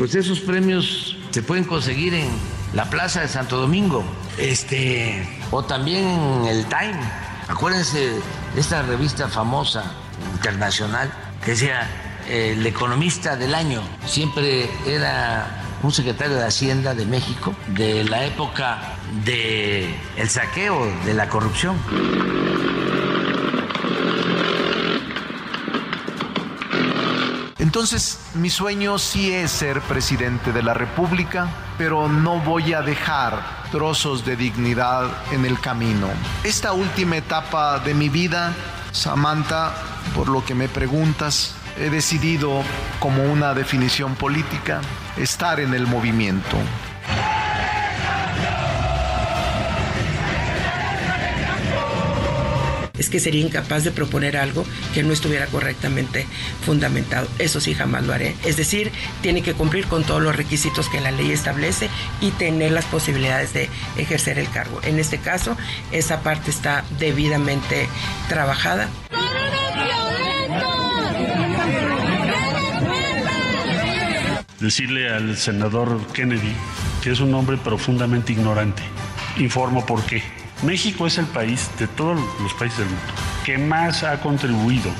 Pues esos premios se pueden conseguir en la Plaza de Santo Domingo, este, o también en el Time. Acuérdense de esta revista famosa internacional que decía el economista del año. Siempre era un secretario de Hacienda de México de la época del el saqueo, de la corrupción. Entonces, mi sueño sí es ser presidente de la República, pero no voy a dejar trozos de dignidad en el camino. Esta última etapa de mi vida, Samantha, por lo que me preguntas, he decidido, como una definición política, estar en el movimiento. Es que sería incapaz de proponer algo que no estuviera correctamente fundamentado. Eso sí jamás lo haré. Es decir, tiene que cumplir con todos los requisitos que la ley establece y tener las posibilidades de ejercer el cargo. En este caso, esa parte está debidamente trabajada. Decirle al senador Kennedy que es un hombre profundamente ignorante. Informo por qué. México es el país de todos los países del mundo que más ha contribuido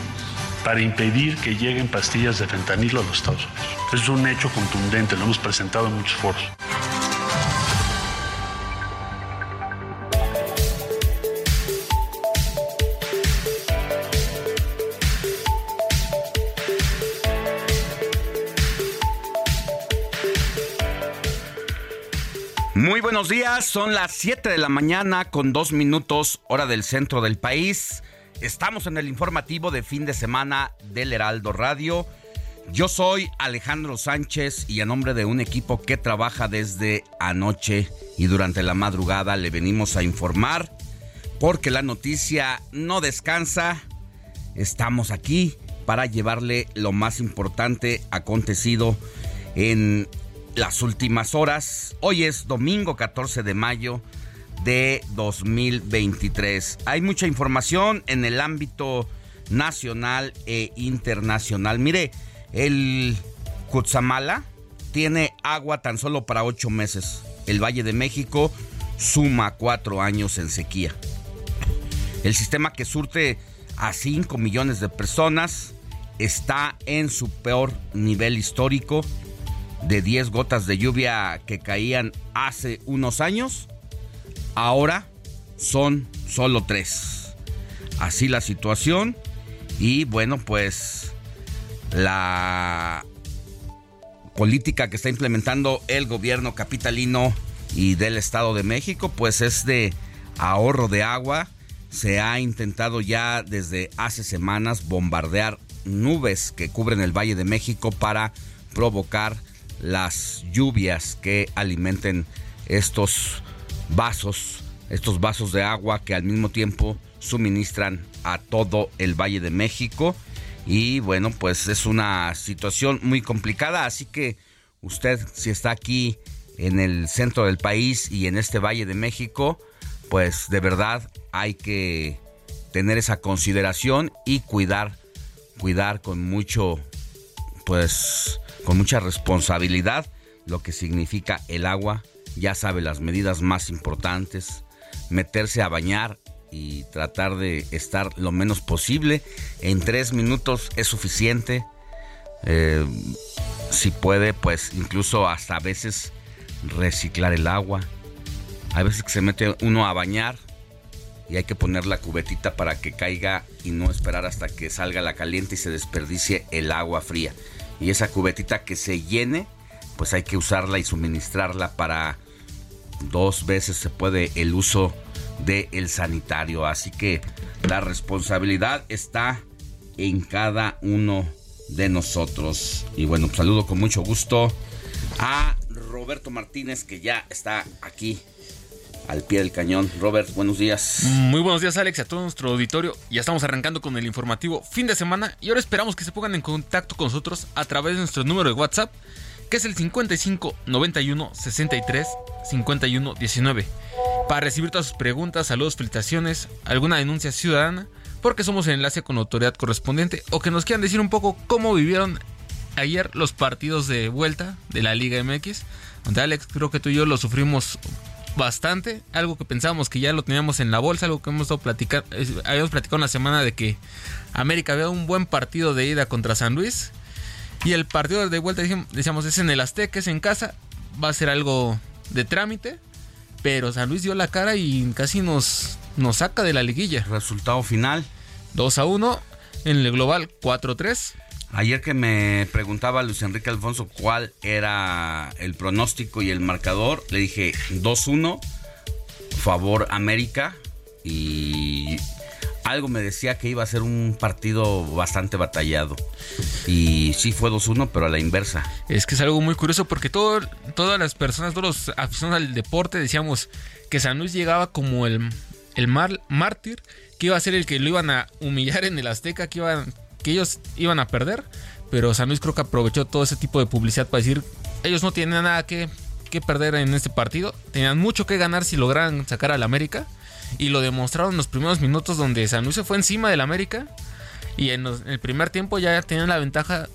para impedir que lleguen pastillas de fentanilo a los Estados Unidos. Es un hecho contundente, lo hemos presentado en muchos foros. Buenos días, son las 7 de la mañana con dos minutos hora del centro del país. Estamos en el informativo de fin de semana del Heraldo Radio. Yo soy Alejandro Sánchez y a nombre de un equipo que trabaja desde anoche y durante la madrugada le venimos a informar porque la noticia no descansa. Estamos aquí para llevarle lo más importante acontecido en las últimas horas. Hoy es domingo 14 de mayo de 2023. Hay mucha información en el ámbito nacional e internacional. Mire, el Cutzamala tiene agua tan solo para ocho meses. El Valle de México suma cuatro años en sequía. El sistema que surte a 5 millones de personas está en su peor nivel histórico de 10 gotas de lluvia que caían hace unos años, ahora son solo 3. Así la situación y bueno, pues la política que está implementando el gobierno capitalino y del Estado de México, pues es de ahorro de agua. Se ha intentado ya desde hace semanas bombardear nubes que cubren el Valle de México para provocar las lluvias que alimenten estos vasos, estos vasos de agua que al mismo tiempo suministran a todo el Valle de México. Y bueno, pues es una situación muy complicada, así que usted si está aquí en el centro del país y en este Valle de México, pues de verdad hay que tener esa consideración y cuidar, cuidar con mucho pues con mucha responsabilidad lo que significa el agua, ya sabe las medidas más importantes, meterse a bañar y tratar de estar lo menos posible. En tres minutos es suficiente. Eh, si puede, pues incluso hasta a veces reciclar el agua. Hay veces que se mete uno a bañar y hay que poner la cubetita para que caiga y no esperar hasta que salga la caliente y se desperdicie el agua fría. Y esa cubetita que se llene, pues hay que usarla y suministrarla para dos veces se puede el uso del sanitario. Así que la responsabilidad está en cada uno de nosotros. Y bueno, saludo con mucho gusto a Roberto Martínez que ya está aquí al pie del cañón. Robert, buenos días. Muy buenos días, Alex, a todo nuestro auditorio. Ya estamos arrancando con el informativo fin de semana y ahora esperamos que se pongan en contacto con nosotros a través de nuestro número de WhatsApp, que es el 55 91 63 51 19, para recibir todas sus preguntas, saludos, felicitaciones, alguna denuncia ciudadana, porque somos el enlace con la autoridad correspondiente o que nos quieran decir un poco cómo vivieron ayer los partidos de vuelta de la Liga MX. Donde Alex, creo que tú y yo lo sufrimos bastante. Algo que pensábamos que ya lo teníamos en la bolsa, algo que hemos estado platicando. Habíamos platicado una semana de que América había un buen partido de ida contra San Luis. Y el partido de vuelta, decíamos, es en el Azteca, es en casa. Va a ser algo de trámite. Pero San Luis dio la cara y casi nos, nos saca de la liguilla. Resultado final. 2 a 1. En el global 4-3. Ayer que me preguntaba Luis Enrique Alfonso cuál era el pronóstico y el marcador, le dije 2-1, favor América. Y algo me decía que iba a ser un partido bastante batallado. Y sí fue 2-1, pero a la inversa. Es que es algo muy curioso porque todo, todas las personas, todos los aficionados al deporte decíamos que San Luis llegaba como el, el mártir, que iba a ser el que lo iban a humillar en el Azteca, que iban que ellos iban a perder, pero San Luis creo que aprovechó todo ese tipo de publicidad para decir, ellos no tienen nada que, perder en este partido, tenían mucho que ganar si lograran sacar al América, y lo demostraron en los primeros minutos donde San Luis se fue encima del América, y en, el primer tiempo ya tenían la ventaja,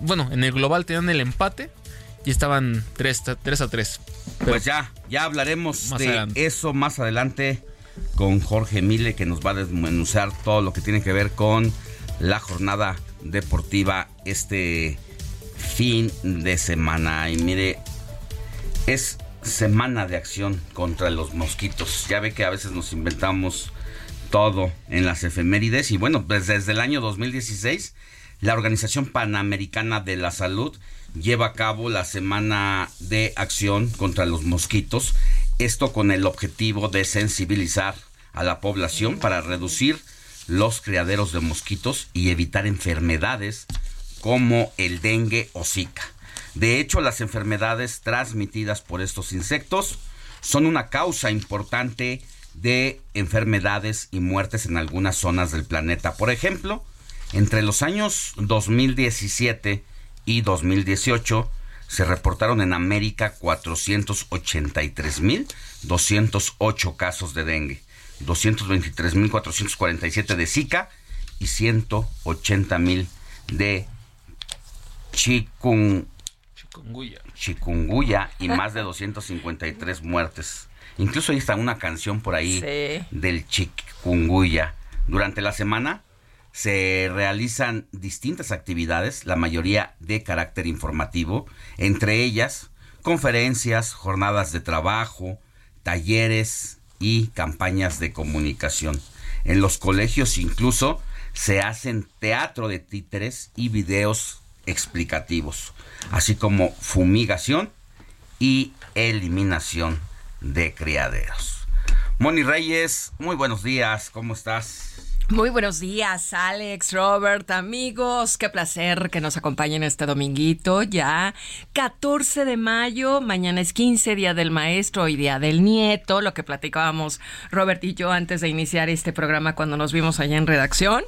bueno, en el global tenían el empate, y estaban 3, a 3. pues ya, ya hablaremos de eso más adelante con Jorge Mile que nos va a desmenuzar todo lo que tiene que ver con la jornada deportiva este fin de semana. Y mire, es semana de acción contra los mosquitos. Ya ve que a veces nos inventamos todo en las efemérides y bueno, pues desde el año 2016 la Organización Panamericana de la Salud lleva a cabo la semana de acción contra los mosquitos. Esto con el objetivo de sensibilizar a la población para reducir los criaderos de mosquitos y evitar enfermedades como el dengue o zika. De hecho, las enfermedades transmitidas por estos insectos son una causa importante de enfermedades y muertes en algunas zonas del planeta. Por ejemplo, entre los años 2017 y 2018 se reportaron en América 483.208 casos de dengue. 223.447 de Zika y 180.000 de chikungunya. chikungunya y más de 253 muertes. Incluso ahí está una canción por ahí del chikungunya. Durante la semana se realizan distintas actividades, la mayoría de carácter informativo, entre ellas conferencias, jornadas de trabajo, talleres, y campañas de comunicación. En los colegios incluso se hacen teatro de títeres y videos explicativos, así como fumigación y eliminación de criaderos. Moni Reyes, muy buenos días, ¿cómo estás? Muy buenos días, Alex, Robert, amigos. Qué placer que nos acompañen este dominguito ya. 14 de mayo, mañana es 15, Día del Maestro y Día del Nieto, lo que platicábamos Robert y yo antes de iniciar este programa cuando nos vimos allá en redacción.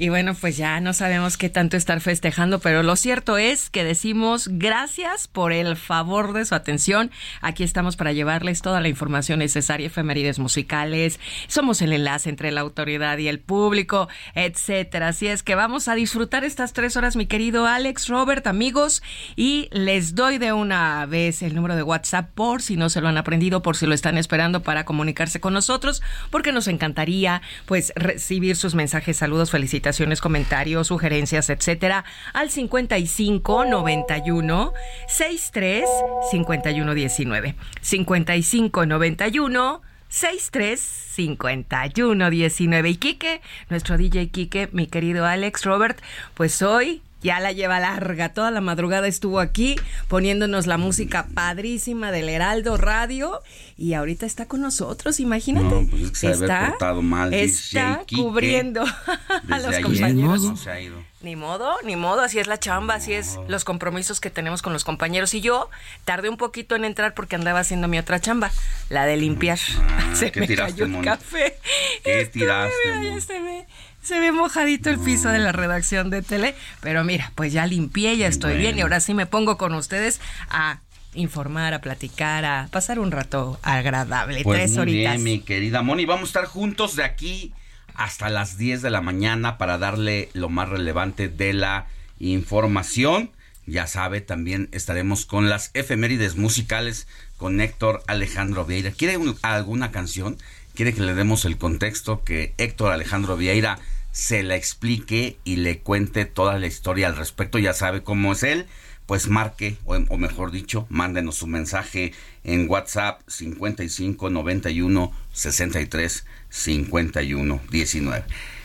Y bueno, pues ya no sabemos qué tanto estar festejando, pero lo cierto es que decimos gracias por el favor de su atención. Aquí estamos para llevarles toda la información necesaria, efemérides musicales. Somos el enlace entre la autoridad y el público, etcétera. Así es que vamos a disfrutar estas tres horas, mi querido Alex, Robert, amigos, y les doy de una vez el número de WhatsApp por si no se lo han aprendido, por si lo están esperando para comunicarse con nosotros, porque nos encantaría pues recibir sus mensajes, saludos, felicitaciones, comentarios, sugerencias, etcétera, al 55 91 63 51 19. 55 91 63 51 19. Y Quique, nuestro DJ Quique, mi querido Alex Robert, pues hoy ya la lleva larga. Toda la madrugada estuvo aquí poniéndonos la música padrísima del Heraldo Radio y ahorita está con nosotros, imagínate. No, pues es que se está, portado mal, está cubriendo a los compañeros. no se ha ido. Ni modo, ni modo, así es la chamba, así es los compromisos que tenemos con los compañeros. Y yo tardé un poquito en entrar porque andaba haciendo mi otra chamba, la de limpiar. Ah, se ¿qué me tiraste, cayó el café. ¿Qué Esto, tiraste, se se ve mojadito el piso de la redacción de tele. Pero mira, pues ya limpié, ya estoy bien y ahora sí me pongo con ustedes a informar, a platicar, a pasar un rato agradable. Pues Tres muy horitas. bien, mi querida Moni. Vamos a estar juntos de aquí hasta las 10 de la mañana para darle lo más relevante de la información. Ya sabe, también estaremos con las efemérides musicales con Héctor Alejandro Vieira. ¿Quiere un- alguna canción? ¿Quiere que le demos el contexto? Que Héctor Alejandro Vieira se la explique y le cuente toda la historia al respecto. Ya sabe cómo es él. Pues marque, o, o mejor dicho, mándenos su mensaje en WhatsApp 55 91 63 51 19.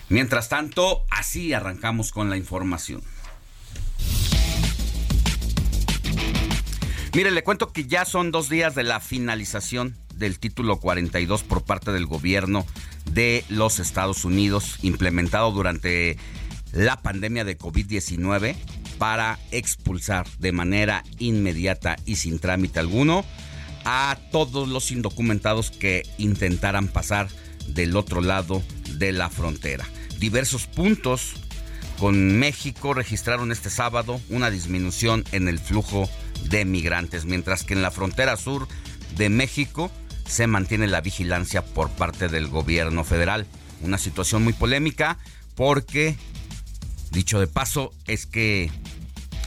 Mientras tanto, así arrancamos con la información. Mire, le cuento que ya son dos días de la finalización del título 42 por parte del gobierno de los Estados Unidos, implementado durante la pandemia de COVID-19 para expulsar de manera inmediata y sin trámite alguno a todos los indocumentados que intentaran pasar del otro lado de la frontera. Diversos puntos con México registraron este sábado una disminución en el flujo de migrantes, mientras que en la frontera sur de México se mantiene la vigilancia por parte del gobierno federal. Una situación muy polémica porque, dicho de paso, es que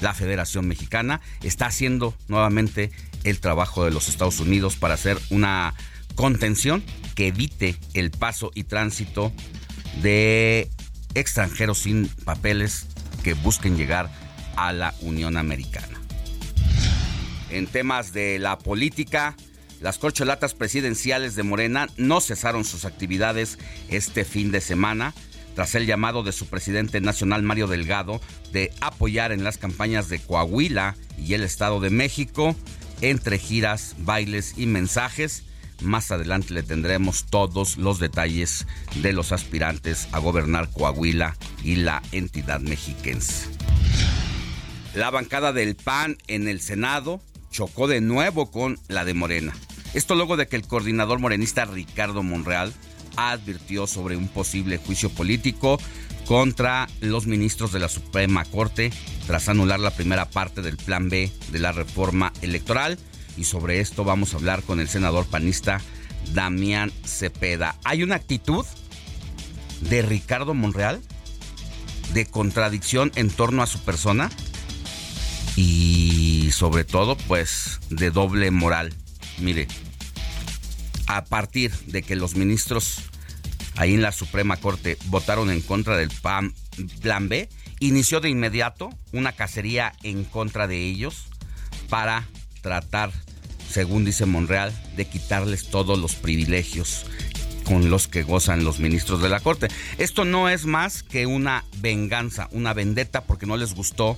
la Federación Mexicana está haciendo nuevamente el trabajo de los Estados Unidos para hacer una contención que evite el paso y tránsito de extranjeros sin papeles que busquen llegar a la Unión Americana. En temas de la política, las corcholatas presidenciales de Morena no cesaron sus actividades este fin de semana tras el llamado de su presidente nacional Mario Delgado de apoyar en las campañas de Coahuila y el Estado de México entre giras, bailes y mensajes. Más adelante le tendremos todos los detalles de los aspirantes a gobernar Coahuila y la entidad mexiquense. La bancada del PAN en el Senado chocó de nuevo con la de Morena. Esto luego de que el coordinador morenista Ricardo Monreal advirtió sobre un posible juicio político contra los ministros de la Suprema Corte tras anular la primera parte del Plan B de la reforma electoral. Y sobre esto vamos a hablar con el senador panista Damián Cepeda. ¿Hay una actitud de Ricardo Monreal de contradicción en torno a su persona? Y sobre todo pues de doble moral. Mire, a partir de que los ministros ahí en la Suprema Corte votaron en contra del Plan B, inició de inmediato una cacería en contra de ellos para tratar, según dice Monreal, de quitarles todos los privilegios con los que gozan los ministros de la Corte. Esto no es más que una venganza, una vendetta porque no les gustó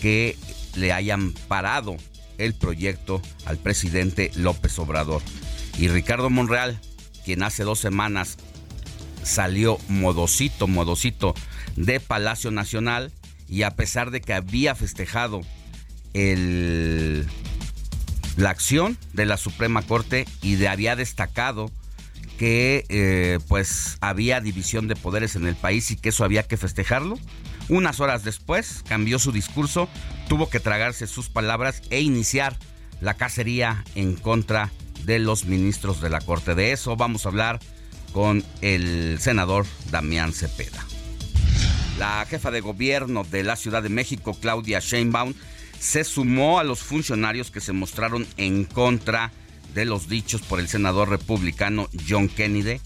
que le hayan parado el proyecto al presidente López Obrador. Y Ricardo Monreal, quien hace dos semanas salió modosito, modosito de Palacio Nacional y a pesar de que había festejado el, la acción de la Suprema Corte y de, había destacado que eh, pues había división de poderes en el país y que eso había que festejarlo. Unas horas después cambió su discurso, tuvo que tragarse sus palabras e iniciar la cacería en contra de los ministros de la Corte. De eso vamos a hablar con el senador Damián Cepeda. La jefa de gobierno de la Ciudad de México, Claudia Sheinbaum, se sumó a los funcionarios que se mostraron en contra de los dichos por el senador republicano John Kennedy,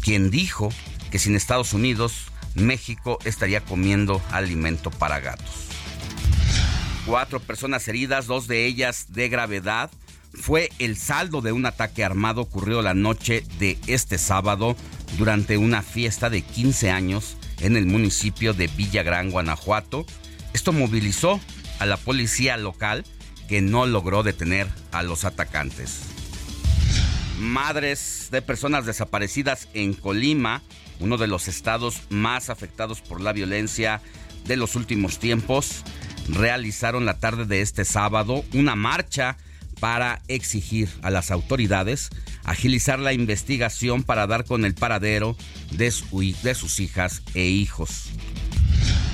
quien dijo que sin Estados Unidos México estaría comiendo alimento para gatos. Cuatro personas heridas, dos de ellas de gravedad, fue el saldo de un ataque armado ocurrido la noche de este sábado durante una fiesta de 15 años en el municipio de Villagrán, Guanajuato. Esto movilizó a la policía local que no logró detener a los atacantes. Madres de personas desaparecidas en Colima, uno de los estados más afectados por la violencia de los últimos tiempos, realizaron la tarde de este sábado una marcha para exigir a las autoridades agilizar la investigación para dar con el paradero de, sus hijas e hijos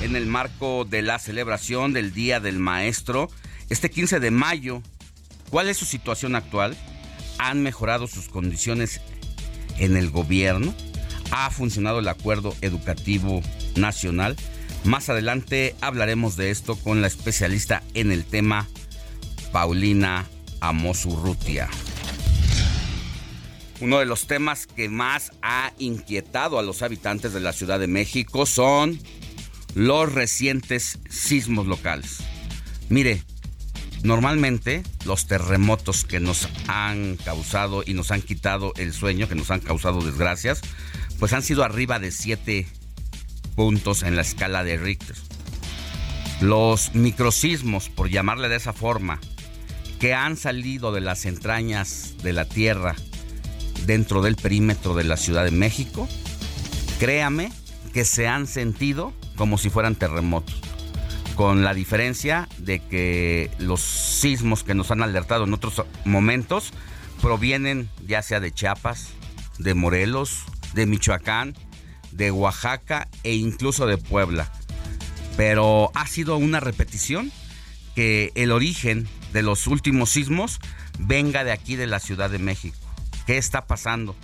en el marco de la celebración del Día del Maestro este 15 de mayo. ¿Cuál es su situación actual? ¿Han mejorado sus condiciones en el gobierno? ¿Ha funcionado el acuerdo educativo nacional? Más adelante hablaremos de esto con la especialista en el tema, Paulina Amosurrutia. Uno de los temas que más ha inquietado a los habitantes de la Ciudad de México son los recientes sismos locales. Mire, normalmente los terremotos que nos han causado y nos han quitado el sueño, que nos han causado desgracias, pues han sido arriba de 7 puntos en la escala de Richter. Los microsismos, por llamarle de esa forma, que han salido de las entrañas de la Tierra dentro del perímetro de la Ciudad de México, créame que se han sentido como si fueran terremotos, con la diferencia de que los sismos que nos han alertado en otros momentos provienen ya sea de Chiapas, de Morelos, de Michoacán, de Oaxaca e incluso de Puebla. Pero ha sido una repetición que el origen de los últimos sismos venga de aquí de la Ciudad de México. ¿Qué está pasando?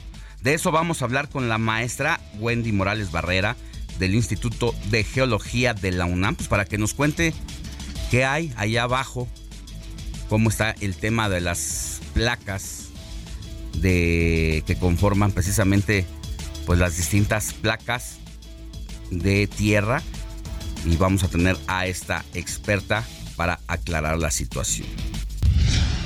De eso vamos a hablar con la maestra Wendy Morales Barrera, del Instituto de Geología de la UNAM, pues para que nos cuente qué hay allá abajo, cómo está el tema de las placas de que conforman precisamente pues las distintas placas de tierra y vamos a tener a esta experta para aclarar la situación.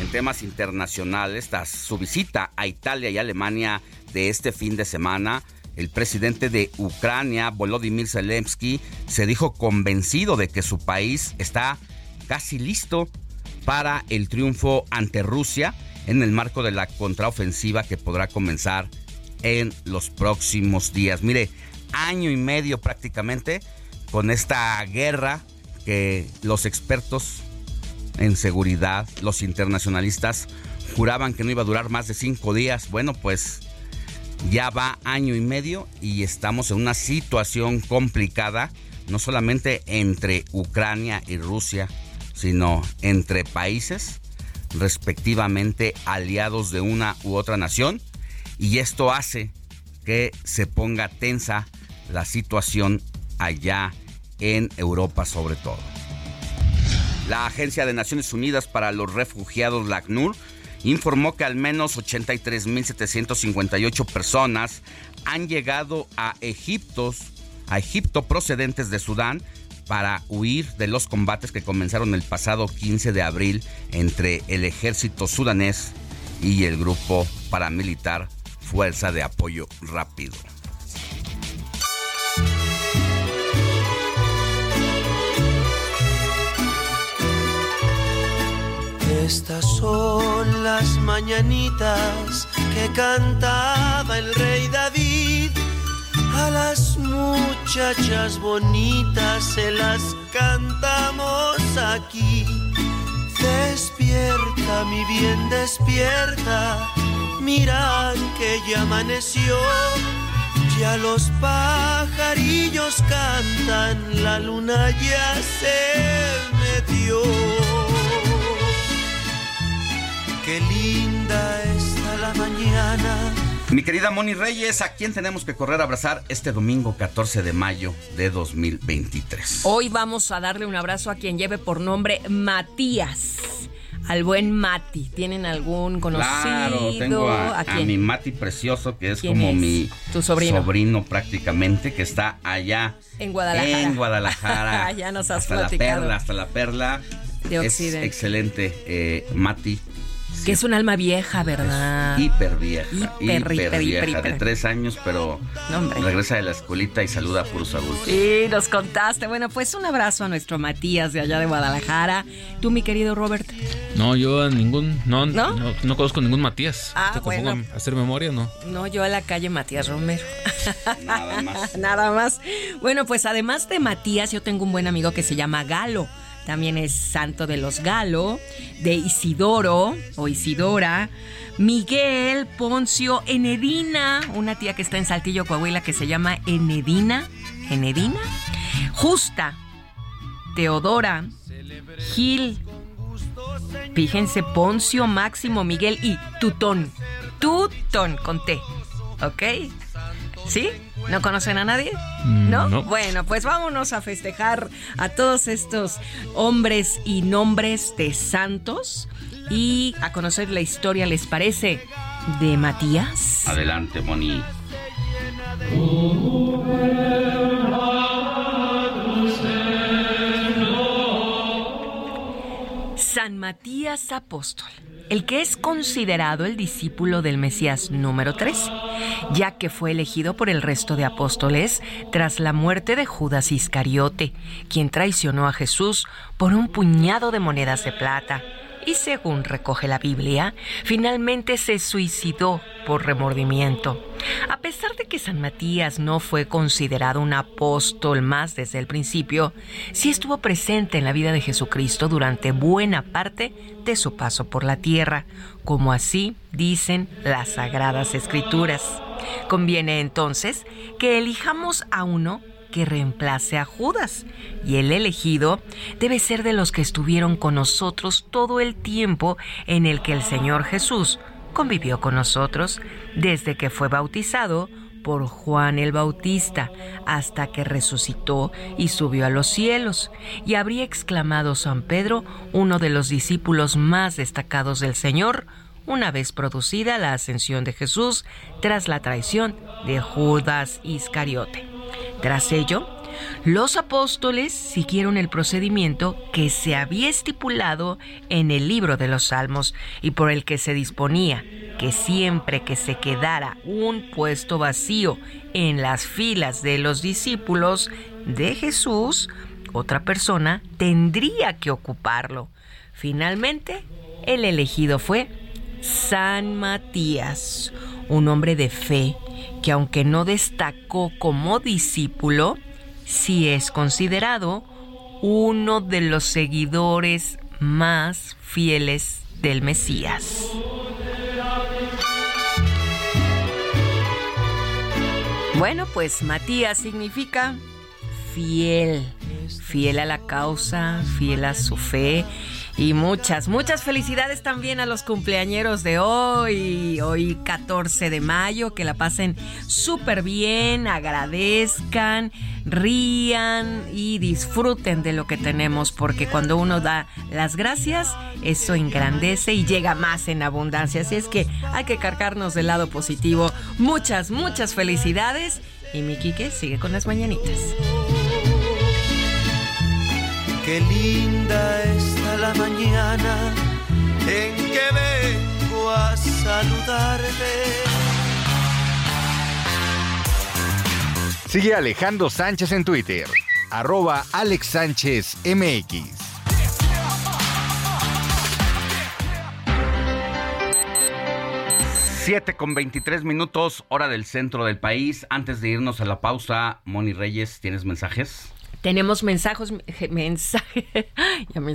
En temas internacionales, tras su visita a Italia y Alemania de este fin de semana, el presidente de Ucrania, Volodymyr Zelensky, se dijo convencido de que su país está casi listo para el triunfo ante Rusia en el marco de la contraofensiva que podrá comenzar en los próximos días. Mire, año y medio prácticamente con esta guerra que los expertos en seguridad, los internacionalistas, juraban que no iba a durar más de cinco días. Bueno, pues ya va año y medio y estamos en una situación complicada, no solamente entre Ucrania y Rusia, sino entre países respectivamente aliados de una u otra nación. Y esto hace que se ponga tensa la situación allá en Europa sobre todo. La Agencia de Naciones Unidas para los Refugiados, la ACNUR, informó que al menos 83.758 personas han llegado a Egipto, a Egipto procedentes de Sudán para huir de los combates que comenzaron el pasado 15 de abril entre el ejército sudanés y el grupo paramilitar Fuerza de Apoyo Rápido. Estas son las mañanitas que cantaba el rey David. A las muchachas bonitas se las cantamos aquí. Despierta, mi bien, despierta. Mira que ya amaneció, ya los pajarillos cantan, la luna ya se metió. Qué linda está la mañana. Mi querida Moni Reyes, ¿a quién tenemos que correr a abrazar este domingo 14 de mayo de 2023? Hoy vamos a darle un abrazo a quien lleve por nombre Matías. Al buen Mati. ¿Tienen algún conocido? Claro, tengo a, mi Mati precioso, que es como mi ¿Tu sobrino? sobrino prácticamente, que está allá en Guadalajara. En Guadalajara. ya nos has hasta platicado. la perla, hasta la perla. De es Occidente. excelente, eh, Mati. Que es un alma vieja, ¿verdad? Hiper vieja. Hiper, hiper, vieja, hiper, hiper. de tres años, pero No, regresa de la escuelita y saluda a puros adultos. Sí, nos contaste. Bueno, pues un abrazo a nuestro Matías de allá de Guadalajara. Tú, mi querido Robert. No, yo a ningún. No, ¿No? no, no conozco ningún Matías. Ah, ¿Te bueno. pongo a hacer memoria no? No, yo a la calle Matías Romero. Nada más. Nada más. Bueno, pues además de Matías, yo tengo un buen amigo que se llama Galo. También es santo de los Galo, de Isidoro o Isidora, Miguel, Poncio, Enedina, una tía que está en Saltillo, Coahuila, que se llama Enedina. ¿Enedina? Justa, Teodora, Gil, fíjense, Poncio, Máximo, Miguel y Tutón. Tutón con T, ¿ok? ¿Sí? ¿No conocen a nadie? ¿No? no. Bueno, pues vámonos a festejar a todos estos hombres y nombres de santos y a conocer la historia, ¿les parece? De Matías. Adelante, Moni. San Matías Apóstol, el que es considerado el discípulo del Mesías número 3, ya que fue elegido por el resto de apóstoles tras la muerte de Judas Iscariote, quien traicionó a Jesús por un puñado de monedas de plata. Y según recoge la Biblia, finalmente se suicidó por remordimiento. A pesar de que San Matías no fue considerado un apóstol más desde el principio, sí estuvo presente en la vida de Jesucristo durante buena parte de su paso por la tierra, como así dicen las sagradas escrituras. Conviene entonces que elijamos a uno que reemplace a Judas. Y el elegido debe ser de los que estuvieron con nosotros todo el tiempo en el que el Señor Jesús convivió con nosotros, desde que fue bautizado por Juan el Bautista hasta que resucitó y subió a los cielos. Y habría exclamado San Pedro, uno de los discípulos más destacados del Señor, una vez producida la ascensión de Jesús tras la traición de Judas Iscariote. Tras ello, los apóstoles siguieron el procedimiento que se había estipulado en el libro de los Salmos y por el que se disponía que siempre que se quedara un puesto vacío en las filas de los discípulos de Jesús, otra persona tendría que ocuparlo. Finalmente, el elegido fue San Matías, un hombre de fe que aunque no destacó como discípulo, sí es considerado uno de los seguidores más fieles del Mesías. Bueno, pues Matías significa fiel, fiel a la causa, fiel a su fe. Y muchas, muchas felicidades también a los cumpleañeros de hoy, hoy 14 de mayo, que la pasen súper bien, agradezcan, rían y disfruten de lo que tenemos, porque cuando uno da las gracias, eso engrandece y llega más en abundancia. Así es que hay que cargarnos del lado positivo. Muchas, muchas felicidades. Y mi Quique sigue con las mañanitas. Qué linda la mañana en que vengo a saludarte. Sigue Alejandro Sánchez en Twitter, arroba Alex Sánchez MX. Siete con 23 minutos, hora del centro del país. Antes de irnos a la pausa, Moni Reyes, ¿tienes mensajes? Tenemos mensajes, mensaje, ya me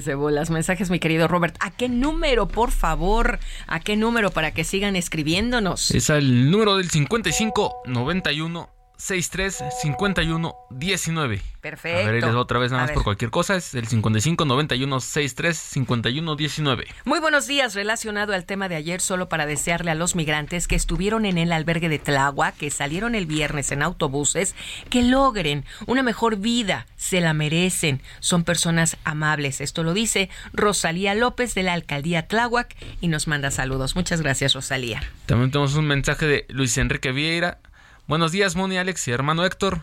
mensajes, mi querido Robert. ¿A qué número, por favor? ¿A qué número para que sigan escribiéndonos? Es el número del 55 91 63 51 19. Perfecto. A ver, les otra vez nada más por cualquier cosa. Es el 55 91 63 51 19. Muy buenos días. Relacionado al tema de ayer, solo para desearle a los migrantes que estuvieron en el albergue de Tlagua, que salieron el viernes en autobuses, que logren una mejor vida. Se la merecen. Son personas amables. Esto lo dice Rosalía López de la alcaldía Tláhuac y nos manda saludos. Muchas gracias, Rosalía. También tenemos un mensaje de Luis Enrique Vieira. Buenos días, Moni, Alex y hermano Héctor.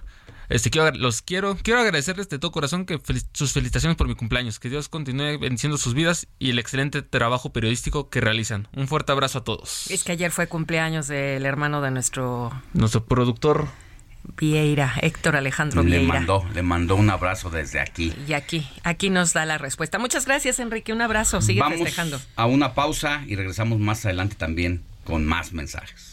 Este, quiero, los quiero, quiero agradecerles de todo corazón que sus felicitaciones por mi cumpleaños. Que Dios continúe bendiciendo sus vidas y el excelente trabajo periodístico que realizan. Un fuerte abrazo a todos. Es que ayer fue cumpleaños del hermano de nuestro... Nuestro productor. Vieira, Héctor Alejandro Vieira. Le mandó, le mandó un abrazo desde aquí. Y aquí, aquí nos da la respuesta. Muchas gracias, Enrique. Un abrazo. Sigue Vamos festejando. A una pausa y regresamos más adelante también con más mensajes.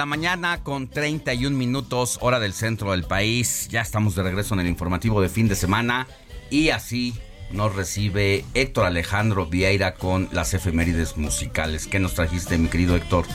La mañana con 31 minutos, hora del centro del país. Ya estamos de regreso en el informativo de fin de semana y así nos recibe Héctor Alejandro Vieira con las efemérides musicales. ¿Qué nos trajiste, mi querido Héctor?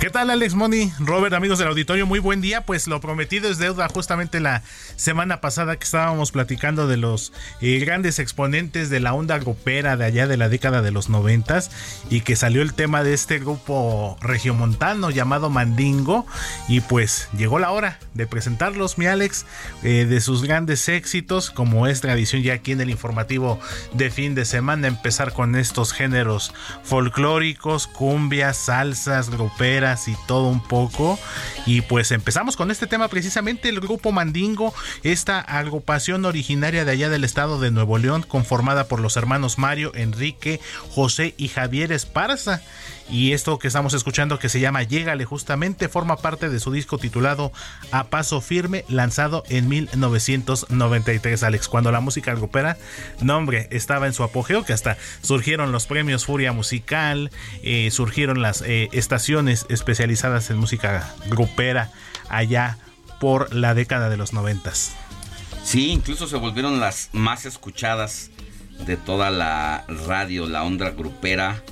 ¿Qué tal, Alex Moni? Robert, amigos del auditorio, muy buen día. Pues lo prometido es deuda. Justamente la semana pasada que estábamos platicando de los eh, grandes exponentes de la onda grupera de allá de la década de los noventas y que salió el tema de este grupo regiomontano llamado Mandingo. Y pues llegó la hora de presentarlos, mi Alex, eh, de sus grandes éxitos, como es tradición ya aquí en el informativo de fin de semana, empezar con estos géneros folclóricos, cumbias, salsas, gruperas y todo un poco. Y pues empezamos con este tema precisamente, el grupo Mandingo, esta agrupación originaria de allá del estado de Nuevo León, conformada por los hermanos Mario, Enrique, José y Javier Esparza. Y esto que estamos escuchando que se llama Llégale justamente forma parte de su disco titulado A Paso Firme, lanzado en 1993, Alex, cuando la música grupera, nombre, estaba en su apogeo, que hasta surgieron los premios Furia Musical, eh, surgieron las eh, estaciones especializadas en música grupera allá por la década de los noventas. Sí, incluso se volvieron las más escuchadas de toda la radio, la onda grupera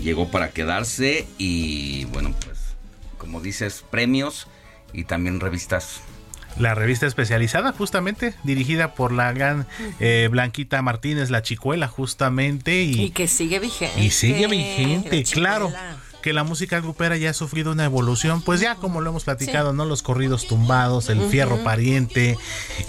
llegó para quedarse y bueno, pues como dices, premios y también revistas. La revista especializada, justamente, dirigida por la gran eh, Blanquita Martínez, la chicuela, justamente. Y, y, que sigue vigente. Y sigue vigente, claro que la música grupera ya ha sufrido una evolución, pues ya como lo hemos platicado, ¿no? Los corridos tumbados, el fierro pariente,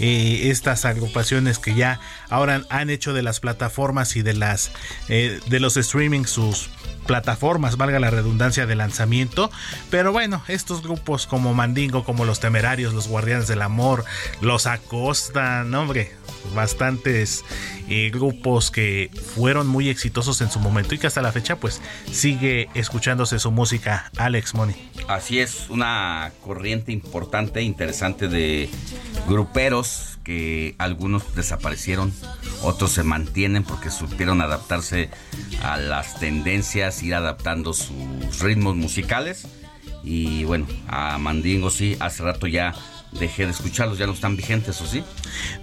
eh, estas agrupaciones que ya ahora han hecho de las plataformas y de las eh, de los streaming sus plataformas, valga la redundancia de lanzamiento. Pero bueno, estos grupos como Mandingo, como Los Temerarios, Los Guardianes del Amor, Los Acosta, no hombre, bastantes eh, grupos que fueron muy exitosos en su momento y que hasta la fecha pues sigue escuchándose su música Alex Money. Así es, una corriente importante, interesante de gruperos que algunos desaparecieron, otros se mantienen porque supieron adaptarse a las tendencias, ir adaptando sus ritmos musicales. Y bueno, a Mandingo sí, hace rato ya dejé de escucharlos, ya no están vigentes, ¿o sí?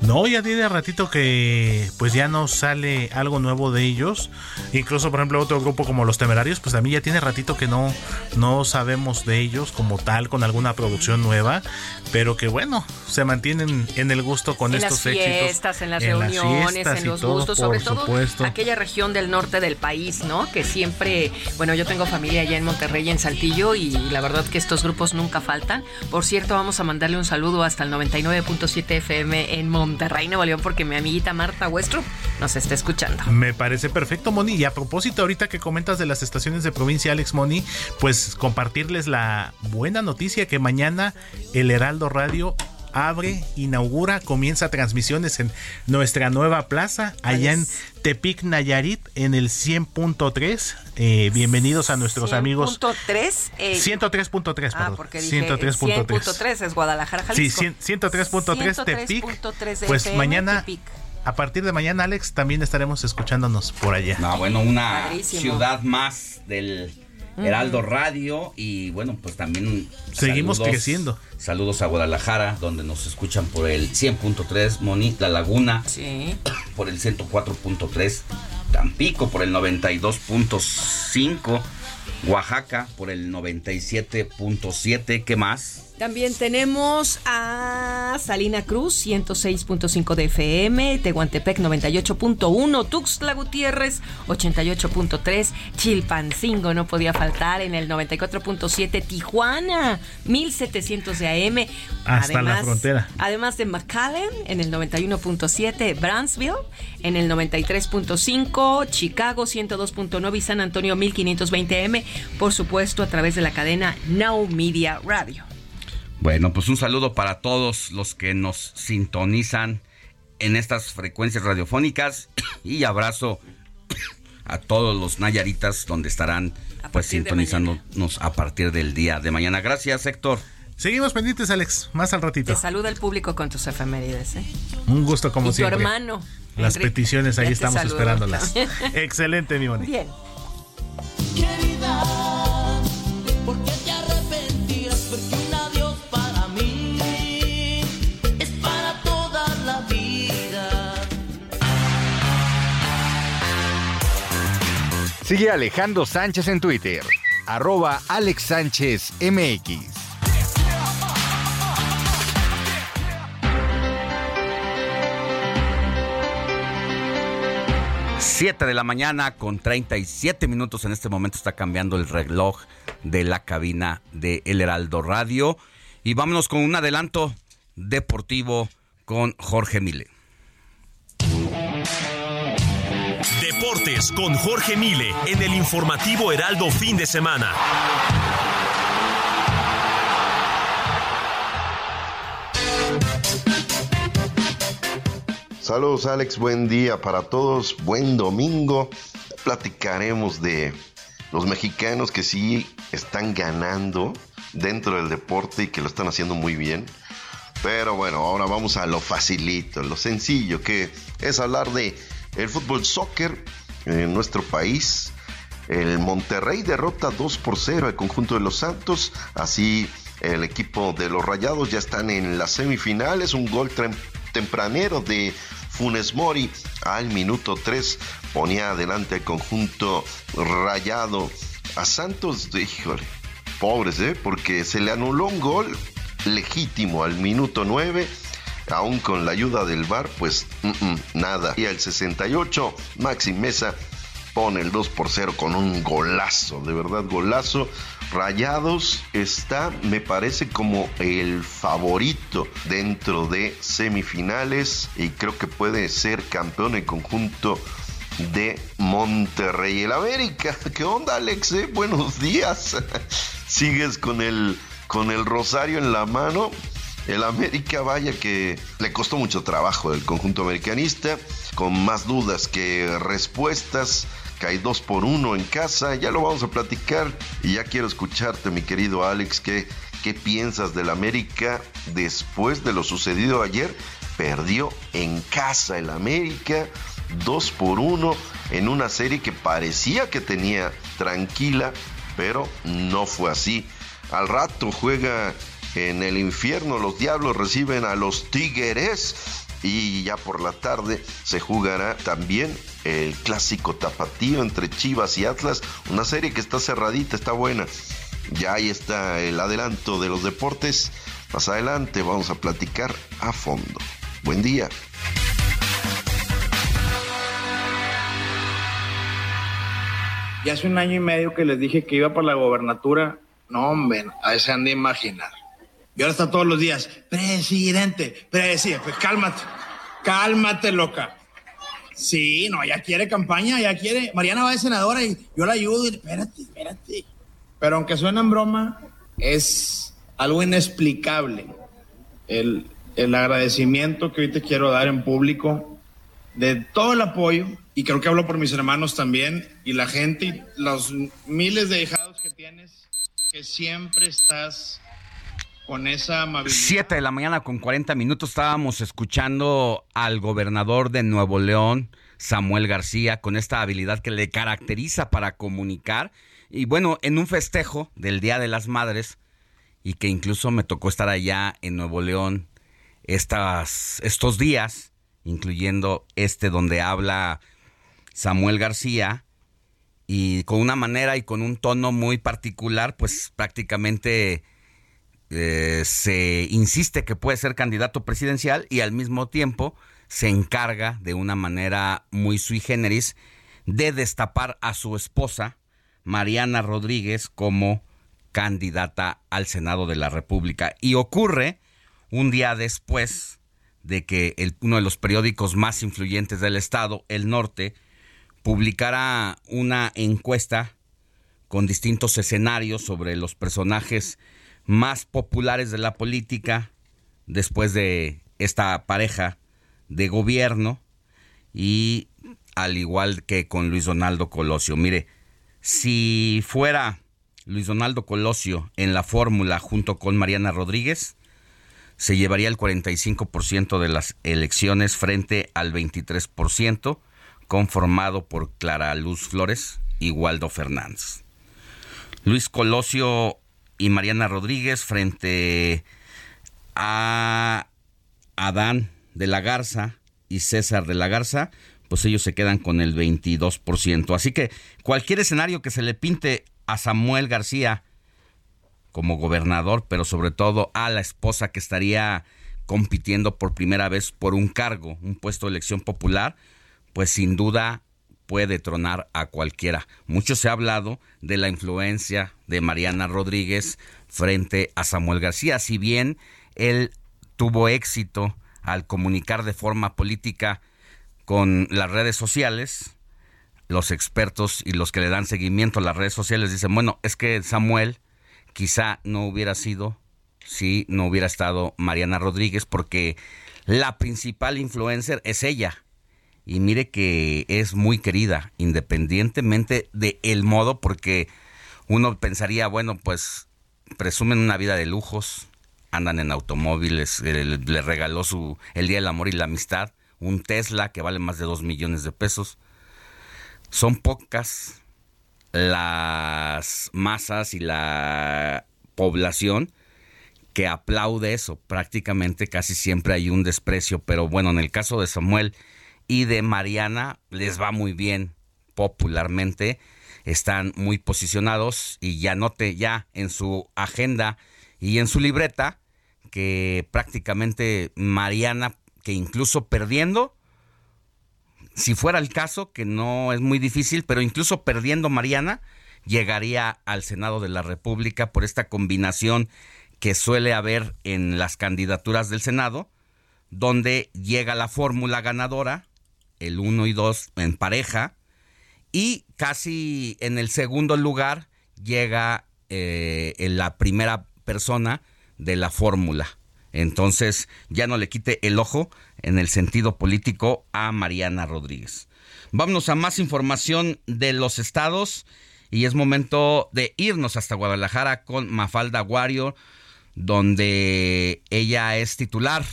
No, ya tiene ratito que pues ya no sale algo nuevo de ellos. Incluso, por ejemplo, otro grupo como Los Temerarios, pues a mí ya tiene ratito que no, no sabemos de ellos como tal, con alguna producción nueva, pero que bueno, se mantienen en el gusto con en estos las fiestas, En las reuniones, en los gustos, sobre todo aquella región del norte del país, ¿no? Que siempre, bueno, yo tengo familia allá en Monterrey, en Saltillo, y la verdad que estos grupos nunca faltan. Por cierto, vamos a mandarle un saludo hasta el 99.7 FM en Monterrey, Nuevo León, porque mi amiguita Marta Westro nos está escuchando. Me parece perfecto, Moni. Y a propósito, ahorita que comentas de las estaciones de provincia, Alex Moni, pues compartirles la buena noticia que mañana el Heraldo Radio abre, inaugura, comienza transmisiones en nuestra nueva plaza, allá en Tepic Nayarit, en el 100.3. Eh, bienvenidos a nuestros amigos. 100.3. Eh, 103.3, perdón. Ah, porque 103.3. 100.3 es Guadalajara, Jalisco. Sí, 103.3 Tepic. Pues mañana. A partir de mañana, Alex, también estaremos escuchándonos por allá. No, bueno, una ciudad más del Heraldo Radio y bueno, pues también seguimos creciendo. Saludos a Guadalajara, donde nos escuchan por el 100.3, Moni, La Laguna, por el 104.3, Tampico por el 92.5, Oaxaca por el 97.7, ¿qué más? También tenemos a Salina Cruz, 106.5 de FM, Tehuantepec 98.1, Tuxtla Gutiérrez 88.3, Chilpancingo no podía faltar en el 94.7, Tijuana 1700 de AM. Hasta la frontera. Además de McAllen en el 91.7, Brownsville en el 93.5, Chicago 102.9 y San Antonio 1520 AM, por supuesto a través de la cadena Now Media Radio. Bueno, pues un saludo para todos los que nos sintonizan en estas frecuencias radiofónicas y abrazo a todos los Nayaritas donde estarán pues sintonizándonos a partir del día de mañana. Gracias, Héctor. Seguimos pendientes, Alex. Más al ratito. Te saluda el público con tus efemérides. ¿eh? Un gusto como y siempre. Tu hermano. Las peticiones ahí estamos esperándolas. Excelente, mi bonito. Bien. Sigue Alejandro Sánchez en Twitter, arroba Alex Sánchez MX. Siete de la mañana con 37 minutos en este momento está cambiando el reloj de la cabina de El Heraldo Radio y vámonos con un adelanto deportivo con Jorge Mile. Con Jorge Mile en el informativo Heraldo fin de semana. Saludos Alex, buen día para todos, buen domingo. Platicaremos de los mexicanos que sí están ganando dentro del deporte y que lo están haciendo muy bien. Pero bueno, ahora vamos a lo facilito, lo sencillo, que es hablar de el fútbol soccer en nuestro país. El Monterrey derrota 2 por 0 al conjunto de los Santos. Así el equipo de los Rayados ya están en las semifinales. Un gol tempranero de Funes Mori al minuto 3 ponía adelante el conjunto Rayado a Santos. Híjole, pobres, ¿eh? porque se le anuló un gol legítimo al minuto 9 aún con la ayuda del VAR, pues nada. Y al 68, Maxi Mesa pone el 2 por 0 con un golazo, de verdad golazo. Rayados está, me parece, como el favorito dentro de semifinales y creo que puede ser campeón en conjunto de Monterrey. El América, ¿qué onda Alex? Eh, buenos días. ¿Sigues con el, con el rosario en la mano? El América, vaya que le costó mucho trabajo el conjunto americanista, con más dudas que respuestas. Cae dos por uno en casa, ya lo vamos a platicar. Y ya quiero escucharte, mi querido Alex, ¿qué, qué piensas del América después de lo sucedido ayer? Perdió en casa el América, dos por uno en una serie que parecía que tenía tranquila, pero no fue así. Al rato juega en el infierno los diablos reciben a los tigres y ya por la tarde se jugará también el clásico tapatío entre Chivas y Atlas, una serie que está cerradita, está buena. Ya ahí está el adelanto de los deportes. Más adelante vamos a platicar a fondo. Buen día. Y hace un año y medio que les dije que iba por la gobernatura, no, hombre, a ese han de imaginar. Y ahora está todos los días, presidente, presidente, pues cálmate, cálmate, loca. Sí, no, ya quiere campaña, ya quiere. Mariana va de senadora y yo la ayudo. Y, espérate, espérate. Pero aunque suena en broma, es algo inexplicable el, el agradecimiento que hoy te quiero dar en público de todo el apoyo, y creo que hablo por mis hermanos también, y la gente, y los miles de hijados que tienes, que siempre estás con esa amabilidad. 7 de la mañana con 40 minutos estábamos escuchando al gobernador de Nuevo León, Samuel García, con esta habilidad que le caracteriza para comunicar. Y bueno, en un festejo del Día de las Madres, y que incluso me tocó estar allá en Nuevo León estas, estos días, incluyendo este donde habla Samuel García, y con una manera y con un tono muy particular, pues prácticamente eh, se insiste que puede ser candidato presidencial y al mismo tiempo se encarga de una manera muy sui generis de destapar a su esposa, Mariana Rodríguez, como candidata al Senado de la República. Y ocurre un día después de que uno de los periódicos más influyentes del estado, El Norte, publicara una encuesta con distintos escenarios sobre los personajes más populares de la política después de esta pareja de gobierno y al igual que con Luis Donaldo Colosio. Mire, si fuera Luis Donaldo Colosio en la fórmula junto con Mariana Rodríguez, se llevaría el 45% de las elecciones frente al 23% conformado por Clara Luz Flores y Waldo Fernández. Luis Colosio y Mariana Rodríguez frente a Adán de la Garza y César de la Garza, pues ellos se quedan con el 22%. Así que cualquier escenario que se le pinte a Samuel García como gobernador, pero sobre todo a la esposa que estaría compitiendo por primera vez por un cargo, un puesto de elección popular, pues sin duda puede tronar a cualquiera. Mucho se ha hablado de la influencia de Mariana Rodríguez frente a Samuel García, si bien él tuvo éxito al comunicar de forma política con las redes sociales, los expertos y los que le dan seguimiento a las redes sociales dicen, bueno, es que Samuel quizá no hubiera sido si no hubiera estado Mariana Rodríguez, porque la principal influencer es ella y mire que es muy querida, independientemente de el modo, porque uno pensaría, bueno, pues presumen una vida de lujos, andan en automóviles, eh, le, regaló su el Día del Amor y la Amistad, un Tesla que vale más de dos millones de pesos. Son pocas las masas y la población que aplaude eso. Prácticamente casi siempre hay un desprecio, pero bueno, en el caso de Samuel y de Mariana les va muy bien popularmente, están muy posicionados y ya note ya en su agenda y en su libreta que prácticamente Mariana, que incluso perdiendo, si fuera el caso, que no es muy difícil, pero incluso perdiendo Mariana, llegaría al Senado de la República por esta combinación que suele haber en las candidaturas del Senado, donde llega la fórmula ganadora el 1 y 2 en pareja. Y casi en el segundo lugar llega eh, la primera persona de la fórmula. Entonces ya no le quite el ojo en el sentido político a Mariana Rodríguez. Vámonos a más información de los estados y es momento de irnos hasta Guadalajara con Mafalda Warrior, donde ella es titular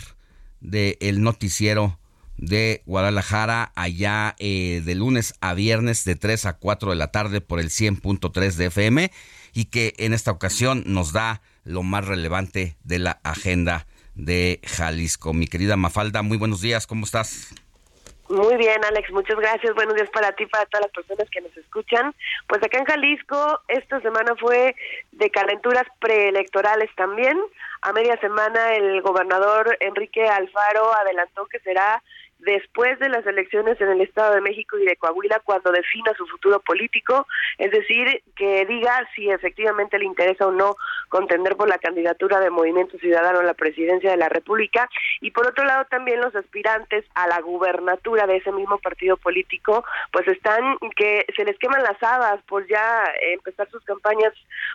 del noticiero de Guadalajara allá eh, de lunes a viernes de 3 a 4 de la tarde por el 100.3 de FM y que en esta ocasión nos da lo más relevante de la agenda de Jalisco. Mi querida Mafalda, muy buenos días, ¿cómo estás? Muy bien, Alex, muchas gracias. Buenos días para ti, para todas las personas que nos escuchan. Pues acá en Jalisco, esta semana fue de calenturas preelectorales también. A media semana, el gobernador Enrique Alfaro adelantó que será después de las elecciones en el Estado de México y de Coahuila cuando defina su futuro político, es decir, que diga si efectivamente le interesa o no contender por la candidatura de Movimiento Ciudadano a la presidencia de la República. Y por otro lado también los aspirantes a la gubernatura de ese mismo partido político pues están que se les queman las habas por ya empezar sus campañas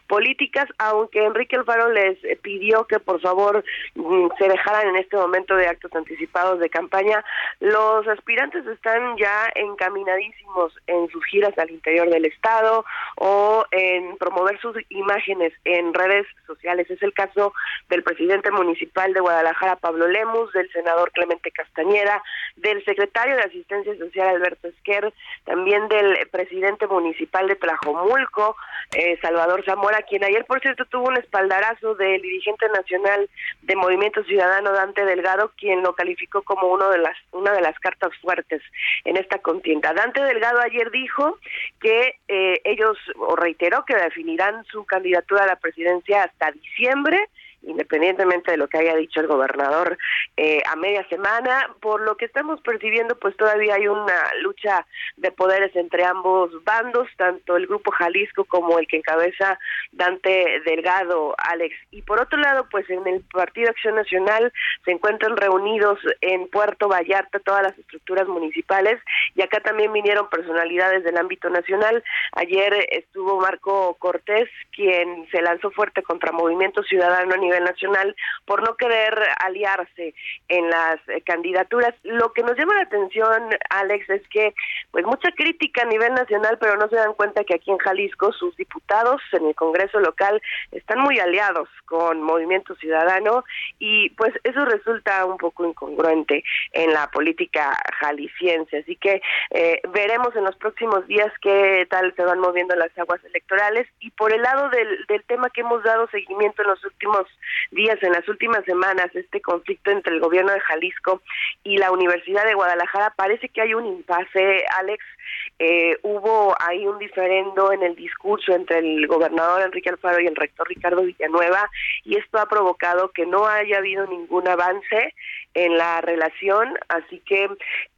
políticas, aunque Enrique Alfaro les pidió que por favor mm, se dejaran en este momento de actos anticipados de campaña los aspirantes están ya encaminadísimos en sus giras al interior del estado o en promover sus imágenes en redes sociales. Es el caso del presidente municipal de Guadalajara, Pablo Lemus, del senador Clemente Castañeda, del secretario de Asistencia Social, Alberto Esquer, también del presidente municipal de Tlajomulco, eh, Salvador Zamora, quien ayer, por cierto, tuvo un espaldarazo del dirigente nacional de Movimiento Ciudadano, Dante Delgado, quien lo calificó como uno de las una de las cartas fuertes en esta contienda. Dante Delgado ayer dijo que eh, ellos, o reiteró que definirán su candidatura a la presidencia hasta diciembre independientemente de lo que haya dicho el gobernador eh, a media semana. Por lo que estamos percibiendo, pues todavía hay una lucha de poderes entre ambos bandos, tanto el grupo Jalisco como el que encabeza Dante Delgado, Alex. Y por otro lado, pues en el Partido Acción Nacional se encuentran reunidos en Puerto Vallarta todas las estructuras municipales y acá también vinieron personalidades del ámbito nacional. Ayer estuvo Marco Cortés, quien se lanzó fuerte contra Movimiento Ciudadano a nivel nacional por no querer aliarse en las eh, candidaturas. Lo que nos llama la atención, Alex, es que pues mucha crítica a nivel nacional, pero no se dan cuenta que aquí en Jalisco sus diputados en el Congreso local están muy aliados con Movimiento Ciudadano y pues eso resulta un poco incongruente en la política jalisciense. Así que eh, veremos en los próximos días qué tal se van moviendo las aguas electorales y por el lado del, del tema que hemos dado seguimiento en los últimos días, en las últimas semanas, este conflicto entre el gobierno de Jalisco y la Universidad de Guadalajara, parece que hay un impasse, Alex. Eh, hubo ahí un diferendo en el discurso entre el gobernador Enrique Alfaro y el rector Ricardo Villanueva y esto ha provocado que no haya habido ningún avance en la relación, así que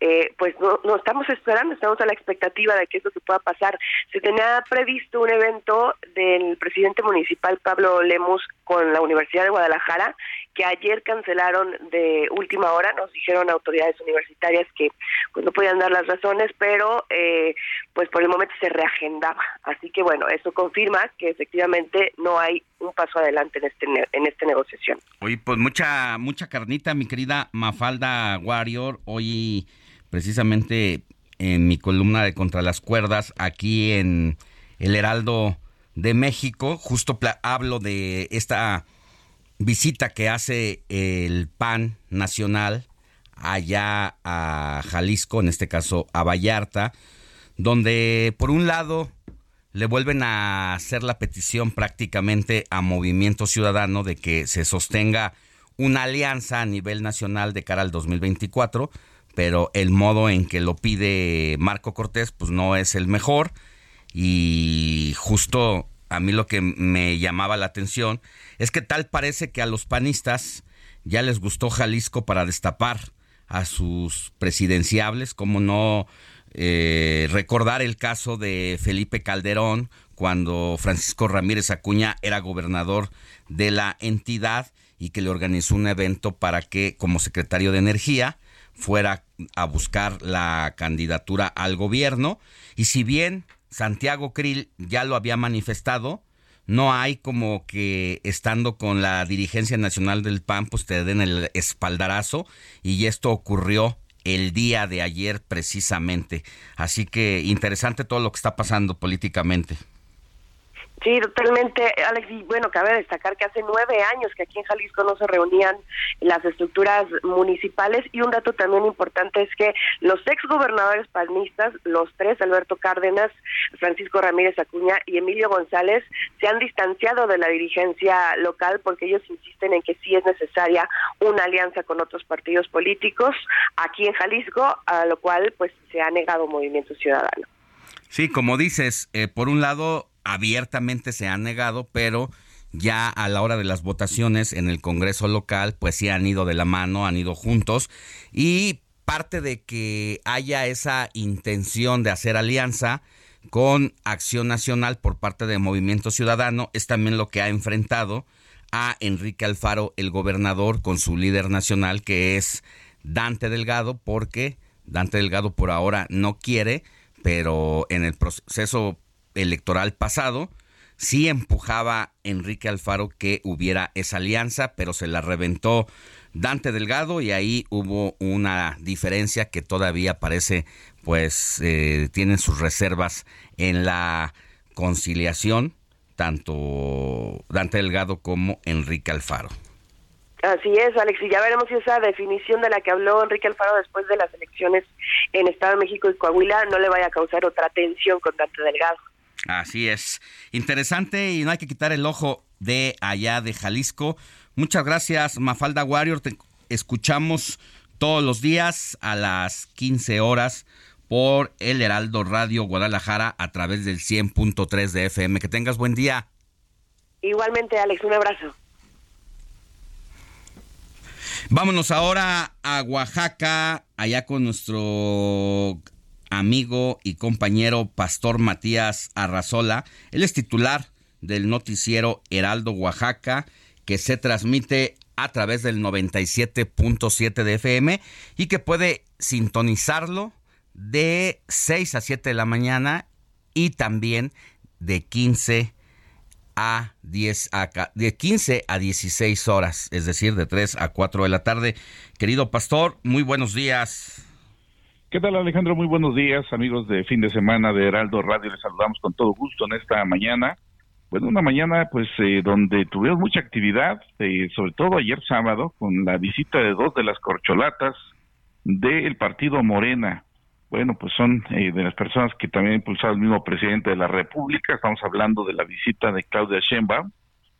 eh, pues no, no, estamos esperando, estamos a la expectativa de que esto se pueda pasar. Se tenía previsto un evento del presidente municipal Pablo Lemus con la Universidad de Guadalajara que ayer cancelaron de última hora, nos dijeron autoridades universitarias que pues no podían dar las razones, pero eh, pues por el momento se reagendaba. Así que bueno, eso confirma que efectivamente no hay un paso adelante en este en esta negociación. Oye, pues mucha mucha carnita, mi querida Mafalda Warrior, hoy precisamente en mi columna de Contra las Cuerdas aquí en El Heraldo de México, justo hablo de esta visita que hace el PAN nacional allá a Jalisco, en este caso a Vallarta, donde por un lado le vuelven a hacer la petición prácticamente a Movimiento Ciudadano de que se sostenga una alianza a nivel nacional de cara al 2024, pero el modo en que lo pide Marco Cortés pues no es el mejor y justo a mí lo que me llamaba la atención es que tal parece que a los panistas ya les gustó Jalisco para destapar a sus presidenciables, como no eh, recordar el caso de Felipe Calderón cuando Francisco Ramírez Acuña era gobernador de la entidad y que le organizó un evento para que como secretario de energía fuera a buscar la candidatura al gobierno. Y si bien Santiago Krill ya lo había manifestado, no hay como que estando con la dirigencia nacional del PAN, pues te den el espaldarazo y esto ocurrió el día de ayer precisamente. Así que interesante todo lo que está pasando políticamente. Sí, totalmente, Alex. Y bueno, cabe destacar que hace nueve años que aquí en Jalisco no se reunían las estructuras municipales y un dato también importante es que los ex gobernadores panistas, los tres, Alberto Cárdenas, Francisco Ramírez Acuña y Emilio González, se han distanciado de la dirigencia local porque ellos insisten en que sí es necesaria una alianza con otros partidos políticos aquí en Jalisco, a lo cual pues se ha negado Movimiento Ciudadano. Sí, como dices, eh, por un lado abiertamente se han negado, pero ya a la hora de las votaciones en el Congreso local, pues sí han ido de la mano, han ido juntos. Y parte de que haya esa intención de hacer alianza con Acción Nacional por parte de Movimiento Ciudadano es también lo que ha enfrentado a Enrique Alfaro, el gobernador, con su líder nacional que es Dante Delgado, porque Dante Delgado por ahora no quiere, pero en el proceso electoral pasado, sí empujaba Enrique Alfaro que hubiera esa alianza, pero se la reventó Dante Delgado y ahí hubo una diferencia que todavía parece, pues, eh, tienen sus reservas en la conciliación, tanto Dante Delgado como Enrique Alfaro. Así es, Alex, y ya veremos si esa definición de la que habló Enrique Alfaro después de las elecciones en Estado de México y Coahuila no le vaya a causar otra tensión con Dante Delgado. Así es. Interesante y no hay que quitar el ojo de allá de Jalisco. Muchas gracias, Mafalda Warrior. Te escuchamos todos los días a las 15 horas por el Heraldo Radio Guadalajara a través del 100.3 de FM. Que tengas buen día. Igualmente, Alex, un abrazo. Vámonos ahora a Oaxaca, allá con nuestro amigo y compañero Pastor Matías Arrazola. Él es titular del noticiero Heraldo Oaxaca, que se transmite a través del 97.7 de FM y que puede sintonizarlo de 6 a 7 de la mañana y también de 15 a 10 a, de 15 a 16 horas, es decir, de 3 a 4 de la tarde. Querido pastor, muy buenos días. ¿Qué tal Alejandro? Muy buenos días, amigos de fin de semana de Heraldo Radio. Les saludamos con todo gusto en esta mañana. Bueno, una mañana pues eh, donde tuvimos mucha actividad, eh, sobre todo ayer sábado, con la visita de dos de las corcholatas del partido Morena. Bueno, pues son eh, de las personas que también ha impulsado el mismo presidente de la República. Estamos hablando de la visita de Claudia Sheinbaum.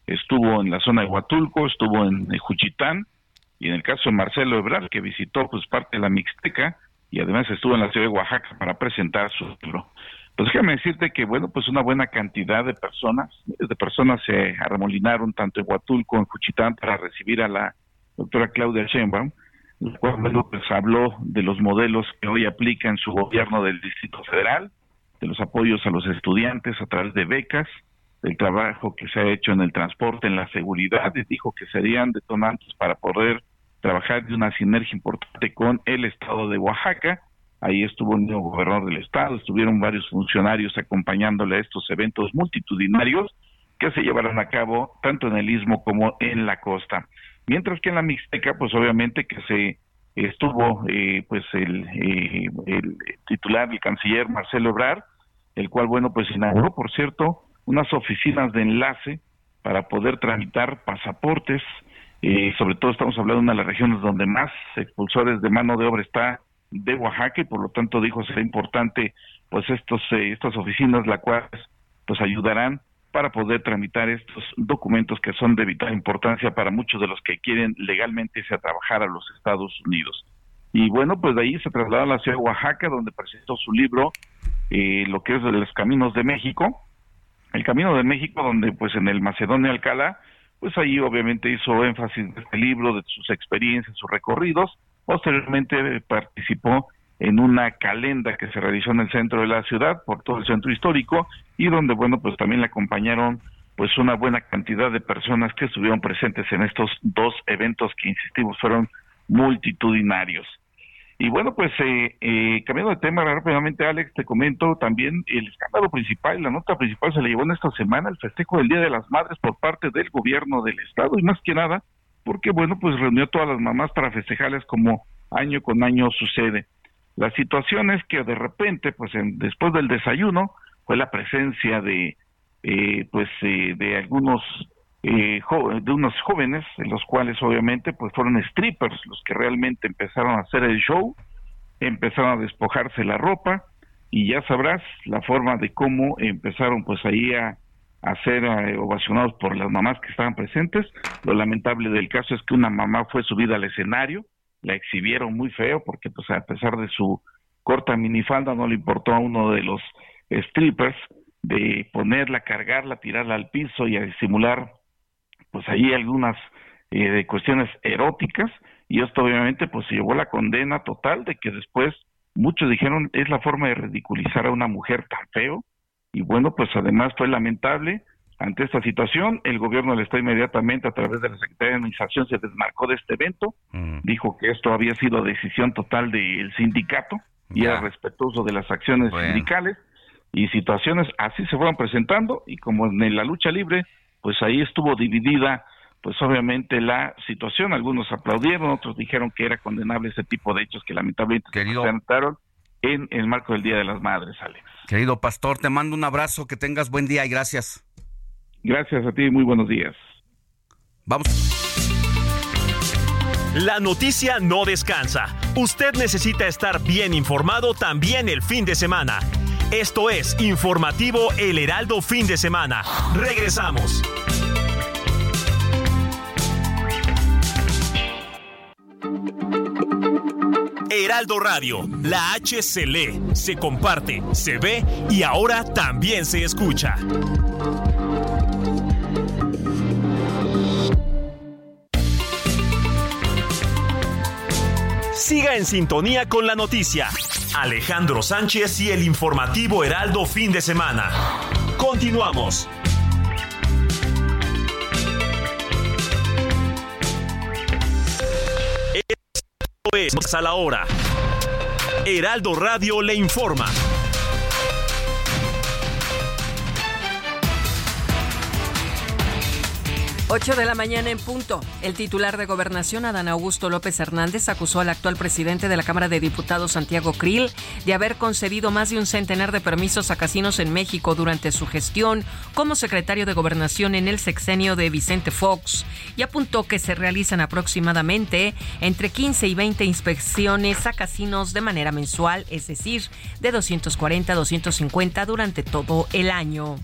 Estuvo en la zona de Huatulco, estuvo en Juchitán, y en el caso de Marcelo Ebrard, que visitó pues parte de la Mixteca, y además estuvo en la ciudad de Oaxaca para presentar su libro. Pues déjame decirte que, bueno, pues una buena cantidad de personas, de personas se arremolinaron tanto en Huatulco, en Juchitán, para recibir a la doctora Claudia Sheinbaum, la cual, pues habló de los modelos que hoy aplica en su gobierno del Distrito Federal, de los apoyos a los estudiantes a través de becas, del trabajo que se ha hecho en el transporte, en la seguridad, y dijo que serían detonantes para poder trabajar de una sinergia importante con el estado de Oaxaca. Ahí estuvo el nuevo gobernador del estado, estuvieron varios funcionarios acompañándole a estos eventos multitudinarios que se llevarán a cabo tanto en el istmo como en la costa. Mientras que en la Mixteca, pues obviamente que se estuvo eh, pues el, eh, titular, el canciller Marcelo Ebrard, el cual, bueno, pues inauguró, por cierto, unas oficinas de enlace para poder tramitar pasaportes, eh, sobre todo estamos hablando de una de las regiones donde más expulsores de mano de obra está de Oaxaca y por lo tanto dijo será importante pues estos eh, estas oficinas las cuales pues ayudarán para poder tramitar estos documentos que son de vital importancia para muchos de los que quieren legalmente irse a trabajar a los Estados Unidos. Y bueno, pues de ahí se trasladó a la ciudad de Oaxaca, donde presentó su libro, eh, lo que es de los caminos de México, el Camino de México, donde pues en el Macedonia Alcalá pues ahí obviamente hizo énfasis en este libro de sus experiencias, sus recorridos. Posteriormente participó en una calenda que se realizó en el centro de la ciudad, por todo el centro histórico, y donde, bueno, pues también le acompañaron pues una buena cantidad de personas que estuvieron presentes en estos dos eventos que, insistimos, fueron multitudinarios. Y bueno, pues eh, eh, cambiando de tema rápidamente, Alex, te comento también el escándalo principal, la nota principal se le llevó en esta semana el festejo del Día de las Madres por parte del gobierno del Estado y más que nada porque, bueno, pues reunió a todas las mamás para festejarles como año con año sucede. La situación es que de repente, pues después del desayuno, fue la presencia de, eh, pues, eh, de algunos eh, de unos jóvenes, en los cuales obviamente pues fueron strippers los que realmente empezaron a hacer el show, empezaron a despojarse la ropa y ya sabrás la forma de cómo empezaron pues ahí a, a ser eh, ovacionados por las mamás que estaban presentes. Lo lamentable del caso es que una mamá fue subida al escenario, la exhibieron muy feo porque pues a pesar de su corta minifalda no le importó a uno de los strippers de ponerla, cargarla, tirarla al piso y a disimular pues ahí algunas eh, cuestiones eróticas y esto obviamente pues se llevó la condena total de que después muchos dijeron es la forma de ridiculizar a una mujer tan feo y bueno pues además fue lamentable ante esta situación. El gobierno del estado inmediatamente a través de la Secretaría de Administración se desmarcó de este evento. Mm. dijo que esto había sido decisión total del sindicato y era respetuoso de las acciones sindicales. Y situaciones así se fueron presentando y como en la lucha libre pues ahí estuvo dividida pues obviamente la situación, algunos aplaudieron, otros dijeron que era condenable ese tipo de hechos que lamentablemente se presentaron en el marco del Día de las Madres, Alex. Querido pastor, te mando un abrazo, que tengas buen día y gracias. Gracias a ti, muy buenos días. Vamos. La noticia no descansa. Usted necesita estar bien informado también el fin de semana. Esto es Informativo El Heraldo Fin de Semana. Regresamos. Heraldo Radio, la H se lee, se comparte, se ve y ahora también se escucha. Siga en sintonía con la noticia. Alejandro Sánchez y el informativo Heraldo fin de semana. Continuamos. Esto es a la hora. Heraldo Radio le informa. 8 de la mañana en punto. El titular de Gobernación, Adán Augusto López Hernández, acusó al actual presidente de la Cámara de Diputados, Santiago Krill, de haber concedido más de un centenar de permisos a casinos en México durante su gestión como secretario de Gobernación en el sexenio de Vicente Fox y apuntó que se realizan aproximadamente entre 15 y 20 inspecciones a casinos de manera mensual, es decir, de 240 a 250 durante todo el año.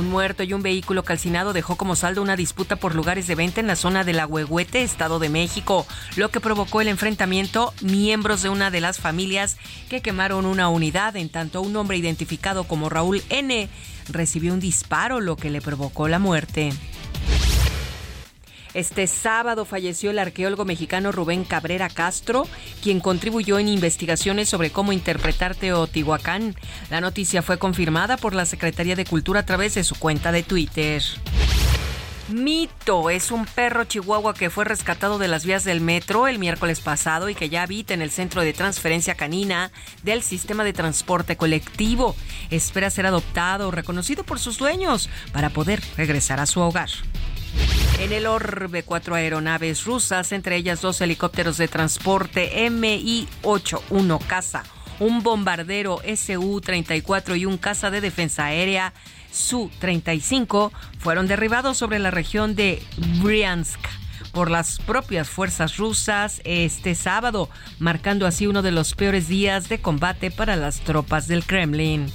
Un muerto y un vehículo calcinado dejó como saldo una disputa por lugares de venta en la zona de la Huehuete, Estado de México, lo que provocó el enfrentamiento miembros de una de las familias que quemaron una unidad, en tanto un hombre identificado como Raúl N recibió un disparo, lo que le provocó la muerte. Este sábado falleció el arqueólogo mexicano Rubén Cabrera Castro, quien contribuyó en investigaciones sobre cómo interpretar Teotihuacán. La noticia fue confirmada por la Secretaría de Cultura a través de su cuenta de Twitter. Mito es un perro chihuahua que fue rescatado de las vías del metro el miércoles pasado y que ya habita en el centro de transferencia canina del sistema de transporte colectivo. Espera ser adoptado o reconocido por sus dueños para poder regresar a su hogar. En el orbe, cuatro aeronaves rusas, entre ellas dos helicópteros de transporte Mi-81 caza, un bombardero Su-34 y un caza de defensa aérea Su-35, fueron derribados sobre la región de Bryansk por las propias fuerzas rusas este sábado, marcando así uno de los peores días de combate para las tropas del Kremlin.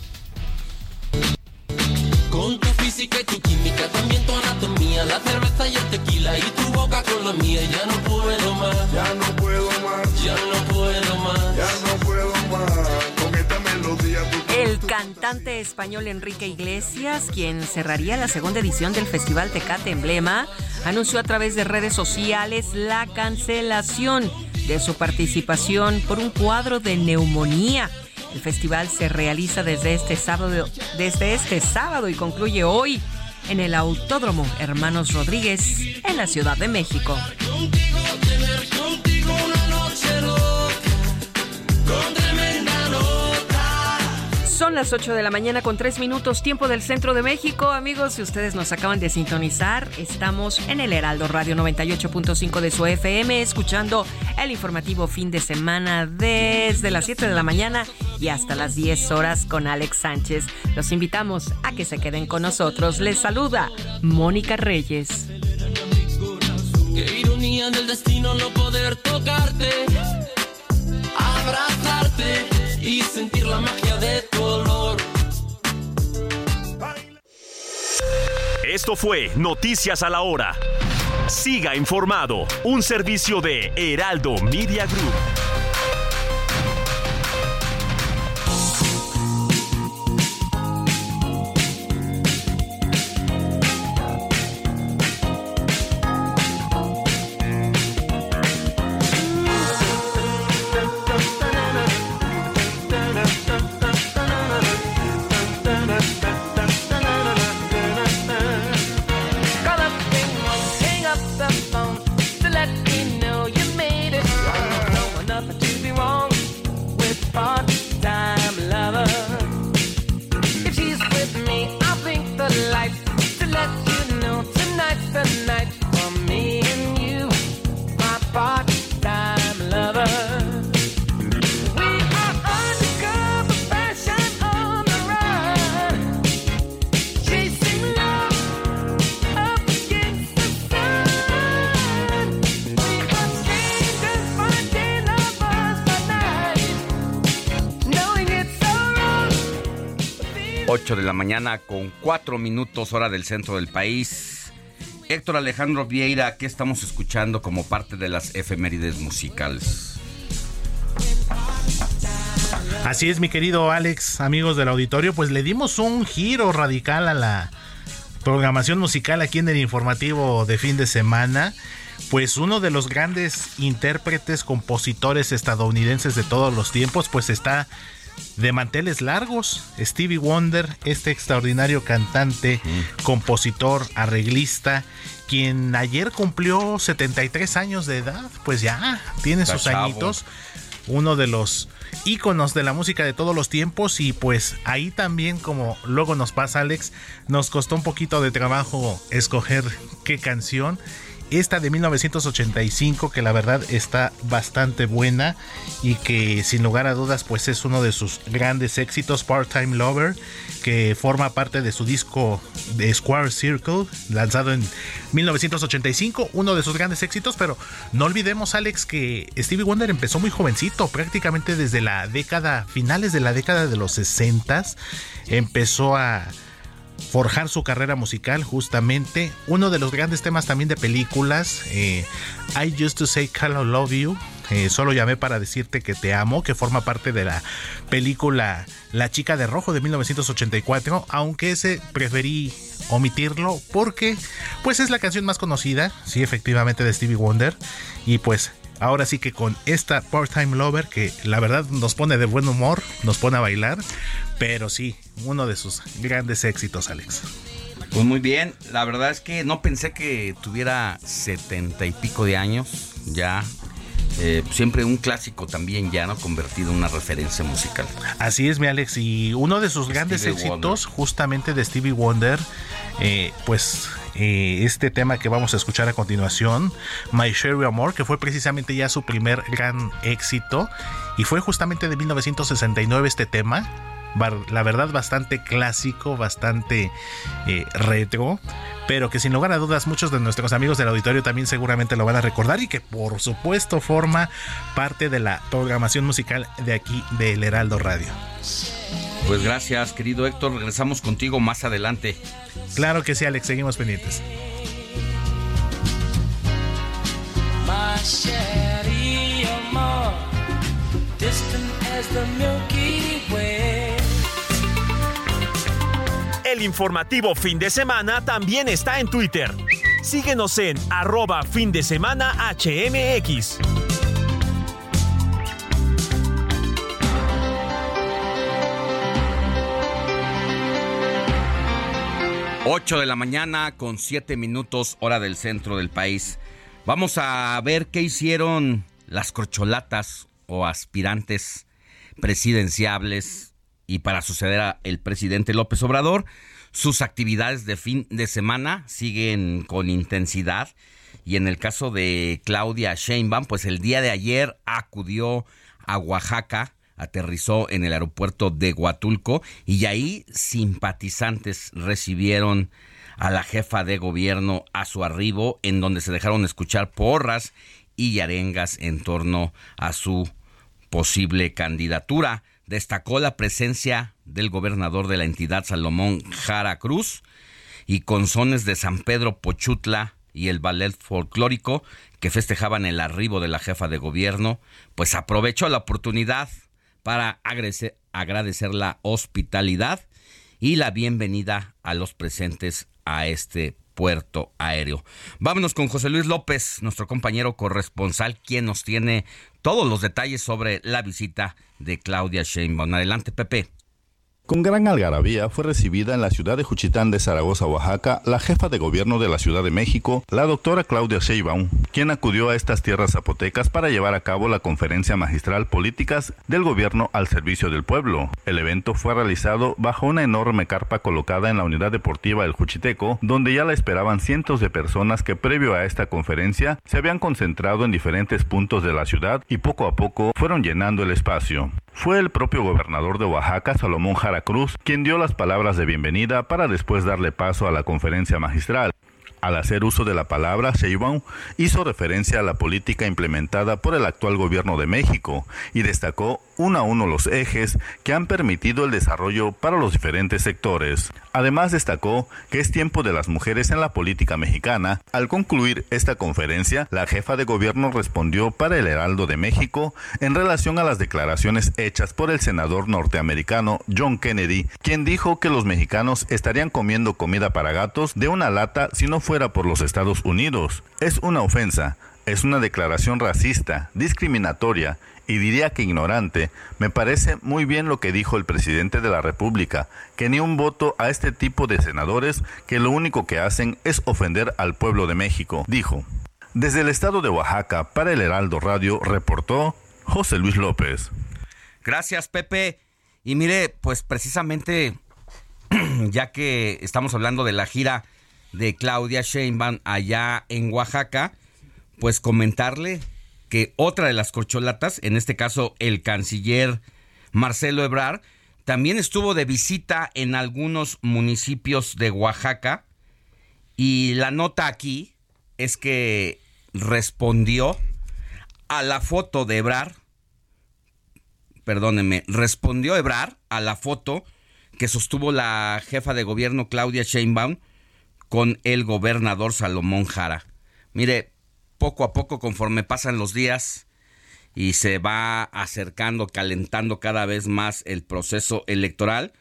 Física y tu química, también tu anatomía, la cerveza y el tequila y tu boca con la mía, ya no puedo más. Ya no puedo más. Ya no puedo más. Ya no puedo más. Con esta melodía. el cantante español Enrique Iglesias, quien cerraría la segunda edición del Festival Tecate Emblema, anunció a través de redes sociales la cancelación de su participación por un cuadro de neumonía el festival se realiza desde este sábado, desde este sábado y concluye hoy en el Autódromo Hermanos Rodríguez en la Ciudad de México. Las 8 de la mañana con 3 minutos tiempo del centro de México. Amigos, si ustedes nos acaban de sintonizar, estamos en el Heraldo Radio 98.5 de su FM, escuchando el informativo fin de semana desde las 7 de la mañana y hasta las 10 horas con Alex Sánchez. Los invitamos a que se queden con nosotros. Les saluda Mónica Reyes. Qué ironía del destino no poder tocarte, abrazarte y sentir la magia de tu olor. Esto fue Noticias a la Hora. Siga informado, un servicio de Heraldo Media Group. 8 de la mañana con 4 minutos hora del centro del país. Héctor Alejandro Vieira, ¿qué estamos escuchando como parte de las efemérides musicales? Así es, mi querido Alex, amigos del auditorio, pues le dimos un giro radical a la programación musical aquí en el informativo de fin de semana. Pues uno de los grandes intérpretes, compositores estadounidenses de todos los tiempos, pues está de manteles largos, Stevie Wonder, este extraordinario cantante, compositor, arreglista, quien ayer cumplió 73 años de edad, pues ya tiene sus añitos, uno de los íconos de la música de todos los tiempos y pues ahí también como luego nos pasa Alex, nos costó un poquito de trabajo escoger qué canción esta de 1985 que la verdad está bastante buena y que sin lugar a dudas pues es uno de sus grandes éxitos Part-Time Lover que forma parte de su disco de Square Circle lanzado en 1985 uno de sus grandes éxitos. Pero no olvidemos Alex que Stevie Wonder empezó muy jovencito prácticamente desde la década finales de la década de los 60 empezó a forjar su carrera musical justamente. Uno de los grandes temas también de películas, eh, I Used to Say Call I Love You, eh, solo llamé para decirte que te amo, que forma parte de la película La chica de rojo de 1984, aunque ese preferí omitirlo porque pues es la canción más conocida, sí efectivamente de Stevie Wonder y pues ahora sí que con esta Part-Time Lover que la verdad nos pone de buen humor, nos pone a bailar, pero sí, uno de sus grandes éxitos, Alex. Pues muy bien, la verdad es que no pensé que tuviera setenta y pico de años, ya eh, siempre un clásico también ya, ¿no? Convertido en una referencia musical. Así es, mi Alex, y uno de sus grandes éxitos, justamente de Stevie Wonder, eh, pues eh, este tema que vamos a escuchar a continuación, My Sherry Amor, que fue precisamente ya su primer gran éxito, y fue justamente de 1969 este tema la verdad bastante clásico, bastante eh, retro, pero que sin lugar a dudas muchos de nuestros amigos del auditorio también seguramente lo van a recordar y que por supuesto forma parte de la programación musical de aquí del Heraldo Radio. Pues gracias, querido Héctor. Regresamos contigo más adelante. Claro que sí, Alex. Seguimos pendientes. El informativo fin de semana también está en Twitter. Síguenos en arroba fin de semana HMX. Ocho de la mañana con siete minutos hora del centro del país. Vamos a ver qué hicieron las corcholatas o aspirantes presidenciables y para suceder al presidente López Obrador. Sus actividades de fin de semana siguen con intensidad y en el caso de Claudia Sheinbaum, pues el día de ayer acudió a Oaxaca, aterrizó en el aeropuerto de Huatulco y ahí simpatizantes recibieron a la jefa de gobierno a su arribo, en donde se dejaron escuchar porras y arengas en torno a su posible candidatura. Destacó la presencia del gobernador de la entidad, Salomón Jara Cruz, y con sones de San Pedro Pochutla y el ballet folclórico que festejaban el arribo de la jefa de gobierno, pues aprovechó la oportunidad para agradecer la hospitalidad y la bienvenida a los presentes a este puerto aéreo. Vámonos con José Luis López, nuestro compañero corresponsal, quien nos tiene todos los detalles sobre la visita de Claudia Sheinbaum. Adelante, Pepe. Con gran algarabía fue recibida en la ciudad de Juchitán de Zaragoza, Oaxaca, la jefa de gobierno de la Ciudad de México, la doctora Claudia Sheinbaum, quien acudió a estas tierras zapotecas para llevar a cabo la conferencia magistral Políticas del Gobierno al Servicio del Pueblo. El evento fue realizado bajo una enorme carpa colocada en la unidad deportiva El Juchiteco, donde ya la esperaban cientos de personas que previo a esta conferencia se habían concentrado en diferentes puntos de la ciudad y poco a poco fueron llenando el espacio. Fue el propio gobernador de Oaxaca, Salomón Jara Cruz, quien dio las palabras de bienvenida para después darle paso a la conferencia magistral. Al hacer uso de la palabra, Sheinbaum hizo referencia a la política implementada por el actual gobierno de México y destacó uno a uno los ejes que han permitido el desarrollo para los diferentes sectores. Además destacó que es tiempo de las mujeres en la política mexicana. Al concluir esta conferencia, la jefa de gobierno respondió para el Heraldo de México en relación a las declaraciones hechas por el senador norteamericano John Kennedy, quien dijo que los mexicanos estarían comiendo comida para gatos de una lata si no fuera por los Estados Unidos. Es una ofensa. Es una declaración racista, discriminatoria y diría que ignorante, me parece muy bien lo que dijo el presidente de la República, que ni un voto a este tipo de senadores que lo único que hacen es ofender al pueblo de México, dijo. Desde el estado de Oaxaca, para el Heraldo Radio, reportó José Luis López. Gracias, Pepe. Y mire, pues precisamente, ya que estamos hablando de la gira de Claudia Sheinbaum allá en Oaxaca, pues comentarle que otra de las corcholatas, en este caso el canciller Marcelo Ebrar, también estuvo de visita en algunos municipios de Oaxaca. Y la nota aquí es que respondió a la foto de Ebrar, perdónenme, respondió Ebrar a la foto que sostuvo la jefa de gobierno Claudia Sheinbaum con el gobernador Salomón Jara. Mire, poco a poco conforme pasan los días y se va acercando, calentando cada vez más el proceso electoral,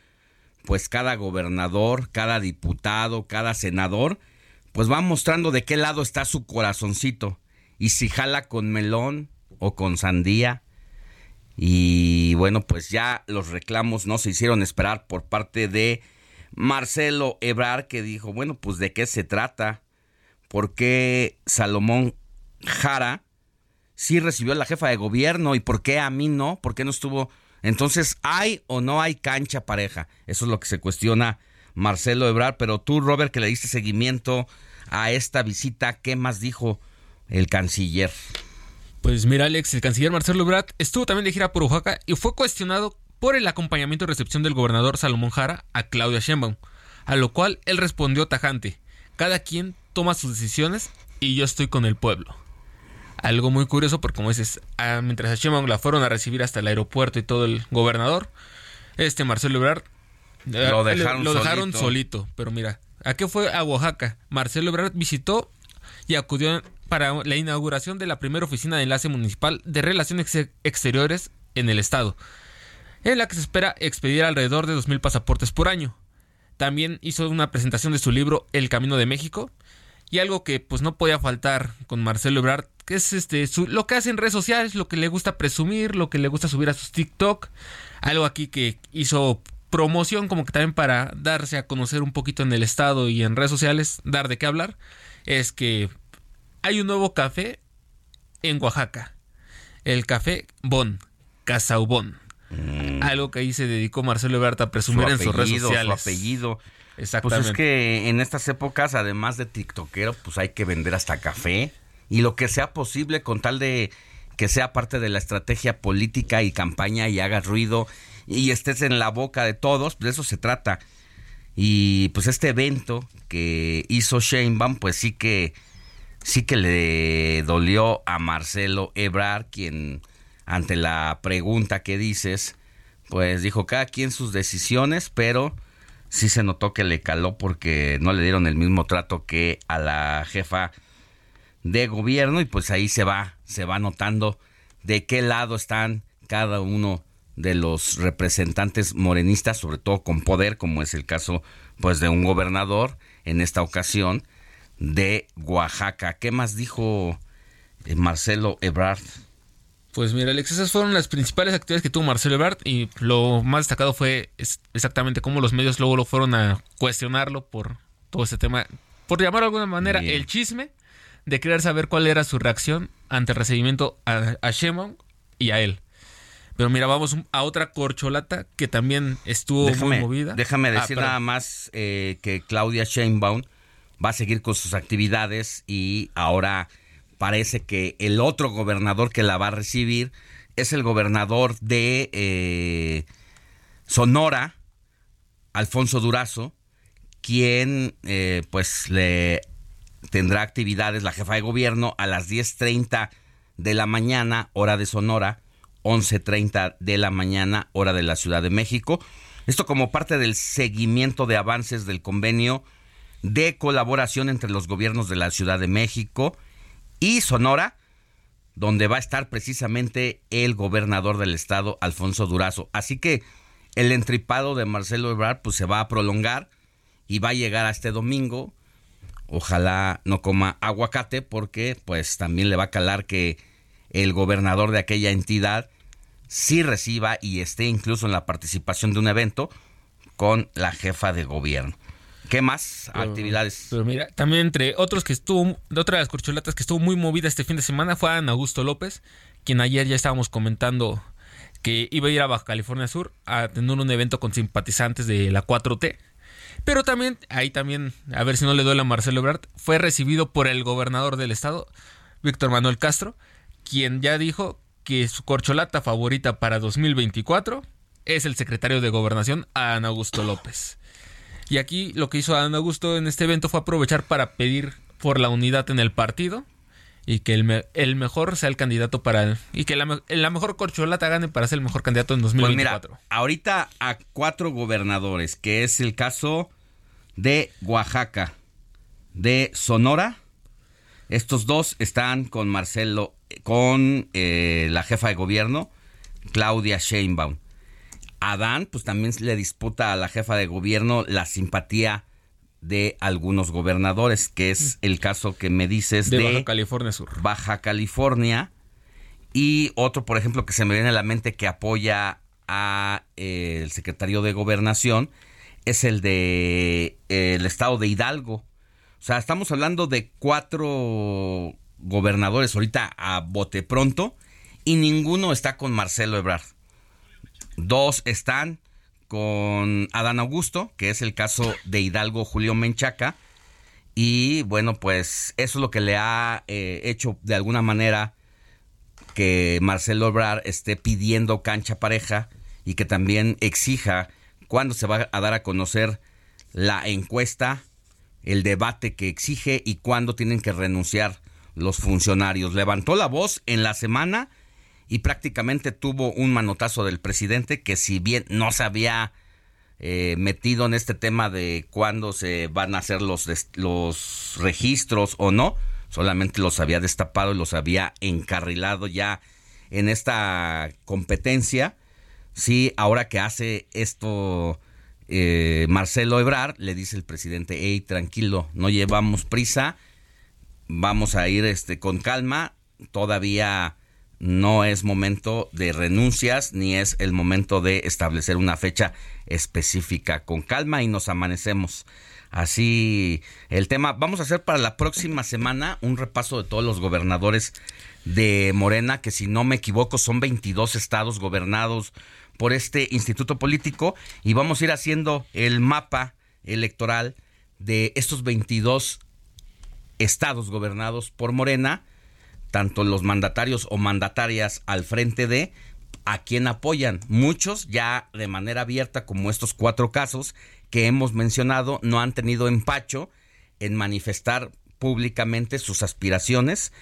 pues cada gobernador, cada diputado, cada senador, pues va mostrando de qué lado está su corazoncito y si jala con melón o con sandía. Y bueno, pues ya los reclamos no se hicieron esperar por parte de Marcelo Ebrar que dijo, bueno, pues de qué se trata, por qué Salomón Jara sí recibió a la jefa de gobierno y por qué a mí no, por qué no estuvo. Entonces, ¿hay o no hay cancha pareja? Eso es lo que se cuestiona Marcelo Ebrard, pero tú, Robert, que le diste seguimiento a esta visita, ¿qué más dijo el canciller? Pues mira, Alex, el canciller Marcelo Ebrard estuvo también de gira por Oaxaca y fue cuestionado por el acompañamiento y recepción del gobernador Salomón Jara a Claudia Sheinbaum, a lo cual él respondió tajante, cada quien toma sus decisiones y yo estoy con el pueblo. Algo muy curioso porque como dices, ah, mientras a Sheinbaum la fueron a recibir hasta el aeropuerto y todo el gobernador, este Marcelo Ebrard eh, lo dejaron, lo dejaron solito. solito. Pero mira, ¿a qué fue? A Oaxaca. Marcelo Ebrard visitó y acudió para la inauguración de la primera oficina de enlace municipal de relaciones ex- exteriores en el estado, en la que se espera expedir alrededor de 2.000 pasaportes por año. También hizo una presentación de su libro El Camino de México y algo que pues no podía faltar con Marcelo Ebrard, que es este lo que hace en redes sociales, lo que le gusta presumir, lo que le gusta subir a sus TikTok, algo aquí que hizo promoción como que también para darse a conocer un poquito en el estado y en redes sociales, dar de qué hablar, es que hay un nuevo café en Oaxaca, el café Bon, Casaubon. Algo que ahí se dedicó Marcelo Ebrard a presumir en sus redes sociales. Su apellido. Exactamente. Pues es que en estas épocas, además de tiktokero, pues hay que vender hasta café y lo que sea posible con tal de que sea parte de la estrategia política y campaña y hagas ruido y estés en la boca de todos, pues de eso se trata. Y pues este evento que hizo Sheinbaum, pues sí que sí que le dolió a Marcelo Ebrard, quien ante la pregunta que dices, pues dijo cada quien sus decisiones, pero sí se notó que le caló porque no le dieron el mismo trato que a la jefa de gobierno y pues ahí se va, se va notando de qué lado están cada uno de los representantes morenistas, sobre todo con poder, como es el caso pues de un gobernador en esta ocasión de Oaxaca. ¿Qué más dijo eh, Marcelo Ebrard? Pues mira, Alex, esas fueron las principales actividades que tuvo Marcelo Ebrard y lo más destacado fue exactamente cómo los medios luego lo fueron a cuestionarlo por todo este tema, por llamar de alguna manera el chisme de querer saber cuál era su reacción ante el recibimiento a, a Shemon y a él. Pero mira, vamos a otra corcholata que también estuvo muy movida. Déjame Ah, decir nada más eh, que Claudia Sheinbaum va a seguir con sus actividades y ahora parece que el otro gobernador que la va a recibir es el gobernador de eh, Sonora, Alfonso Durazo, quien eh, pues le tendrá actividades la jefa de gobierno a las 10.30 de la mañana, hora de Sonora, 11.30 de la mañana, hora de la Ciudad de México. Esto como parte del seguimiento de avances del convenio de colaboración entre los gobiernos de la Ciudad de México y Sonora, donde va a estar precisamente el gobernador del estado, Alfonso Durazo. Así que el entripado de Marcelo Ebrard pues se va a prolongar y va a llegar a este domingo. Ojalá no coma aguacate porque pues también le va a calar que el gobernador de aquella entidad sí reciba y esté incluso en la participación de un evento con la jefa de gobierno. ¿Qué más actividades? Pero mira, también entre otros que estuvo, de otra de las corcholatas que estuvo muy movida este fin de semana fue Ana Augusto López, quien ayer ya estábamos comentando que iba a ir a Baja California Sur a tener un evento con simpatizantes de la 4T. Pero también, ahí también, a ver si no le duele a Marcelo Ebrard, fue recibido por el gobernador del estado, Víctor Manuel Castro, quien ya dijo que su corcholata favorita para 2024 es el secretario de Gobernación, Ana Augusto López. Y aquí lo que hizo Ana Augusto en este evento fue aprovechar para pedir por la unidad en el partido y que el, me- el mejor sea el candidato para el, y que la, me- la mejor corcholata gane para ser el mejor candidato en Pues mira, 2024. ahorita a cuatro gobernadores, que es el caso de Oaxaca, de Sonora. Estos dos están con Marcelo, con eh, la jefa de gobierno, Claudia Sheinbaum. Adán, pues también le disputa a la jefa de gobierno la simpatía de algunos gobernadores, que es el caso que me dices de de, Baja California Sur. Baja California. Y otro, por ejemplo, que se me viene a la mente que apoya a eh, el secretario de Gobernación es el de eh, el estado de Hidalgo. O sea, estamos hablando de cuatro gobernadores ahorita a bote pronto y ninguno está con Marcelo Ebrard. Dos están con Adán Augusto, que es el caso de Hidalgo Julio Menchaca. Y bueno, pues eso es lo que le ha eh, hecho de alguna manera que Marcelo Ebrard esté pidiendo cancha pareja y que también exija cuándo se va a dar a conocer la encuesta, el debate que exige y cuándo tienen que renunciar los funcionarios. Levantó la voz en la semana y prácticamente tuvo un manotazo del presidente que si bien no se había eh, metido en este tema de cuándo se van a hacer los, los registros o no, solamente los había destapado y los había encarrilado ya en esta competencia. Sí, ahora que hace esto eh, Marcelo Ebrard, le dice el presidente, hey, tranquilo, no llevamos prisa, vamos a ir este, con calma, todavía no es momento de renuncias ni es el momento de establecer una fecha específica. Con calma y nos amanecemos. Así el tema. Vamos a hacer para la próxima semana un repaso de todos los gobernadores de Morena, que si no me equivoco son 22 estados gobernados por este instituto político y vamos a ir haciendo el mapa electoral de estos 22 estados gobernados por Morena, tanto los mandatarios o mandatarias al frente de a quien apoyan. Muchos ya de manera abierta, como estos cuatro casos que hemos mencionado, no han tenido empacho en manifestar públicamente sus aspiraciones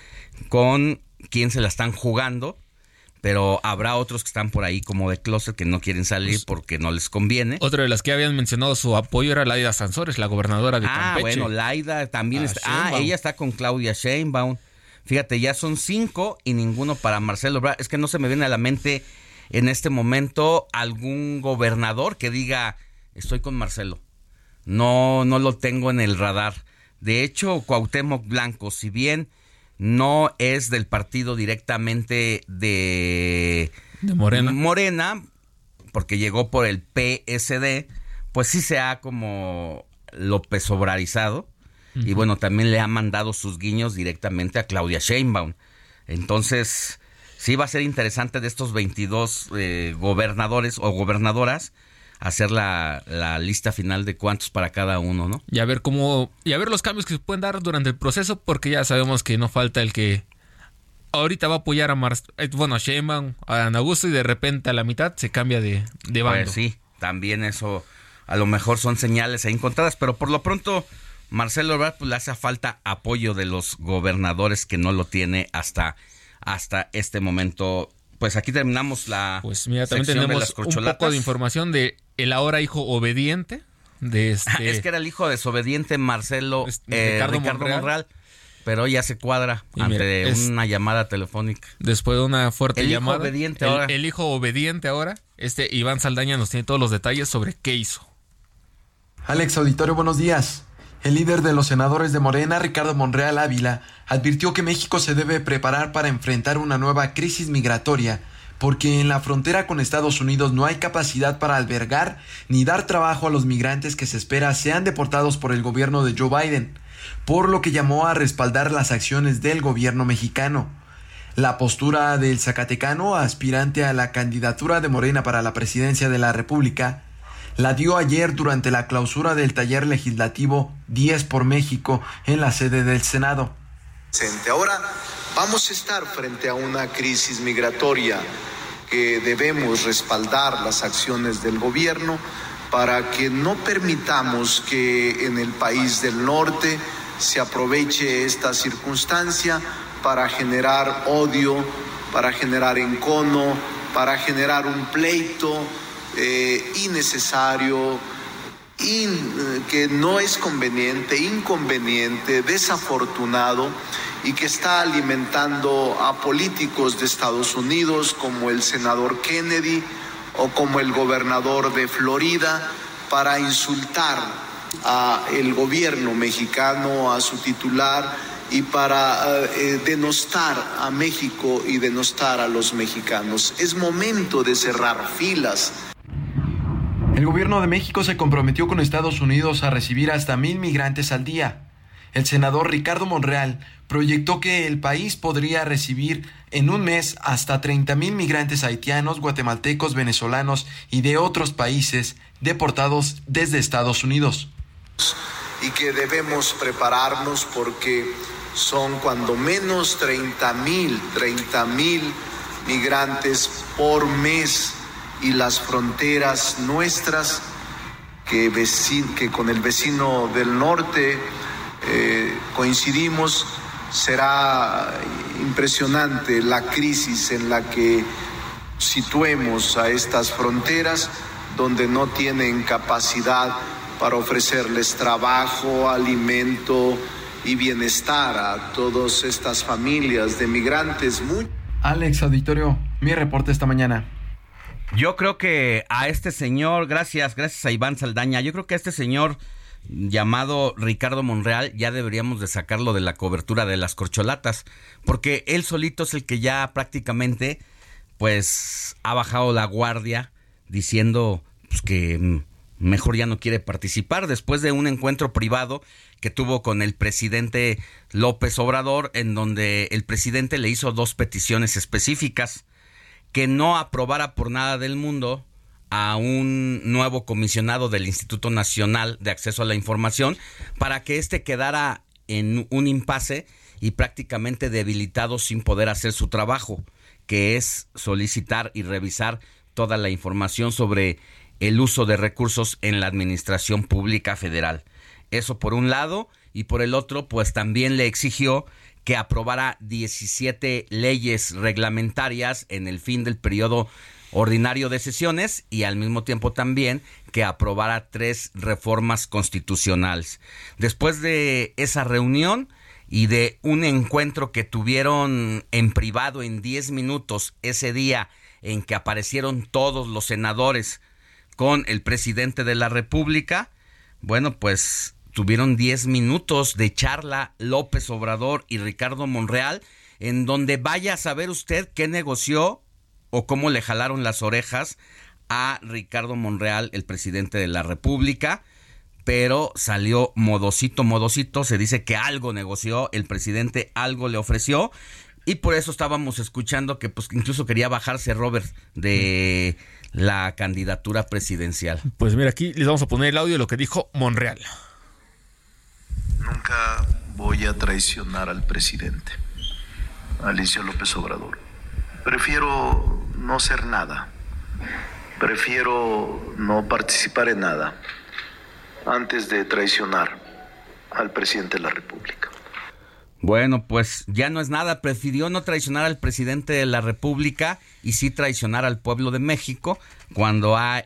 con quien se la están jugando pero habrá otros que están por ahí como de closet que no quieren salir pues, porque no les conviene. Otra de las que habían mencionado su apoyo era Laida Sansores, la gobernadora de ah, Campeche. Ah, bueno, Laida también está. Ah, ella está con Claudia Sheinbaum. Fíjate, ya son cinco y ninguno para Marcelo Ebrard. Es que no se me viene a la mente en este momento algún gobernador que diga estoy con Marcelo. No, no lo tengo en el radar. De hecho, Cuauhtémoc Blanco, si bien no es del partido directamente de, Morena. Morena, porque llegó por el PSD, pues sí se ha como López Obrarizado. Y bueno, también le ha mandado sus guiños directamente a Claudia Sheinbaum. Entonces, sí va a ser interesante de estos 22 eh, gobernadores o gobernadoras hacer la, la, lista final de cuántos para cada uno, ¿no? Y a ver cómo, y a ver los cambios que se pueden dar durante el proceso, porque ya sabemos que no falta el que ahorita va a apoyar a Mar eh, bueno, a Sheinbaum, a Ana Augusto y de repente a la mitad se cambia de, de bando. Pues sí, también eso a lo mejor son señales ahí encontradas, pero por lo pronto Marcelo Ebrard pues, le hace falta apoyo de los gobernadores que no lo tiene hasta, hasta este momento. Pues aquí terminamos la pues mira también tenemos un poco de información de el ahora hijo obediente de este es que era el hijo desobediente Marcelo eh, Ricardo, Monreal. pero ya se cuadra ante una llamada telefónica. después de una fuerte el llamada hijo obediente el, ahora. el hijo obediente ahora este Iván Saldaña nos tiene todos los detalles sobre qué hizo. Alex Auditorio buenos días el líder de los senadores de Morena, Ricardo Monreal Ávila, advirtió que México se debe preparar para enfrentar una nueva crisis migratoria, porque en la frontera con Estados Unidos no hay capacidad para albergar ni dar trabajo a los migrantes que se espera sean deportados por el gobierno de Joe Biden, por lo que llamó a respaldar las acciones del gobierno mexicano. La postura del Zacatecano, aspirante a la candidatura de Morena para la presidencia de la República, la dio ayer durante la clausura del taller legislativo 10 por México en la sede del Senado. Ahora vamos a estar frente a una crisis migratoria que debemos respaldar las acciones del gobierno para que no permitamos que en el país del norte se aproveche esta circunstancia para generar odio, para generar encono, para generar un pleito eh, innecesario, que no es conveniente, inconveniente, desafortunado y que está alimentando a políticos de Estados Unidos como el senador Kennedy o como el gobernador de Florida para insultar a el gobierno mexicano, a su titular y para eh, denostar a México y denostar a los mexicanos. Es momento de cerrar filas. El gobierno de México se comprometió con Estados Unidos a recibir hasta mil migrantes al día. El senador Ricardo Monreal proyectó que el país podría recibir en un mes hasta 30 mil migrantes haitianos, guatemaltecos, venezolanos y de otros países deportados desde Estados Unidos. Y que debemos prepararnos porque son cuando menos 30 mil, 30 mil migrantes por mes y las fronteras nuestras, que, que con el vecino del norte eh, coincidimos, será impresionante la crisis en la que situemos a estas fronteras donde no tienen capacidad para ofrecerles trabajo, alimento y bienestar a todas estas familias de migrantes. Alex Auditorio, mi reporte esta mañana. Yo creo que a este señor, gracias, gracias a Iván Saldaña, yo creo que a este señor llamado Ricardo Monreal ya deberíamos de sacarlo de la cobertura de las corcholatas, porque él solito es el que ya prácticamente pues ha bajado la guardia diciendo pues, que mm, mejor ya no quiere participar. Después de un encuentro privado que tuvo con el presidente López Obrador en donde el presidente le hizo dos peticiones específicas que no aprobara por nada del mundo a un nuevo comisionado del Instituto Nacional de Acceso a la Información para que éste quedara en un impasse y prácticamente debilitado sin poder hacer su trabajo, que es solicitar y revisar toda la información sobre el uso de recursos en la Administración Pública Federal. Eso por un lado, y por el otro, pues también le exigió que aprobara 17 leyes reglamentarias en el fin del periodo ordinario de sesiones y al mismo tiempo también que aprobara tres reformas constitucionales. Después de esa reunión y de un encuentro que tuvieron en privado en 10 minutos ese día en que aparecieron todos los senadores con el presidente de la República, bueno, pues tuvieron 10 minutos de charla López Obrador y Ricardo Monreal, en donde vaya a saber usted qué negoció o cómo le jalaron las orejas a Ricardo Monreal, el presidente de la República, pero salió modosito, modosito, se dice que algo negoció, el presidente algo le ofreció, y por eso estábamos escuchando que pues incluso quería bajarse Robert de la candidatura presidencial. Pues mira, aquí les vamos a poner el audio de lo que dijo Monreal. Nunca voy a traicionar al presidente, Alicia López Obrador. Prefiero no ser nada. Prefiero no participar en nada antes de traicionar al presidente de la República. Bueno, pues ya no es nada. Prefirió no traicionar al presidente de la República y sí traicionar al pueblo de México cuando ha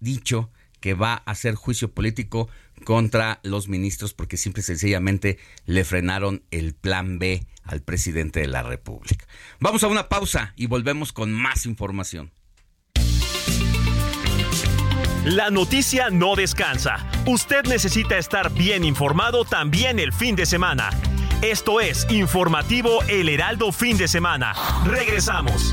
dicho que va a hacer juicio político contra los ministros porque simple y sencillamente le frenaron el plan B al presidente de la República. Vamos a una pausa y volvemos con más información. La noticia no descansa. Usted necesita estar bien informado también el fin de semana. Esto es Informativo El Heraldo Fin de Semana. Regresamos.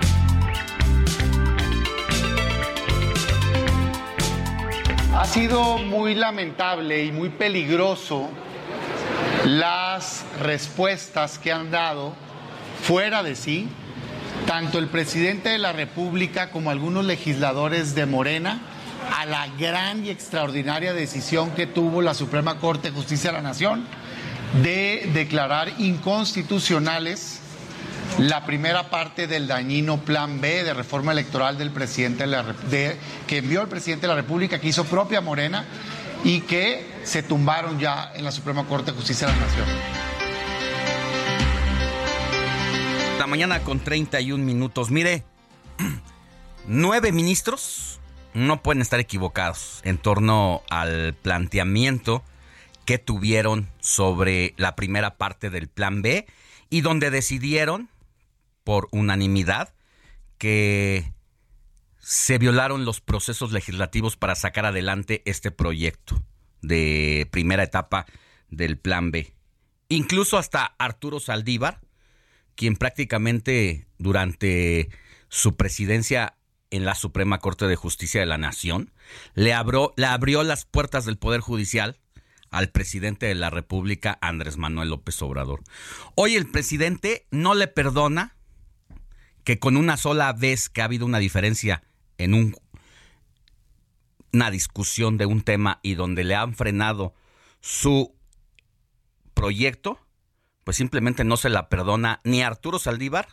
Ha sido muy lamentable y muy peligroso las respuestas que han dado fuera de sí, tanto el presidente de la República como algunos legisladores de Morena, a la gran y extraordinaria decisión que tuvo la Suprema Corte de Justicia de la Nación de declarar inconstitucionales la primera parte del dañino plan B de reforma electoral del presidente de la, de, que envió el presidente de la República, que hizo propia Morena y que se tumbaron ya en la Suprema Corte de Justicia de la Nación. La mañana con 31 minutos. Mire, nueve ministros no pueden estar equivocados en torno al planteamiento que tuvieron sobre la primera parte del plan B y donde decidieron por unanimidad que se violaron los procesos legislativos para sacar adelante este proyecto de primera etapa del Plan B. Incluso hasta Arturo Saldívar, quien prácticamente durante su presidencia en la Suprema Corte de Justicia de la Nación, le abrió, le abrió las puertas del Poder Judicial al presidente de la República, Andrés Manuel López Obrador. Hoy el presidente no le perdona que con una sola vez que ha habido una diferencia en un, una discusión de un tema y donde le han frenado su proyecto, pues simplemente no se la perdona ni a Arturo Saldívar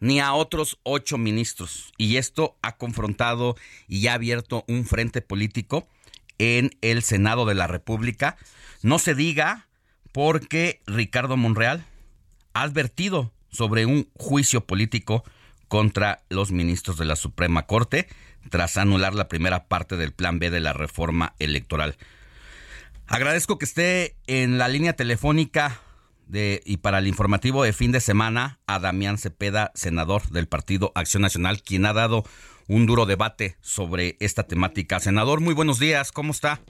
ni a otros ocho ministros. Y esto ha confrontado y ha abierto un frente político en el Senado de la República. No se diga porque Ricardo Monreal ha advertido sobre un juicio político contra los ministros de la Suprema Corte tras anular la primera parte del plan B de la reforma electoral. Agradezco que esté en la línea telefónica de, y para el informativo de fin de semana a Damián Cepeda, senador del Partido Acción Nacional, quien ha dado un duro debate sobre esta temática. Senador, muy buenos días, ¿cómo está?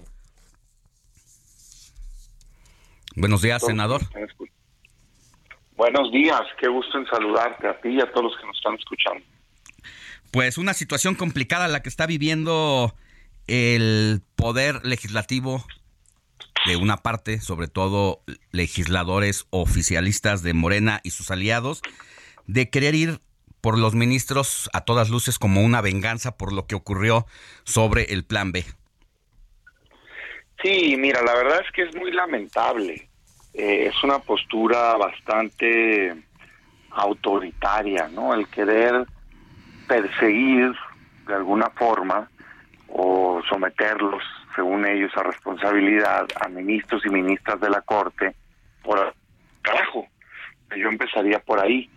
Buenos días, senador. Buenos días, qué gusto en saludarte a ti y a todos los que nos están escuchando. Pues una situación complicada la que está viviendo el poder legislativo de una parte, sobre todo legisladores oficialistas de Morena y sus aliados, de querer ir por los ministros a todas luces como una venganza por lo que ocurrió sobre el plan B. Sí, mira, la verdad es que es muy lamentable. Eh, es una postura bastante autoritaria, ¿no? El querer perseguir de alguna forma o someterlos, según ellos, a responsabilidad a ministros y ministras de la Corte por carajo. Yo empezaría por ahí.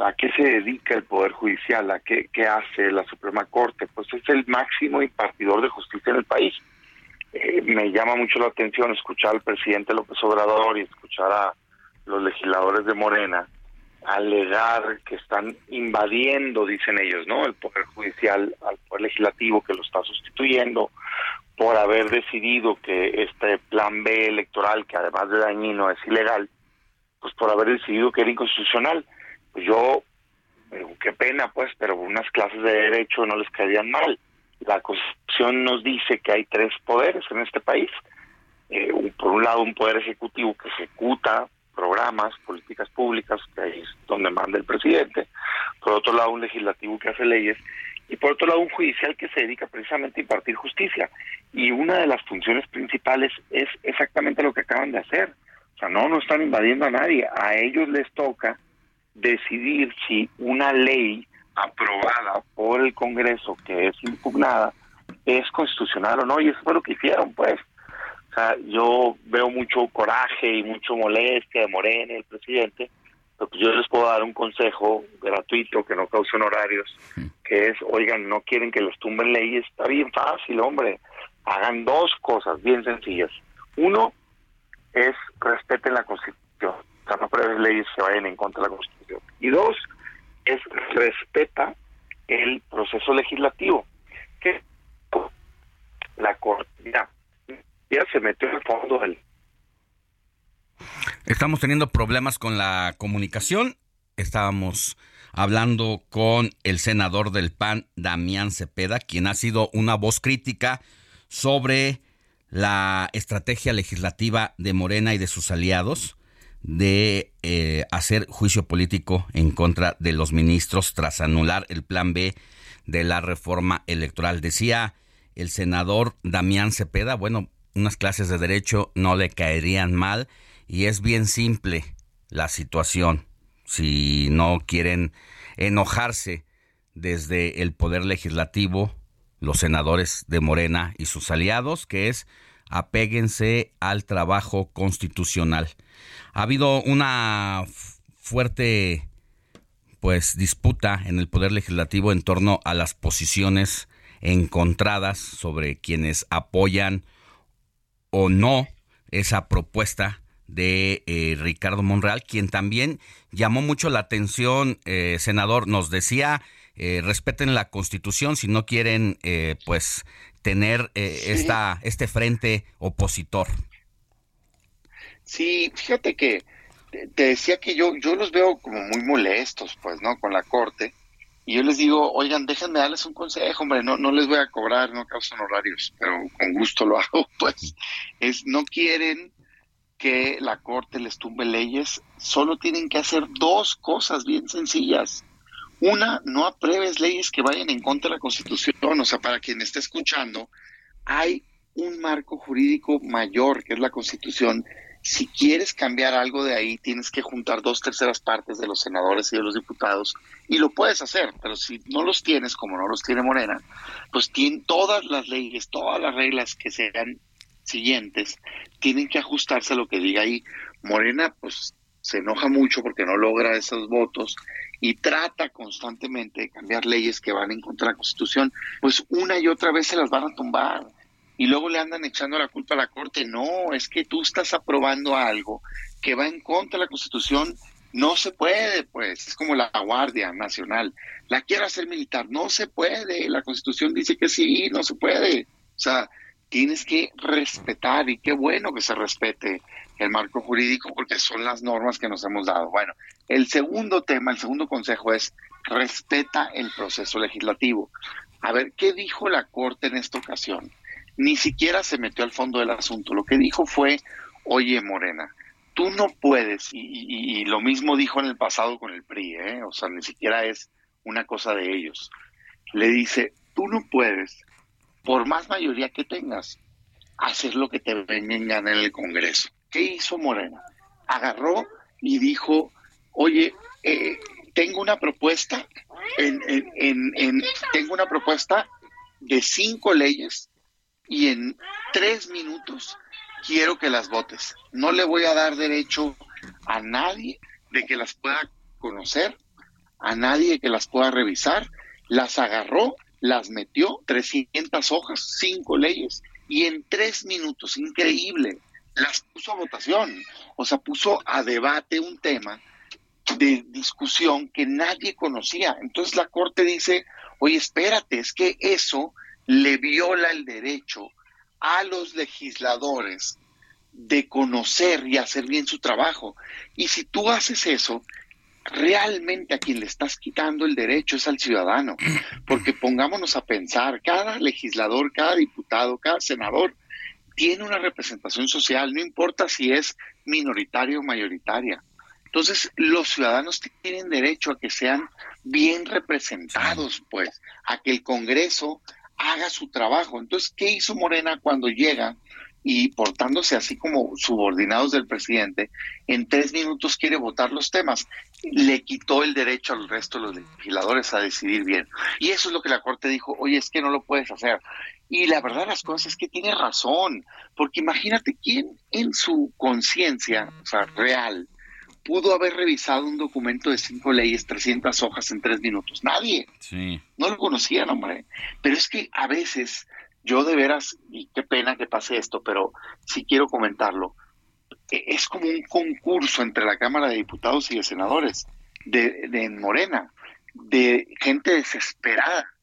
¿A qué se dedica el Poder Judicial? ¿A qué, qué hace la Suprema Corte? Pues es el máximo impartidor de justicia en el país. Eh, me llama mucho la atención escuchar al presidente López Obrador y escuchar a los legisladores de Morena alegar que están invadiendo, dicen ellos, ¿no? El poder judicial al poder legislativo que lo está sustituyendo por haber decidido que este plan B electoral, que además de dañino es ilegal, pues por haber decidido que era inconstitucional. Pues yo, eh, qué pena, pues, pero unas clases de derecho no les caerían mal. La Constitución nos dice que hay tres poderes en este país. Eh, por un lado, un poder ejecutivo que ejecuta programas, políticas públicas, que es donde manda el presidente, por otro lado un legislativo que hace leyes y por otro lado un judicial que se dedica precisamente a impartir justicia. Y una de las funciones principales es exactamente lo que acaban de hacer. O sea, no, no están invadiendo a nadie, a ellos les toca decidir si una ley aprobada por el Congreso que es impugnada es constitucional o no, y eso fue lo que hicieron, pues yo veo mucho coraje y mucho molestia de Morena, el presidente, pero pues yo les puedo dar un consejo gratuito que no cause honorarios, que es, oigan, no quieren que les tumben leyes, está bien fácil, hombre, hagan dos cosas bien sencillas. Uno es respeten la Constitución, o sea, no prueben leyes que vayan en contra de la Constitución. Y dos es respeta el proceso legislativo, que la Corte, se metió en el fondo del... Estamos teniendo problemas con la comunicación. Estábamos hablando con el senador del PAN, Damián Cepeda, quien ha sido una voz crítica sobre la estrategia legislativa de Morena y de sus aliados de eh, hacer juicio político en contra de los ministros tras anular el plan B de la reforma electoral. Decía el senador Damián Cepeda, bueno, unas clases de derecho no le caerían mal y es bien simple la situación. Si no quieren enojarse desde el poder legislativo, los senadores de Morena y sus aliados, que es apéguense al trabajo constitucional. Ha habido una fuerte pues disputa en el poder legislativo en torno a las posiciones encontradas sobre quienes apoyan o no esa propuesta de eh, Ricardo Monreal, quien también llamó mucho la atención, eh, senador, nos decía, eh, respeten la constitución si no quieren, pues, tener esta, este frente opositor. Sí, fíjate que te decía que yo, yo los veo como muy molestos, pues, ¿no? Con la corte y yo les digo, oigan, déjenme darles un consejo, hombre, no, no les voy a cobrar, no causan horarios, pero con gusto lo hago, pues, es, no quieren que la Corte les tumbe leyes, solo tienen que hacer dos cosas bien sencillas. Una, no apruebes leyes que vayan en contra de la Constitución, o sea, para quien esté escuchando, hay un marco jurídico mayor, que es la Constitución, si quieres cambiar algo de ahí, tienes que juntar dos terceras partes de los senadores y de los diputados, y lo puedes hacer, pero si no los tienes, como no los tiene Morena, pues tienen todas las leyes, todas las reglas que sean siguientes, tienen que ajustarse a lo que diga ahí. Morena, pues se enoja mucho porque no logra esos votos y trata constantemente de cambiar leyes que van en contra de la Constitución, pues una y otra vez se las van a tumbar y luego le andan echando la culpa a la Corte. No, es que tú estás aprobando algo que va en contra de la Constitución. No se puede, pues, es como la Guardia Nacional. La quiero hacer militar, no se puede. La Constitución dice que sí, no se puede. O sea, tienes que respetar y qué bueno que se respete el marco jurídico porque son las normas que nos hemos dado. Bueno, el segundo tema, el segundo consejo es respeta el proceso legislativo. A ver, ¿qué dijo la Corte en esta ocasión? Ni siquiera se metió al fondo del asunto. Lo que dijo fue, oye Morena, tú no puedes, y, lo mismo dijo en el pasado con el PRI, ¿eh? o sea, ni siquiera es una cosa de ellos. Le dice, tú no puedes, por más mayoría que tengas, hacer lo que te vengan en el Congreso. ¿Qué hizo Morena? Agarró y dijo, oye, eh, tengo una propuesta, en, en, tengo una propuesta de cinco leyes y en tres minutos quiero que las votes. No le voy a dar derecho a nadie de que las pueda conocer, a nadie que las pueda revisar. Las agarró, las metió, 300 hojas, cinco leyes, y en tres minutos, increíble, las puso a votación. O sea, puso a debate un tema de discusión que nadie conocía. Entonces la Corte dice, oye, espérate, es que eso le viola el derecho a los legisladores de conocer y hacer bien su trabajo. Y si tú haces eso, realmente a quien le estás quitando el derecho es al ciudadano. Porque pongámonos a pensar, cada legislador, cada diputado, cada senador tiene una representación social, no importa si es minoritaria o mayoritaria. Entonces, los ciudadanos tienen derecho a que sean bien representados, pues, a que el Congreso haga su trabajo. Entonces, ¿qué hizo Morena cuando llega y portándose así como subordinados del presidente, en tres minutos quiere votar los temas? Le quitó el derecho al resto de los legisladores a decidir bien. Y eso es lo que la Corte dijo, oye, es que no lo puedes hacer. Y la verdad las cosas es que tiene razón, porque imagínate quién en su conciencia, o sea, real, pudo haber revisado un documento de cinco leyes, 300 hojas en tres minutos? Nadie. Sí. No lo conocían, hombre. Pero es que a veces, yo de veras, y qué pena que pase esto, pero sí quiero comentarlo, e, es como un concurso entre la Cámara de Diputados y de Senadores de, de Morena, de gente desesperada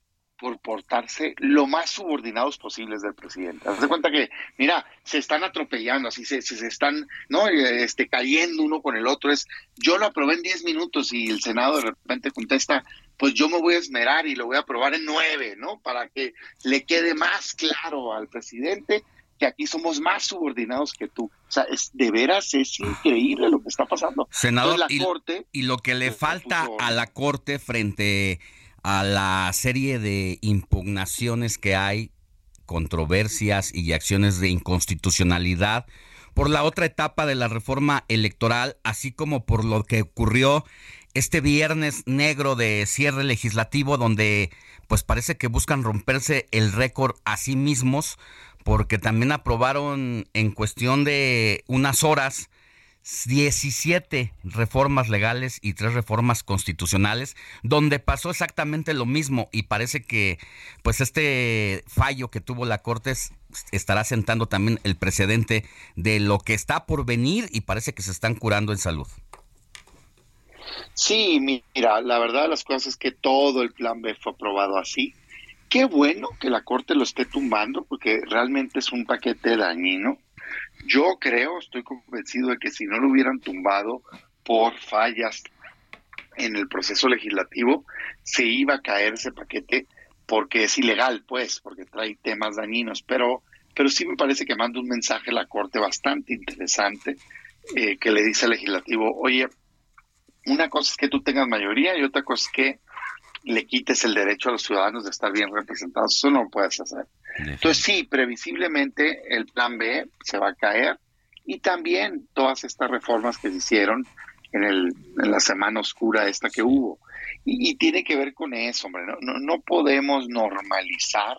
por portarse lo más subordinados posibles del presidente. Haz de cuenta que, mira, se están atropellando, así se, se, están, ¿no? Este, cayendo uno con el otro. Es, yo lo aprobé en 10 minutos y el Senado de repente contesta, pues yo me voy a esmerar y lo voy a aprobar en 9, ¿no? Para que le quede más claro al presidente que aquí somos más subordinados que tú. O sea, es, de veras es increíble lo que está pasando. Senador, la y, corte, y lo que le falta a la Corte frente a la serie de impugnaciones que hay, controversias y acciones de inconstitucionalidad por la otra etapa de la reforma electoral, así como por lo que ocurrió este viernes negro de cierre legislativo donde pues parece que buscan romperse el récord a sí mismos porque también aprobaron en cuestión de unas horas 17 reformas legales y 3 reformas constitucionales, donde pasó exactamente lo mismo y parece que pues este fallo que tuvo la Corte estará sentando también el precedente de lo que está por venir y parece que se están curando en salud. Sí, mira, la verdad de las cosas es que todo el plan B fue aprobado así. Qué bueno que la Corte lo esté tumbando porque realmente es un paquete dañino yo creo, estoy convencido de que si no lo hubieran tumbado por fallas en el proceso legislativo, se iba a caer ese paquete porque es ilegal, pues, porque trae temas dañinos, pero, pero sí me parece que manda un mensaje a la Corte bastante interesante eh, que le dice al legislativo, oye, una cosa es que tú tengas mayoría y otra cosa es que le quites el derecho a los ciudadanos de estar bien representados. Eso no lo puedes hacer. Entonces sí, previsiblemente el plan B se va a caer. y también todas estas reformas que se hicieron en, el, en la semana oscura esta que hubo. Y, tiene que ver con eso, hombre, no, no, no podemos normalizar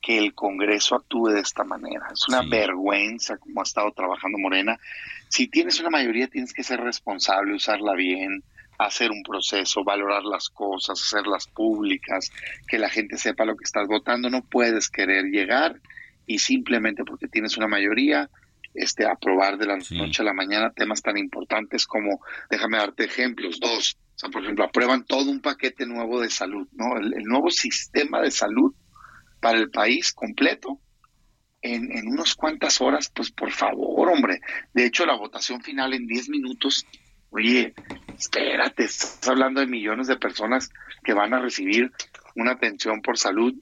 que el Congreso actúe de esta manera. Es una vergüenza como ha estado trabajando Morena. Si tienes una mayoría, tienes que ser responsable, usarla bien, hacer un proceso, valorar las cosas, hacerlas públicas, que la gente sepa lo que estás votando. No puedes querer llegar y simplemente porque tienes una mayoría, este, aprobar de la noche a la mañana temas tan importantes como, déjame darte ejemplos, dos, o sea, por ejemplo, aprueban todo un paquete nuevo de salud, ¿no? el nuevo sistema de salud para el país completo en, en unas cuantas horas, pues por favor, hombre. De hecho, la votación final en 10 minutos, oye, espérate, estás hablando de millones de personas que van a recibir una atención por salud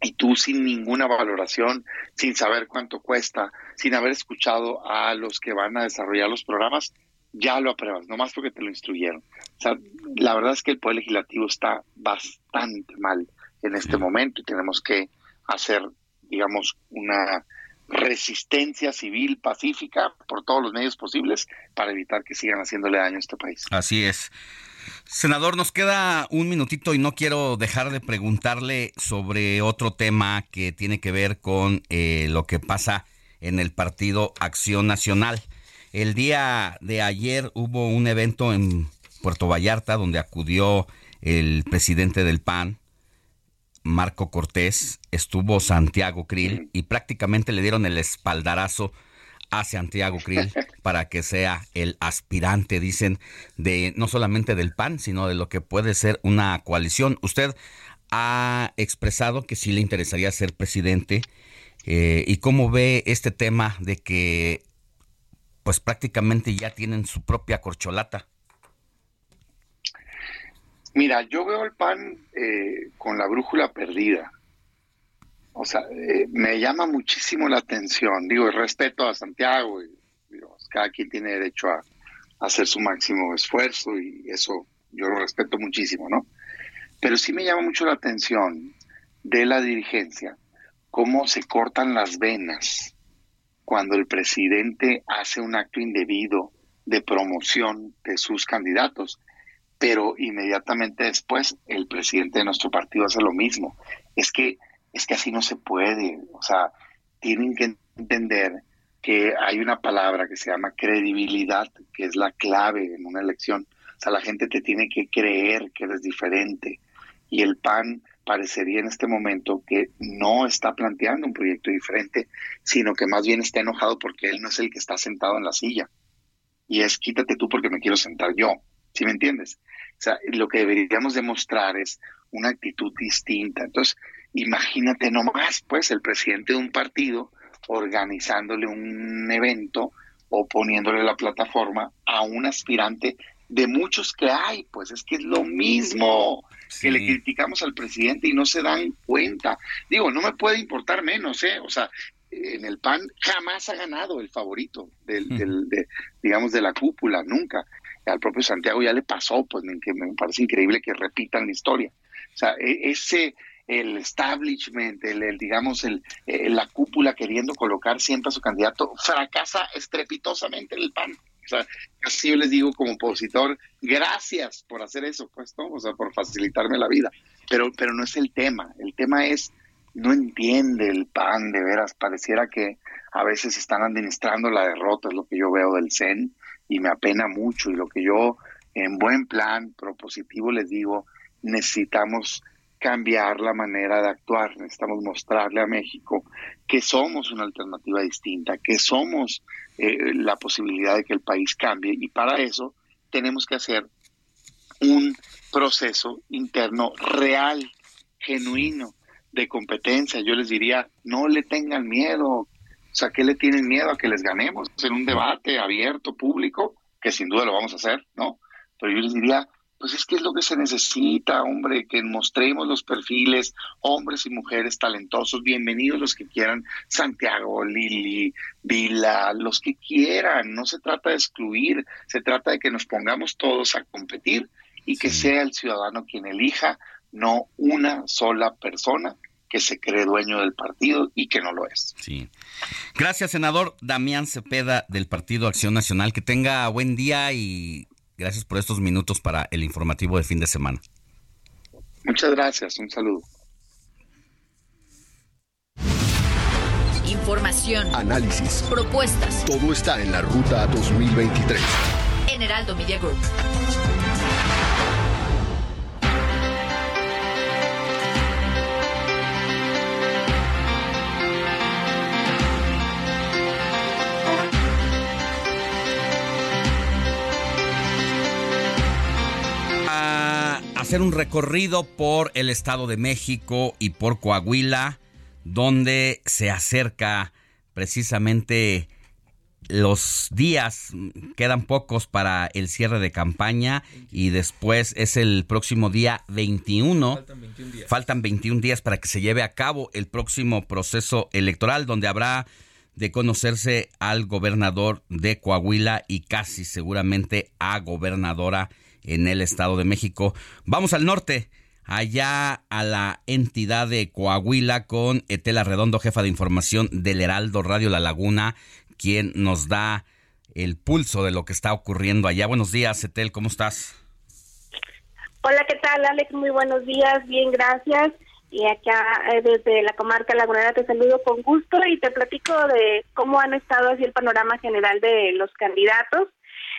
y tú sin ninguna valoración, sin saber cuánto cuesta, sin haber escuchado a los que van a desarrollar los programas, ya lo apruebas, nomás porque te lo instruyeron. O sea, la verdad es que el Poder Legislativo está bastante mal en este momento y tenemos que hacer, digamos, una resistencia civil pacífica por todos los medios posibles para evitar que sigan haciéndole daño a este país. Así es. Senador, nos queda un minutito y no quiero dejar de preguntarle sobre otro tema que tiene que ver con eh, lo que pasa en el Partido Acción Nacional. El día de ayer hubo un evento en Puerto Vallarta donde acudió el presidente del PAN, Marco Cortés, estuvo Santiago Krill y prácticamente le dieron el espaldarazo a Santiago Krill para que sea el aspirante, dicen, de no solamente del PAN, sino de lo que puede ser una coalición. Usted ha expresado que sí le interesaría ser presidente eh, y cómo ve este tema de que pues prácticamente ya tienen su propia corcholata. Mira, yo veo el PAN eh, con la brújula perdida. O sea, eh, me llama muchísimo la atención. Digo, respeto a Santiago. Y, cada quien tiene derecho a, hacer su máximo esfuerzo y eso yo lo respeto muchísimo, ¿no? Pero sí me llama mucho la atención de la dirigencia cómo se cortan las venas cuando el presidente hace un acto indebido de promoción de sus candidatos pero inmediatamente después el presidente de nuestro partido hace lo mismo. Es que, es que así no se puede. O sea, tienen que entender que hay una palabra que se llama credibilidad, que es la clave en una elección. O sea, la gente te tiene que creer que eres diferente. Y el PAN parecería en este momento que no está planteando un proyecto diferente, sino que más bien está enojado porque él no es el que está sentado en la silla. Y es quítate tú porque me quiero sentar yo. ¿Sí me entiendes? Sea, lo que deberíamos demostrar es una actitud distinta. Entonces, imagínate nomás, pues, el presidente de un partido organizándole un evento o poniéndole la plataforma a un aspirante de muchos que hay, pues es que es lo mismo que le criticamos al presidente y no se dan cuenta. Digo, no me puede importar menos, ¿eh? O sea, en el PAN jamás ha ganado el favorito del, del de, digamos, de la cúpula, nunca al propio Santiago ya le pasó, pues me, me parece increíble que repitan la historia. O sea, e, ese, el establishment, el, digamos, el, la cúpula queriendo colocar siempre a su candidato, fracasa estrepitosamente en el PAN. O sea, así yo les digo como opositor, gracias por hacer eso, pues. O sea, por facilitarme la vida. Pero, pero no es el tema. El tema es, no entiende el PAN, de veras. Pareciera que a veces están administrando la derrota, es lo que yo veo del CEN y me apena mucho. Y lo que yo, en buen plan, propositivo, les digo, necesitamos cambiar la manera de actuar, necesitamos mostrarle a México que somos una alternativa distinta, que somos eh, la posibilidad de que el país cambie y para eso tenemos que hacer un proceso interno real, genuino, de competencia. Yo les diría, no le tengan miedo, o sea, ¿qué le tienen miedo a que les ganemos en un debate abierto, público, que sin duda lo vamos a hacer, ¿no? Pero yo les diría, pues es que es lo que se necesita, hombre, que mostremos los perfiles, hombres y mujeres talentosos, bienvenidos los que quieran, Santiago, Lili, Vila, los que quieran, no se trata de excluir, se trata de que nos pongamos todos a competir y que sea el ciudadano quien elija, no una sola persona que se cree dueño del partido y que no lo es. Sí. Gracias, senador Damián Cepeda del Partido Acción Nacional. Que tenga buen día y gracias por estos minutos para el informativo de fin de semana. Muchas gracias, un saludo. Información, análisis, propuestas. Todo está en la ruta 2023. En Heraldo Media Group. Hacer un recorrido por el Estado de México y por Coahuila, donde se acerca precisamente los días, quedan pocos para el cierre de campaña y después es el próximo día 21. Faltan 21 días. Faltan 21 días para que se lleve a cabo el próximo proceso electoral donde habrá de conocerse al gobernador de Coahuila y casi seguramente a gobernadora en el Estado de México. Vamos al norte, allá a la entidad de Coahuila con Etela Redondo, jefa de información del Heraldo Radio La Laguna, quien nos da el pulso de lo que está ocurriendo allá. Buenos días, Etel, ¿cómo estás? Hola, ¿qué tal, Alex? Muy buenos días, bien, gracias. Y acá eh, desde la comarca lagunera te saludo con gusto y te platico de cómo han estado así el panorama general de los candidatos.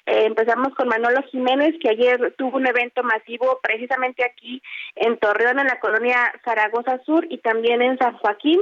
Eh, empezamos con Manolo Jiménez, que ayer tuvo un evento masivo precisamente aquí en Torreón, en la colonia Zaragoza Sur y también en San Joaquín.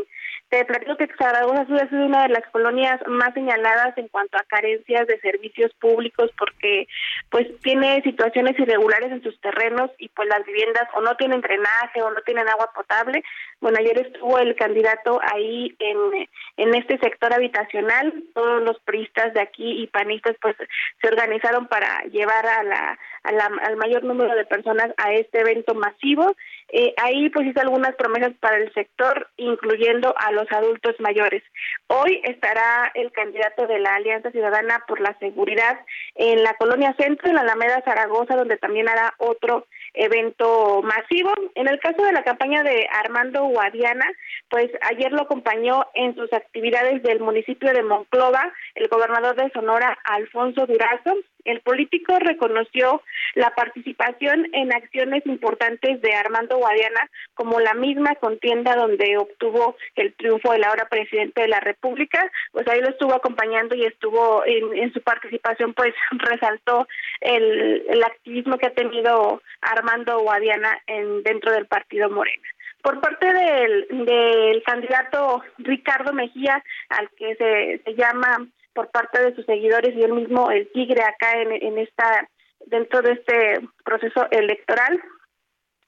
Te platico que Zaragoza Sur es una de las colonias más señaladas en cuanto a carencias de servicios públicos porque pues tiene situaciones irregulares en sus terrenos y pues las viviendas o no tienen drenaje o no tienen agua potable. Bueno, ayer estuvo el candidato ahí en, en este sector habitacional, todos los priistas de aquí y panistas pues se organizaron para llevar a la, a la al mayor número de personas a este evento masivo. Eh, ahí pues hizo algunas promesas para el sector, incluyendo a los adultos mayores. Hoy estará el candidato de la Alianza Ciudadana por la Seguridad en la Colonia Centro, en la Alameda Zaragoza, donde también hará otro evento masivo. En el caso de la campaña de Armando Guadiana, pues ayer lo acompañó en sus actividades del municipio de Monclova el gobernador de Sonora, Alfonso Durazo. El político reconoció la participación en acciones importantes de Armando Guadiana, como la misma contienda donde obtuvo el triunfo del ahora presidente de la República, pues ahí lo estuvo acompañando y estuvo en, en su participación, pues resaltó el, el activismo que ha tenido Armando Guadiana en, dentro del partido Morena. Por parte del, del candidato Ricardo Mejía, al que se, se llama por parte de sus seguidores y él mismo el tigre acá en, en esta dentro de este proceso electoral.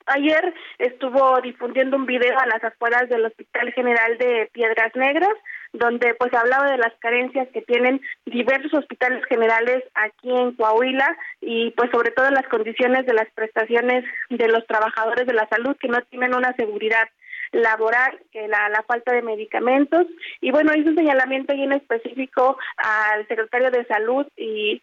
Ayer estuvo difundiendo un video a las afueras del Hospital General de Piedras Negras, donde pues hablaba de las carencias que tienen diversos hospitales generales aquí en Coahuila y pues sobre todo las condiciones de las prestaciones de los trabajadores de la salud que no tienen una seguridad laboral, que la, la falta de medicamentos y bueno, hizo un señalamiento ahí en específico al secretario de salud y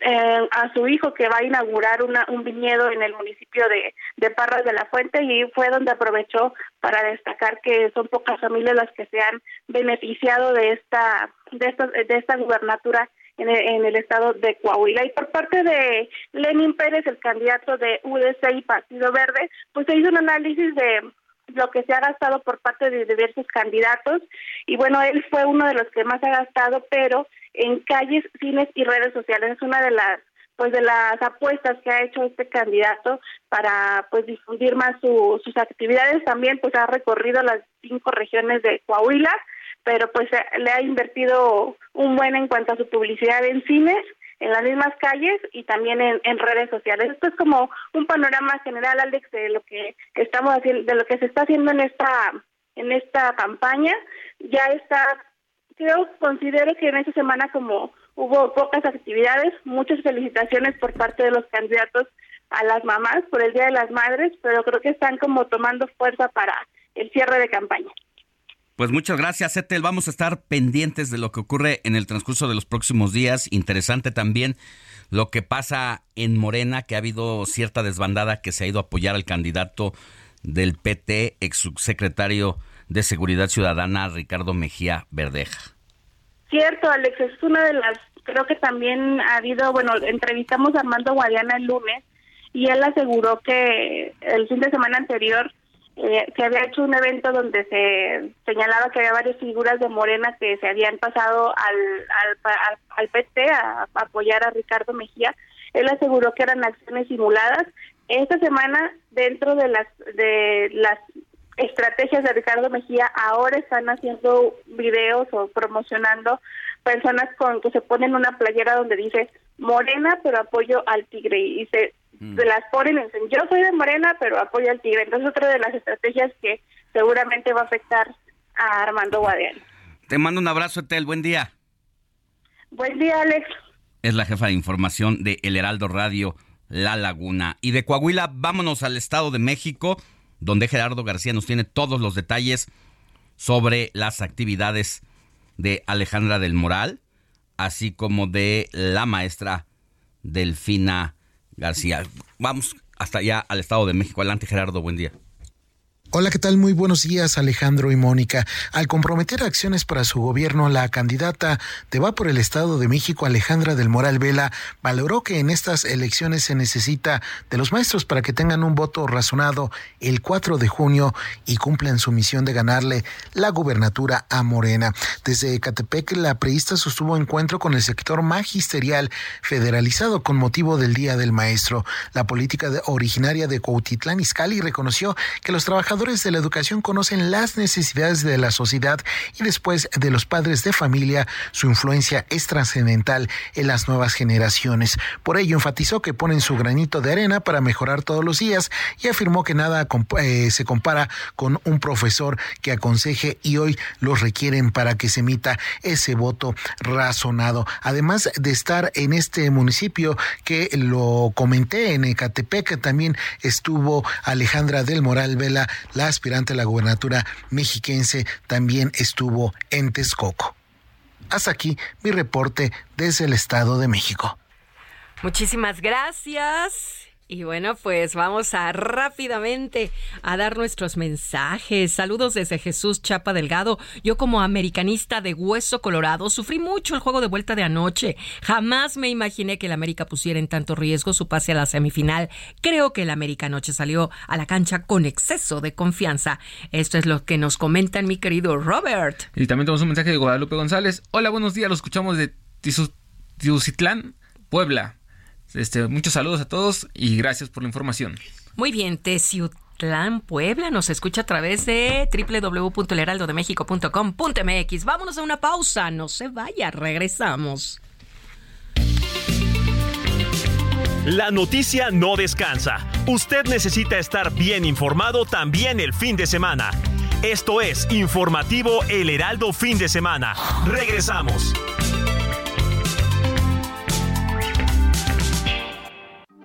eh, a su hijo que va a inaugurar una, un viñedo en el municipio de, de Parras de la Fuente y fue donde aprovechó para destacar que son pocas familias las que se han beneficiado de esta de esta, de esta gubernatura en el, en el, estado de Coahuila. Y por parte de Lenin Pérez, el candidato de UDC y Partido Verde, pues se hizo un análisis de lo que se ha gastado por parte de diversos candidatos. Y bueno, él fue uno de los que más ha gastado, pero en calles, cines y redes sociales. Es una de las pues de las apuestas que ha hecho este candidato para pues difundir más su, sus actividades. También pues ha recorrido las cinco regiones de Coahuila pero pues le ha invertido un buen en cuanto a su publicidad en cines en las mismas calles y también en, en, redes sociales. Esto es como un panorama general, Alex, de lo que estamos haciendo, de lo que se está haciendo en esta en esta campaña. Ya está, creo, considero que en esta semana como hubo pocas actividades, muchas felicitaciones por parte de los candidatos a las mamás por el Día de las Madres, pero creo que están como tomando fuerza para el cierre de campaña. Pues muchas gracias, Etel. Vamos a estar pendientes de lo que ocurre en el transcurso de los próximos días. Interesante también lo que pasa en Morena, que ha habido cierta desbandada que se ha ido a apoyar al candidato del PT, ex subsecretario de Seguridad Ciudadana, Ricardo Mejía Verdeja. Cierto, Alex, es una de las, creo que también ha habido, bueno, entrevistamos a Armando Guadiana el lunes y él aseguró que el fin de semana anterior eh, se había hecho un evento donde se señalaba que había varias figuras de Morena que se habían pasado al, al, PT a, apoyar a Ricardo Mejía. Él aseguró que eran acciones simuladas. Esta semana, dentro de las de las estrategias de Ricardo Mejía, ahora están haciendo videos o promocionando personas con que se ponen una playera donde dice Morena, pero apoyo al Tigre y se Mm. se las ponen en yo soy de Morena pero apoyo al Tigre entonces otra de las estrategias que seguramente va a afectar a Armando Guadiana. Te mando un abrazo Etel. Buen día. Buen día Alex. Es la jefa de información de El Heraldo Radio La Laguna. Y de Coahuila vámonos al Estado de México donde Gerardo García nos tiene todos los detalles sobre las actividades de Alejandra del Moral así como de la maestra Delfina García. Vamos hasta allá al Estado de México. Adelante, Gerardo, buen día. Hola, ¿qué tal? Muy buenos días, Alejandro y Mónica. Al comprometer acciones para su gobierno, la candidata de Va por el Estado de México, Alejandra del Moral Vela, valoró que en estas elecciones se necesita de los maestros para que tengan un voto razonado el 4 de junio y cumplan su misión de ganarle la gubernatura a Morena. Desde Catepec, la priista sostuvo encuentro con el sector magisterial federalizado con motivo del Día del Maestro. La política originaria de Cuautitlán Izcalli reconoció que los trabajadores de la educación conocen las necesidades de la sociedad y después de los padres de familia, su influencia es trascendental en las nuevas generaciones. Por ello enfatizó que ponen su granito de arena para mejorar todos los días y afirmó que nada eh, se compara con un profesor que aconseje y hoy los requieren para que se emita ese voto razonado. Además de estar en este municipio que lo comenté en Ecatepec, también estuvo Alejandra del Moral Vela, la aspirante a la gubernatura mexiquense también estuvo en Texcoco. Hasta aquí mi reporte desde el Estado de México. Muchísimas gracias. Y bueno, pues vamos a rápidamente a dar nuestros mensajes. Saludos desde Jesús Chapa Delgado. Yo como americanista de hueso colorado sufrí mucho el juego de vuelta de anoche. Jamás me imaginé que el América pusiera en tanto riesgo su pase a la semifinal. Creo que el América anoche salió a la cancha con exceso de confianza. Esto es lo que nos comentan mi querido Robert. Y también tenemos un mensaje de Guadalupe González. Hola, buenos días. Lo escuchamos de Tizucitlán, Puebla. Este, muchos saludos a todos y gracias por la información. Muy bien, Teciutlán, Puebla, nos escucha a través de www.elheraldodemexico.com.mx. Vámonos a una pausa, no se vaya, regresamos. La noticia no descansa. Usted necesita estar bien informado también el fin de semana. Esto es Informativo El Heraldo Fin de Semana. Regresamos.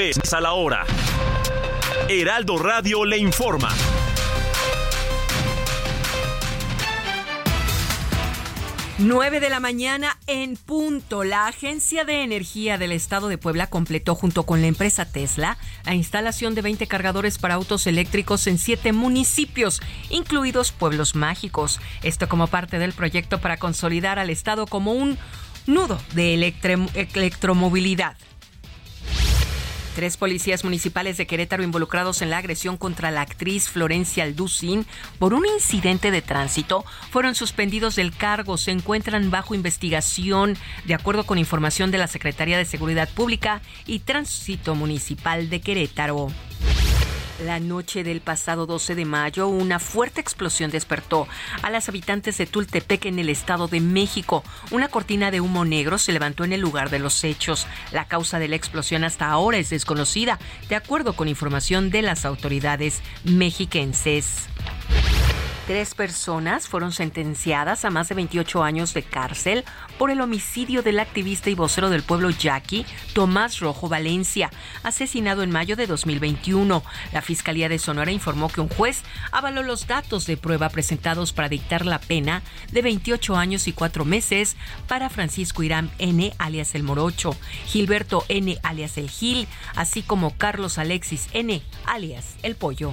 Es a la hora. Heraldo Radio le informa. Nueve de la mañana en punto. La Agencia de Energía del Estado de Puebla completó junto con la empresa Tesla la instalación de 20 cargadores para autos eléctricos en siete municipios, incluidos pueblos mágicos. Esto como parte del proyecto para consolidar al Estado como un nudo de electromovilidad. Tres policías municipales de Querétaro involucrados en la agresión contra la actriz Florencia Alducin por un incidente de tránsito fueron suspendidos del cargo. Se encuentran bajo investigación, de acuerdo con información de la Secretaría de Seguridad Pública y Tránsito Municipal de Querétaro. La noche del pasado 12 de mayo, una fuerte explosión despertó a las habitantes de Tultepec en el Estado de México. Una cortina de humo negro se levantó en el lugar de los hechos. La causa de la explosión hasta ahora es desconocida, de acuerdo con información de las autoridades mexiquenses. Tres personas fueron sentenciadas a más de 28 años de cárcel por el homicidio del activista y vocero del pueblo yaqui, Tomás Rojo Valencia, asesinado en mayo de 2021. La Fiscalía de Sonora informó que un juez avaló los datos de prueba presentados para dictar la pena de 28 años y cuatro meses para Francisco Irán N., alias el Morocho, Gilberto N., alias el Gil, así como Carlos Alexis N., alias el Pollo.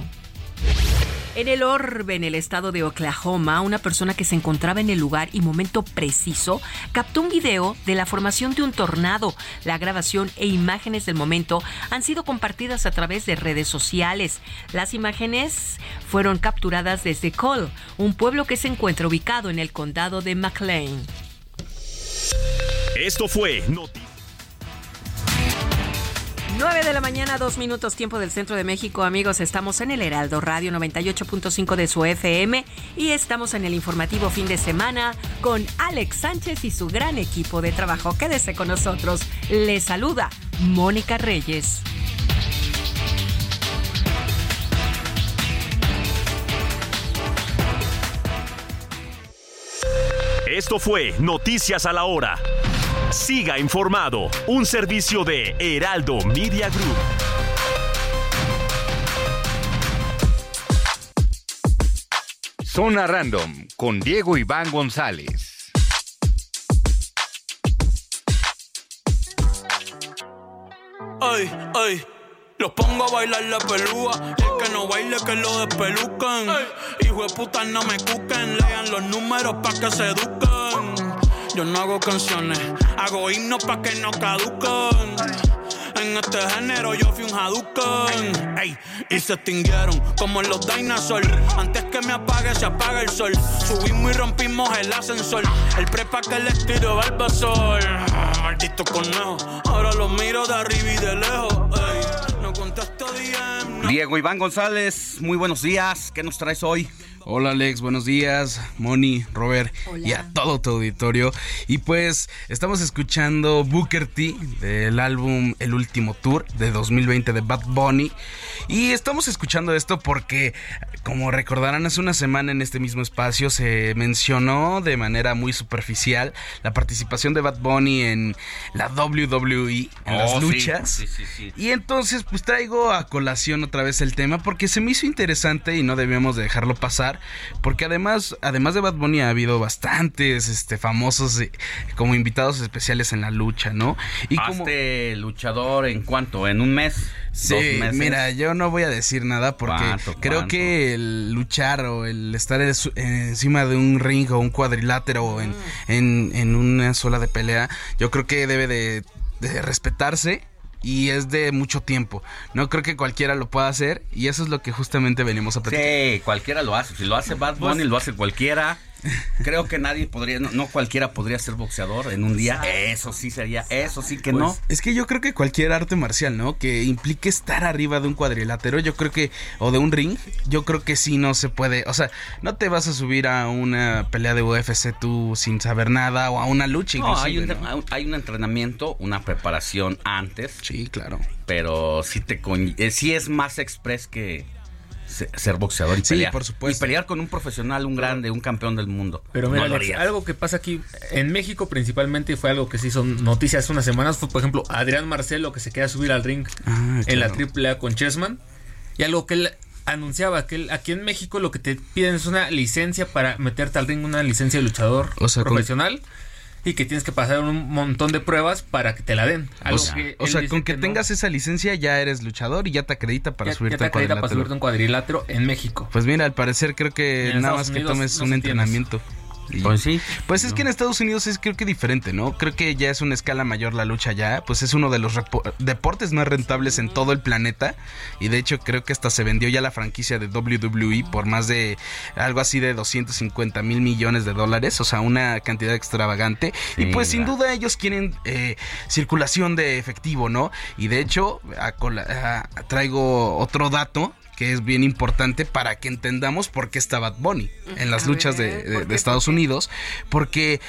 En el orbe, en el estado de Oklahoma, una persona que se encontraba en el lugar y momento preciso captó un video de la formación de un tornado. La grabación e imágenes del momento han sido compartidas a través de redes sociales. Las imágenes fueron capturadas desde Cole, un pueblo que se encuentra ubicado en el condado de McLean. Esto fue Noticias. 9 de la mañana, dos minutos tiempo del centro de México. Amigos, estamos en el Heraldo Radio 98.5 de su FM y estamos en el informativo fin de semana con Alex Sánchez y su gran equipo de trabajo. Quédese con nosotros. Le saluda Mónica Reyes. Esto fue Noticias a la Hora. Siga informado, un servicio de Heraldo Media Group. Zona Random con Diego Iván González. Ay, ay. Los pongo a bailar la pelúa. El que no baile, que lo despelucan. Hijo de puta, no me cuquen. Lean los números pa' que se eduquen. Yo no hago canciones, hago himnos pa' que no caduquen. En este género yo fui un Hadouken. Ey, y se extinguieron como los dinosaurs. Antes que me apague, se apaga el sol. Subimos y rompimos el ascensor. El prepa que les tiro Barbasol. Maldito conejo. Ahora lo miro de arriba y de lejos. Ey. Diego Iván González, muy buenos días. ¿Qué nos traes hoy? Hola Alex, buenos días, Moni, Robert y a todo tu auditorio. Y pues estamos escuchando Booker T del álbum El Último Tour de 2020 de Bad Bunny. Y estamos escuchando esto porque, como recordarán, hace una semana en este mismo espacio se mencionó de manera muy superficial la participación de Bad Bunny en la WWE, en las Oh, sí. luchas. Sí, sí, sí. Y entonces pues traigo a colación otra vez el tema porque se me hizo interesante y no debíamos de dejarlo pasar porque además además de Bad Bunny ha habido bastantes este famosos eh, como invitados especiales en la lucha, ¿no? Y como luchador en cuánto, en un mes, Sí, dos meses. mira, yo no voy a decir nada porque ¿Cuánto, creo cuánto? que el luchar o el estar es- encima de un ring o un cuadrilátero o en, en, en una sola de pelea, yo creo que debe de, de respetarse y es de mucho tiempo. No creo que cualquiera lo pueda hacer y eso es lo que justamente venimos a platicar. Sí, cualquiera lo hace. Si lo hace Bad Bunny, lo hace cualquiera. Creo que nadie podría, no, no cualquiera podría ser boxeador en un día. Eso sí sería, eso sí que no. Pues, Es que yo creo que cualquier arte marcial, ¿no? Que implique estar arriba de un cuadrilátero, yo creo que, o de un ring, yo creo que sí no se puede. O sea, no te vas a subir a una pelea de UFC tú sin saber nada o a una lucha No, hay inclusive, un, ¿no? hay un entrenamiento, una preparación antes. Sí, claro. Pero sí te con, eh, sí es más express que ser boxeador y Sí, pelear. por supuesto. Y pelear con un profesional, un grande, un campeón del mundo. Pero mira, Alex, algo que pasa aquí en México principalmente fue algo que se hizo noticia hace unas semanas. Fue, por ejemplo, Adrián Marcelo que se queda subir al ring Ah, en la. AAA con Chessman. Y algo que él anunciaba, que él- aquí en México lo que te piden es una licencia para meterte al ring, una licencia de luchador O sea, con- profesional. Y que tienes que pasar un montón de pruebas para que te la den. O sea, que o él sea, dice con que, no. tengas esa licencia ya eres luchador y ya te acredita para Ya- ya subirte te al acredita para subirte un cuadrilátero en México. Pues mira, al parecer creo que nada Estados más que tomes no un entrenamiento. Y- Pues sí. Pues es que en Estados Unidos es creo que diferente, ¿no? Creo que ya es una escala mayor la lucha ya, pues es uno de los deportes más rentables en todo el planeta y de hecho creo que hasta se vendió ya la franquicia de WWE por más de algo así de 250 mil millones de dólares, o sea, una cantidad extravagante y pues sin duda ellos quieren eh, circulación de efectivo, ¿no? Y de hecho a- traigo otro dato que es bien importante para que entendamos por qué está Bad Bunny en las A luchas ver, de. Estados Unidos, porque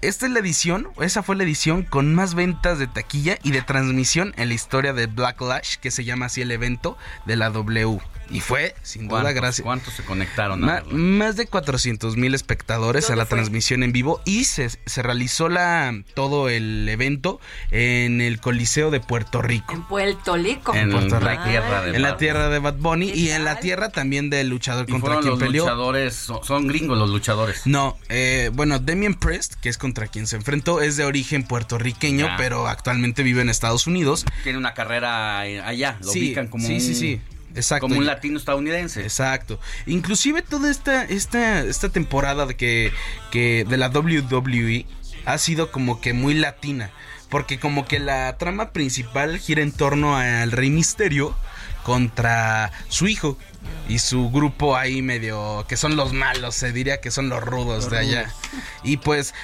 esta es la edición, esa fue la edición con más ventas de taquilla y de transmisión en la historia de Blacklash, que se llama así el evento de la W. Y fue, sin duda, ¿Cuántos- gracias. ¿Cuántos se conectaron? a Ma- verlo? más de 400 mil espectadores a la transmisión en vivo y se, se realizó la, todo el evento en el Coliseo de Puerto Rico. En Puerto Rico. En Puerto la Rico. tierra de En la Bad tierra de Bad Bunny y en la tierra también del luchador Y contra quien los peleó. luchadores, son, son gringos los luchadores. No, eh, bueno, Damien Prest, que es contra quien se enfrentó, es de origen puertorriqueño, Ya. pero actualmente vive en Estados Unidos. Tiene una carrera eh, allá, lo Sí, ubican como sí, un, sí, sí. Exacto. como un latino estadounidense. Exacto. Inclusive toda esta, esta, esta temporada de que, que de la WWE ha sido como que muy latina. Porque como que la trama principal gira en torno al Rey Misterio contra su hijo y su grupo ahí medio que son los malos, se diría que son los rudos Los de allá. rudos. Y pues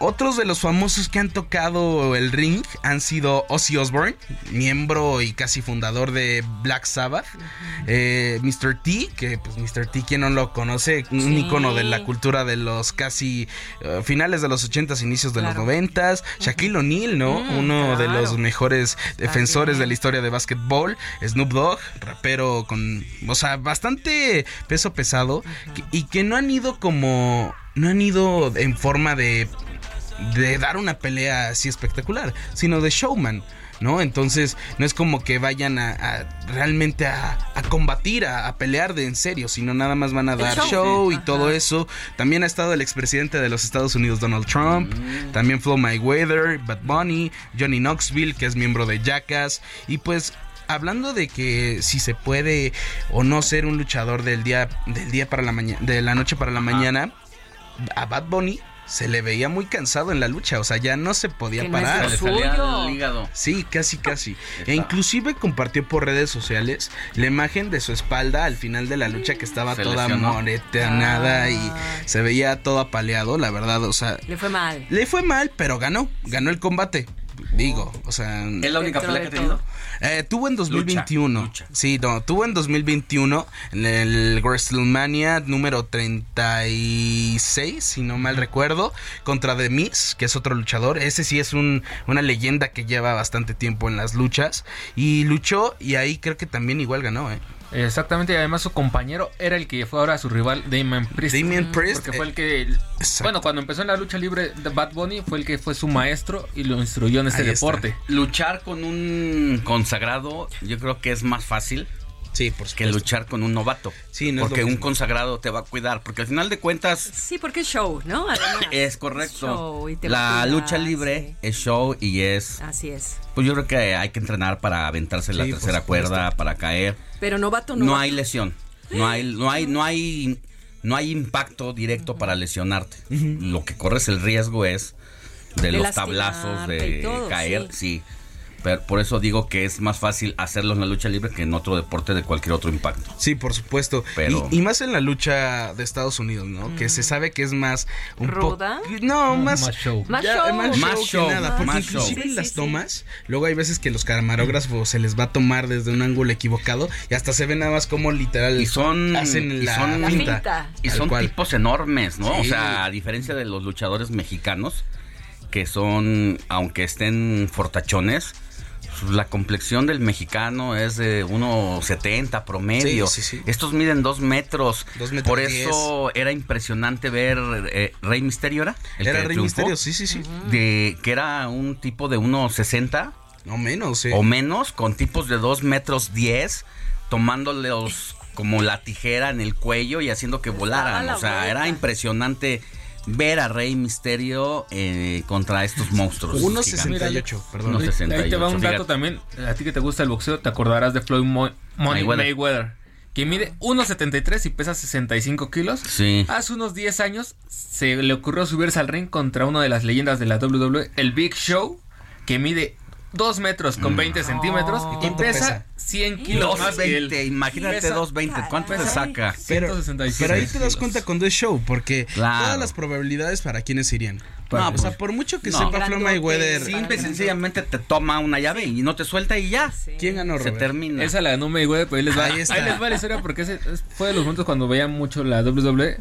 otros de los famosos que han tocado el ring han sido Ozzy Osbourne, miembro y casi fundador de Black Sabbath, eh, Mr. T, que pues Mr. T, quien no lo conoce, un Sí. icono de la cultura de los casi eh, finales de los 80s, inicios de Claro. los 90s, Shaquille O'Neal, ¿no? Mm, Uno de los mejores defensores de la historia de básquetbol, Snoop Dogg, rapero con, o sea, bastante peso pesado, y que no han ido como, no han ido en forma de de dar una pelea así espectacular, sino de showman. ¿No? Entonces, no es como que vayan a, a realmente a, a combatir, a, a pelear de en serio, sino nada más van a dar show. y todo eso. También ha estado el expresidente de los Estados Unidos, Donald Trump. También Flo Mayweather, Bad Bunny, Johnny Knoxville, que es miembro de Jackass. Y pues hablando de que si se puede o no ser un luchador del día del día para la mañana de la noche para la mañana a Bad Bunny se le veía muy cansado en la lucha, o sea, ya no se podía Que parar. Le salía suyo. el hígado. Sí, casi, casi. E inclusive compartió por redes sociales la imagen de su espalda al final de la lucha que estaba Se toda lesionó. moreteanada y se veía todo apaleado, la verdad, o sea, Le fue mal. le fue mal, pero ganó, ganó el combate. Digo, o sea. ¿Es la única pelea que ha tenido? Eh, tuvo en 2021. Sí, no, tuvo en 2021 en el WrestleMania número 36, si no mal recuerdo, contra The Miz, que es otro luchador. Ese sí es un, una leyenda que lleva bastante tiempo en las luchas. Y luchó y ahí creo que también igual ganó, ¿eh? Exactamente, y además su compañero era el que fue ahora su rival, Damien Priest. Damien Priest, Porque fue eh, el que. Bueno, cuando empezó en la lucha libre de Bad Bunny, fue el que fue su maestro y lo instruyó en este Ahí está. deporte. Luchar con un consagrado, yo creo que es más fácil. Sí, por Que luchar con un novato. Sí, no Porque un consagrado te va a cuidar. Porque al final de cuentas Sí, porque es show, ¿no? Además. es correcto. show y te va a La cuidar, lucha libre es show y es. Así es. Pues yo creo que hay que entrenar para aventarse la Sí, por tercera cuerda, para caer. Pero novato no. No hay lesión. No hay, no hay, no hay, no hay impacto directo para lesionarte. Lo que corres el riesgo es de, De los tablazos, de todo, caer, sí. Pero por eso digo que es más fácil hacerlo en la lucha libre que en otro deporte de cualquier otro impacto. Sí, por supuesto. Pero- Y, y más en la lucha de Estados Unidos, ¿no? Que se sabe que es más un. ¿Ruda? No, más, Más show. Más ya, show. Más, Más show, show, que nada. Porque más inclusive show. en las sí, tomas, luego hay veces que los camarógrafos se les va a tomar desde un ángulo equivocado y hasta se ve nada más como literal Y son, hacen y la, son, La finta. finta. y son cual. tipos enormes, ¿no? O Sí. sea, a diferencia de los luchadores mexicanos, que son, aunque estén fortachones, la complexión del mexicano es de 1,70 promedio. Sí, sí, sí. Estos miden 2 metros. Dos metros Por eso era impresionante ver eh, Rey Misterio, ¿era? El Era Rey triunfó, Misterio, sí, sí, sí. De, que era un tipo de 1,60 No menos, sí. o menos, con tipos de 2 metros 10, tomándolos como la tijera en el cuello y haciendo que volaran. la O sea, era impresionante ver a Rey Misterio eh, contra estos monstruos. 1.68, perdón. Unos 68, Ahí te va un dato fíjate. también. A ti que te gusta el boxeo, te acordarás de Floyd Mo- Money Mayweather. Mayweather. Que mide 1.73 y pesa 65 kilos. Sí. Hace unos 10 años se le ocurrió subirse al ring contra una de las leyendas de la WWE, el Big Show, que mide 2 metros con 20 centímetros y pesa, pesa? 100 kilos más que él. 220, imagínate Pesa- 220, ¿cuánto te pesa saca? Pero, 167 pero ahí te das cuenta cuando es show, porque Claro. todas las probabilidades para quienes irían. No, o pues- sea, por mucho que no. sepa Flo Grandote. Mayweather, Simple y sencillamente te toma una llave y no te suelta y ya. ¿quién ganó, Se Robert? termina. Esa la ganó Mayweather, pero ahí les va, Ahí les va la historia porque ese es- fue de los momentos cuando veía mucho la WWE.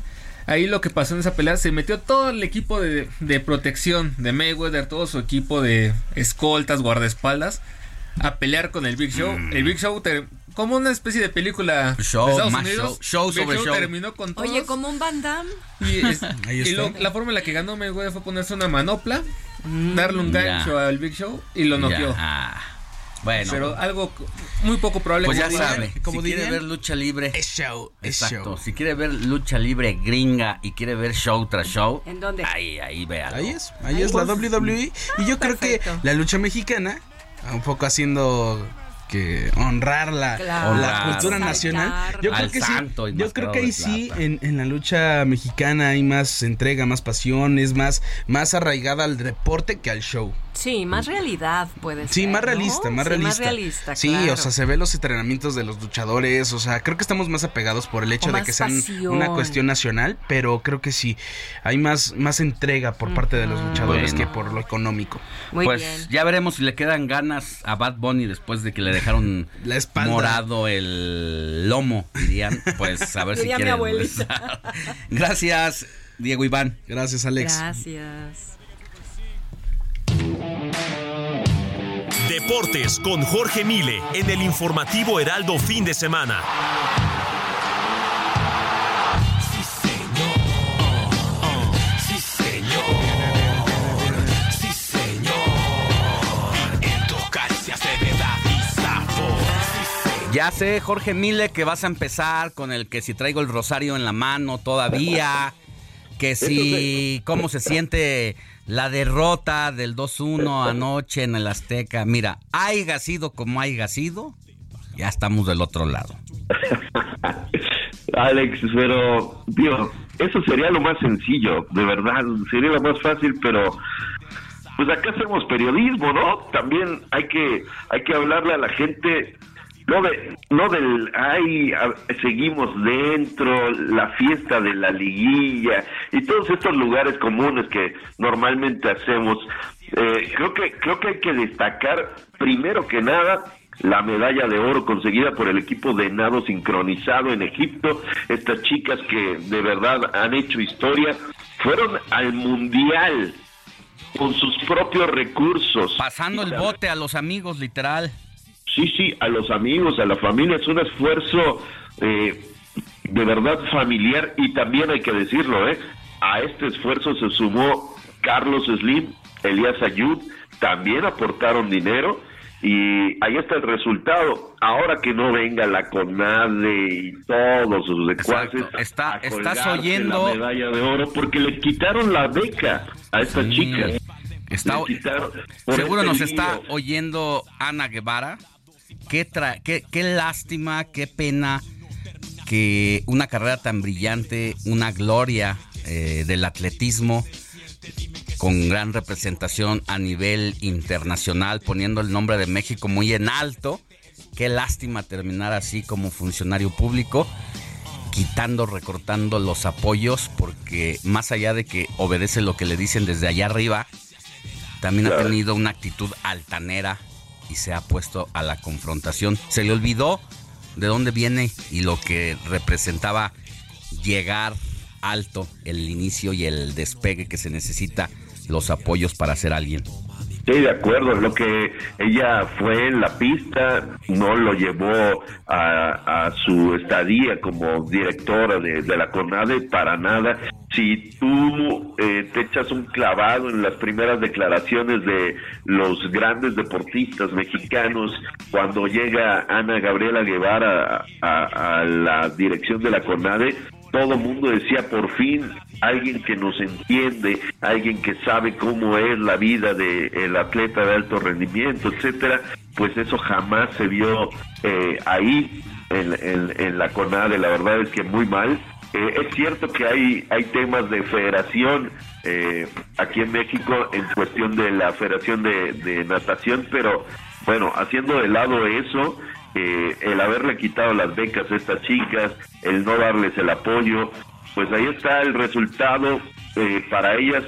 Ahí lo que pasó en esa pelea, se metió todo el equipo de, de protección de Mayweather, todo su equipo de escoltas, guardaespaldas, a pelear con el Big Show. El Big Show, ter- como una especie de película Show, de Estados más Unidos, show, show Big sobre show. terminó con todos. Oye, como un Van Damme. Y, es- Ahí y está. lo- la forma en la que ganó Mayweather fue ponerse una manopla, Mm. darle un Ya. gancho al Big Show y lo noqueó. Ya. Bueno. Pero algo muy poco probable Pues que ya sabe, como si quiere ver lucha libre. Es show, es Exacto. show. Si quiere ver lucha libre gringa y quiere ver show tras show, ¿En dónde? ahí, ahí véalo. Ahí es, ahí es la WWE. Y yo creo que la lucha mexicana, un poco haciendo que honrar la, Claro. la cultura nacional. Yo creo que sí, yo creo que ahí sí, en, en la lucha mexicana hay más entrega, más pasión, es más, más arraigada al deporte que al show. Sí, más realidad puede ser. Sí, más ¿no? realista, más Sí, realista. Más realista, Sí, claro. o sea, se ve los entrenamientos de los luchadores, o sea, creo que estamos más apegados por el hecho O de que sean pasión. una cuestión nacional, pero creo que sí, hay más, más entrega por parte de los luchadores Bueno. que por lo económico. Muy pues bien. ya veremos si le quedan ganas a Bad Bunny después de que le dejaron La espalda. morado el lomo, dirían. Pues a ver si Diría mi abuelita. Gracias, Diego Iván. Gracias, Alex. Gracias. Deportes con Jorge Mile en el informativo Heraldo fin de semana. Ya sé, Jorge Mile, que vas a empezar con el que si traigo el rosario en la mano todavía, que si cómo se siente la derrota del 2-1 anoche en el Azteca. Mira, haya sido como haya sido, ya estamos del otro lado. Alex, pero, tío, eso sería lo más sencillo, de verdad, sería lo más fácil, pero pues acá hacemos periodismo, ¿no? También hay que hay que hablarle a la gente no de no del ay a- seguimos dentro la fiesta de la liguilla y todos estos lugares comunes que normalmente hacemos Eh, creo que creo que hay que destacar primero que nada la medalla de oro conseguida por el equipo de nado sincronizado en Egipto. Estas chicas que de verdad han hecho historia fueron al mundial con sus propios recursos. Pasando el bote a los amigos, literal. Sí, sí, a los amigos, a la familia, es un esfuerzo eh, de verdad familiar y también hay que decirlo, ¿eh? A este esfuerzo se sumó Carlos Slim, Elías Ayud, también aportaron dinero y ahí está el resultado. Ahora que no venga la CONADE y todos sus secuaces Está, estás oyendo. la medalla de oro porque les quitaron la beca a estas Sí. chicas. Está- Seguro este nos lío. está oyendo Ana Guevara. Qué, tra- qué, qué lástima, qué pena que una carrera tan brillante, una gloria eh, del atletismo con gran representación a nivel internacional, poniendo el nombre de México muy en alto. Qué lástima terminar así como funcionario público, quitando, recortando los apoyos, porque más allá de que obedece lo que le dicen desde allá arriba, también ha tenido una actitud altanera y se ha puesto a la confrontación. Se le olvidó de dónde viene y lo que representaba llegar alto, el inicio y el despegue que se necesita, los apoyos para ser alguien. Sí, de acuerdo. Lo que ella fue en la pista no lo llevó a, a su estadía como directora de, la CONADE para nada. Si tú eh, te echas un clavado en las primeras declaraciones de los grandes deportistas mexicanos, cuando llega Ana Gabriela Guevara a- a la dirección de la CONADE, todo mundo decía por fin alguien que nos entiende, alguien que sabe cómo es la vida del atleta de alto rendimiento, etcétera, pues eso jamás se vio eh, ahí en la CONADE, la verdad es que muy mal. Eh, es cierto que hay, hay temas de federación eh, aquí en México en cuestión de la federación de, de natación, pero bueno, haciendo de lado eso, eh, el haberle quitado las becas a estas chicas, el no darles el apoyo, pues ahí está el resultado eh, para ellas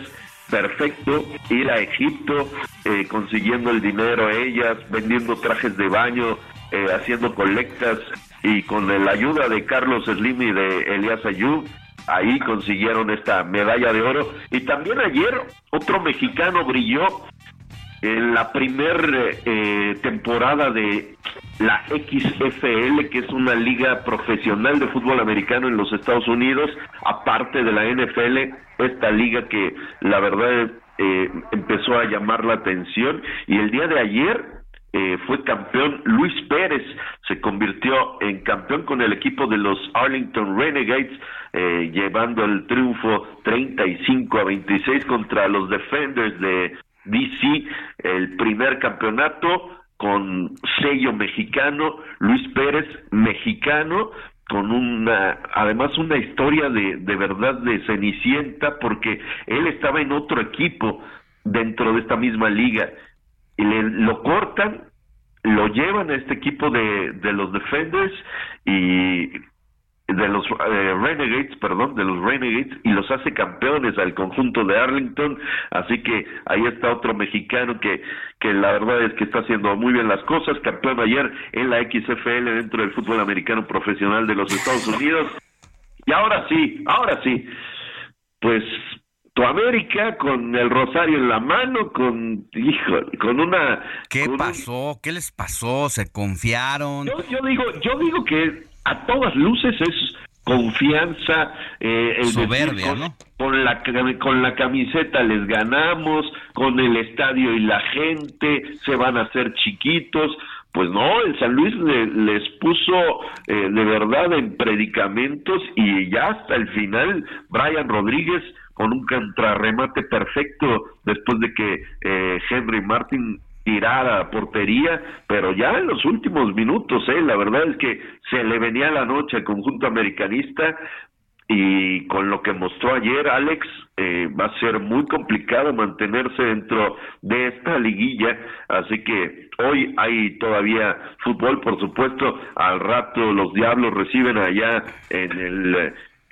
perfecto, ir a Egipto eh, consiguiendo el dinero ellas, vendiendo trajes de baño, eh, haciendo colectas y con la ayuda de Carlos Slim y de Elias Ayub, ahí consiguieron esta medalla de oro. Y también ayer otro mexicano brilló en la primer eh, temporada de la XFL, que es una liga profesional de fútbol americano en los Estados Unidos, aparte de la NFL, esta liga que la verdad eh, empezó a llamar la atención. Y el día de ayer eh, fue campeón Luis Pérez, se convirtió en campeón con el equipo de los Arlington Renegades, eh, llevando el triunfo 35 a 26 contra los Defenders de DC, el primer campeonato con sello mexicano, Luis Pérez mexicano, con una, además una historia de, de verdad de Cenicienta, porque él estaba en otro equipo dentro de esta misma liga, y le, lo cortan, lo llevan a este equipo de, de los Defenders y de los eh, Renegades, perdón, de los Renegades y los hace campeones al conjunto de Arlington, así que ahí está otro mexicano que que la verdad es que está haciendo muy bien las cosas, campeón ayer en la XFL dentro del fútbol americano profesional de los Estados Unidos. Y ahora sí, ahora sí. Pues tu América con el rosario en la mano, con hijo, con una ¿Qué pasó? ¿Qué les pasó? ¿Se confiaron? Yo, yo digo, yo digo que a todas luces es confianza, eh, el Soberbia, con, ¿no? con la con la camiseta les ganamos, con el estadio y la gente se van a hacer chiquitos. Pues no, el San Luis le- les puso eh, de verdad en predicamentos y ya hasta el final Brian Rodríguez con un contrarremate perfecto después de que eh, Henry Martin tirara a portería, pero ya en los últimos minutos, eh, la verdad es que se le venía la noche al conjunto americanista y con lo que mostró ayer Alex eh, va a ser muy complicado mantenerse dentro de esta liguilla así que hoy hay todavía fútbol por supuesto al rato los diablos reciben allá en el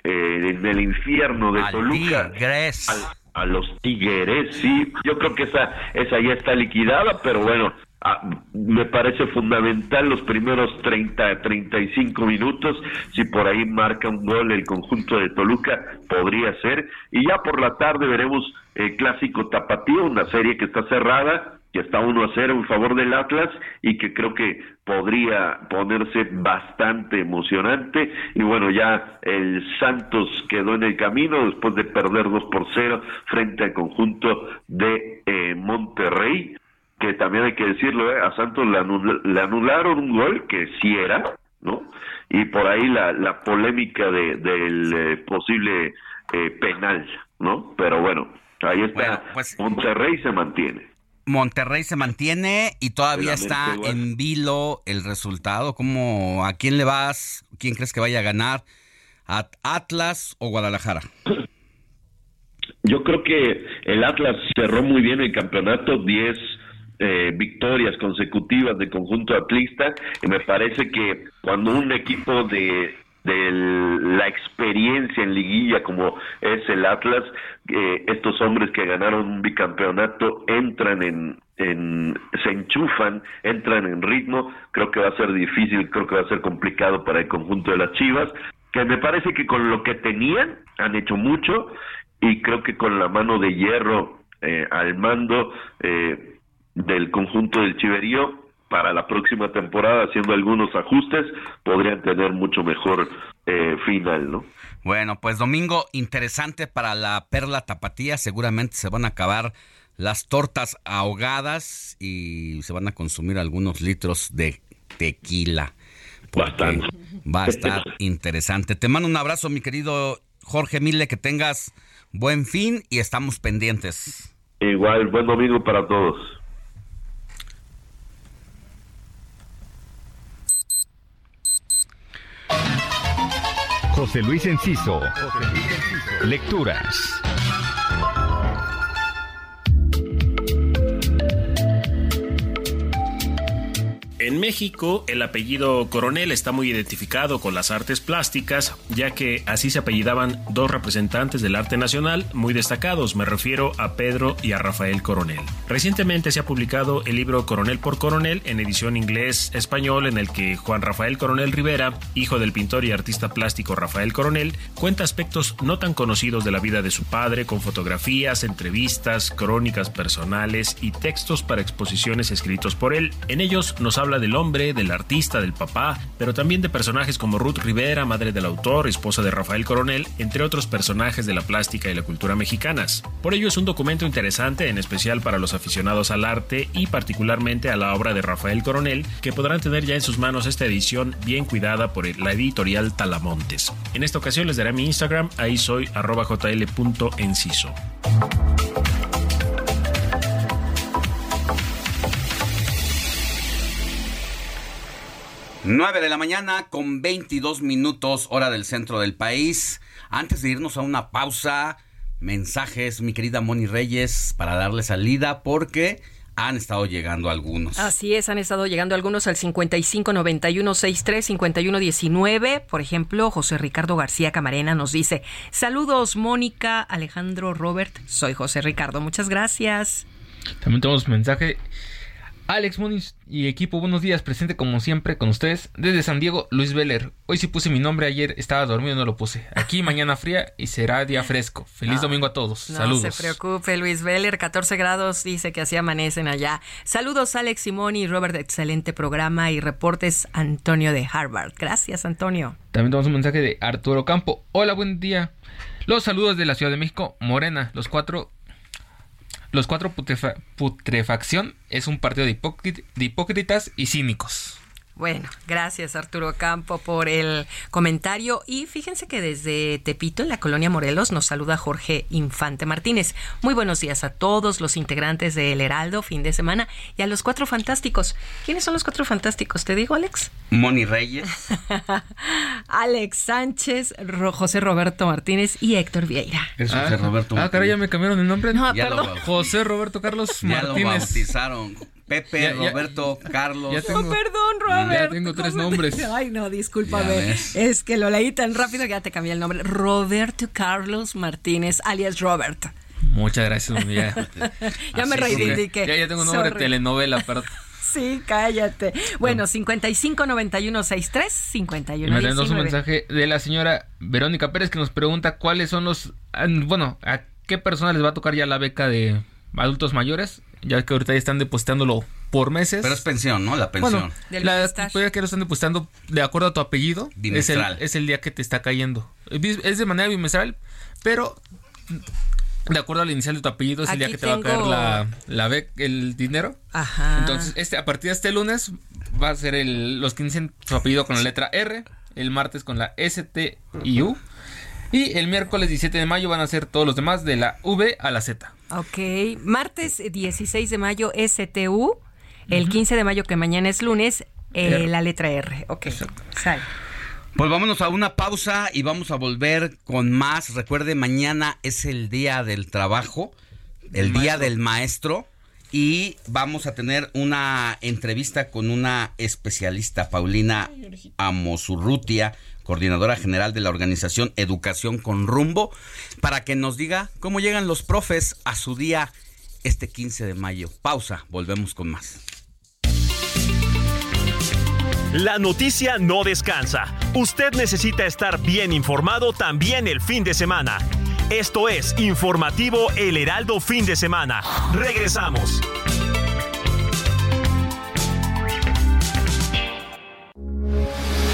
eh, en el infierno de Al Toluca Tigres. al- a los Tigres, sí, yo creo que esa, esa ya está liquidada, pero bueno, ah, me parece fundamental los primeros 30, 35 minutos, si por ahí marca un gol el conjunto de Toluca, podría ser, y ya por la tarde veremos el clásico tapatío, una serie que está cerrada, que está 1 a 0 en favor del Atlas y que creo que podría ponerse bastante emocionante. Y bueno ya el Santos quedó en el camino después de perder 2 por 0 frente al conjunto de eh, Monterrey que también hay que decirlo eh, a Santos le, anul- le anularon un gol que sí era no y por ahí la, la polémica de, del eh, posible eh, penal no pero bueno ahí está. Monterrey se mantiene Monterrey se mantiene y todavía está igual. en vilo el resultado. ¿Cómo, ¿A quién le vas? ¿Quién crees que vaya a ganar? ¿A Atlas o Guadalajara? Yo creo que el Atlas cerró muy bien el campeonato, 10 eh, victorias consecutivas de conjunto atlista, y me parece que cuando un equipo de, de la experiencia en liguilla como es el Atlas, eh, estos hombres que ganaron un bicampeonato entran en, en, se enchufan, entran en ritmo, creo que va a ser difícil, creo que va a ser complicado para el conjunto de las Chivas, que me parece que con lo que tenían han hecho mucho y creo que con la mano de hierro eh, al mando eh, del conjunto del Chiverío para la próxima temporada haciendo algunos ajustes podrían tener mucho mejor eh, final, ¿no? Bueno, pues domingo interesante para la Perla Tapatía. Seguramente se van a acabar las tortas ahogadas y se van a consumir algunos litros de tequila. porque Va a estar interesante. Te mando un abrazo, mi querido Jorge Mille, que tengas buen fin y estamos pendientes. Igual, buen domingo para todos. José Luis Enciso. Lecturas. En México, el apellido Coronel está muy identificado con las artes plásticas, ya que así se apellidaban dos representantes del arte nacional muy destacados, me refiero a Pedro y a Rafael Coronel. Recientemente se ha publicado el libro Coronel por Coronel en edición inglés-español en el que Juan Rafael Coronel Rivera, hijo del pintor y artista plástico Rafael Coronel, cuenta aspectos no tan conocidos de la vida de su padre con fotografías, entrevistas, crónicas personales y textos para exposiciones escritos por él. En ellos nos habla del hombre, del artista, del papá, pero también de personajes como Ruth Rivera, madre del autor, esposa de Rafael Coronel, entre otros personajes de la plástica y la cultura mexicanas. Por ello es un documento interesante, en especial para los aficionados al arte y particularmente a la obra de Rafael Coronel, que podrán tener ya en sus manos esta edición bien cuidada por la editorial Talamontes. En esta ocasión les daré mi Instagram, ahí soy arroba jl.enciso. 9 de la mañana con 22 minutos hora del centro del país. Antes de irnos a una pausa, mensajes, mi querida Moni Reyes, para darle salida porque han estado llegando algunos. Así es, han estado llegando algunos al 55 91 63 51 19. Por ejemplo, José Ricardo García Camarena nos dice: Saludos, Mónica, Alejandro, Robert. Soy José Ricardo. Muchas gracias. También tenemos mensaje Alex Muniz y equipo, buenos días, presente como siempre con ustedes. Desde San Diego, Luis Veller. Hoy sí puse mi nombre, ayer estaba dormido no lo puse. Aquí mañana fría y será día fresco. Feliz Ah, domingo a todos. No Saludos. se preocupe, Luis Veller, 14 grados, dice que así amanecen allá. Saludos, Alex Simón y Robert, excelente programa y reportes Antonio de Harvard. Gracias, Antonio. También tenemos un mensaje de Arturo Campo. Hola, buen día. Los saludos de la Ciudad de México, Morena, los cuatro. Los cuatro putrefa- putrefacción es un partido de, hipócrit- de hipócritas y cínicos. Bueno, gracias Arturo Campo por el comentario y fíjense que desde Tepito, en la colonia Morelos, nos saluda Jorge Infante Martínez. Muy buenos días a todos los integrantes de El Heraldo, fin de semana, y a los cuatro fantásticos. ¿Quiénes son los cuatro fantásticos? ¿Te digo, Alex? Moni Reyes. Alex Sánchez, Ro- José Roberto Martínez y Héctor Vieira. Es ah, José Roberto Ah, caray, ya Martínez. me cambiaron el nombre. No, Ya lo perdón. bau- José Roberto Carlos Ya lo Martínez. bautizaron. Pepe, Ya- ya- Roberto, Carlos. ya tengo- Oh, perdón, Robert. Ya tengo tres ¿Cómo te- nombres. Ay, no, discúlpame. Es que lo leí tan rápido que ya te cambié el nombre. Roberto Carlos Martínez, alias Robert. Muchas gracias. Ya, Ya me reivindiqué. ya, ya tengo un nombre de telenovela, pero Sí, cállate. Bueno, 55 91 63 51 Y me tenemos un 19. mensaje de la señora Verónica Pérez que nos pregunta cuáles son los... ah, Bueno, ¿a qué personas les va a tocar ya la beca de adultos mayores? Ya que ahorita ya están depositándolo por meses. Pero es pensión, ¿no? La pensión. Bueno, la, que lo están depositando de acuerdo a tu apellido. Es el, es el día que te está cayendo. Es de manera bimestral, pero de acuerdo al inicial de tu apellido es el día que te va a caer la, la bec- el dinero. Ajá. Entonces, este, a partir de este lunes va a ser el, los que inician su apellido con la letra R, el martes con la S, T y U. Y el miércoles 17 de mayo van a ser todos los demás de la V a la Z. Ok, martes 16 de mayo STU, el 15 de mayo que mañana es lunes, eh, la letra R. Ok, sale. Pues vámonos a una pausa y vamos a volver con más. Recuerde, mañana es el día del trabajo, el día del maestro. Y vamos a tener una entrevista con una especialista, Paulina Amosurrutia, coordinadora general de la organización Educación con Rumbo, para que nos diga cómo llegan los profes a su día este 15 de mayo. Pausa, volvemos con más. La noticia no descansa. Usted necesita estar bien informado también el fin de semana. Esto es Informativo El Heraldo Fin de Semana. Regresamos.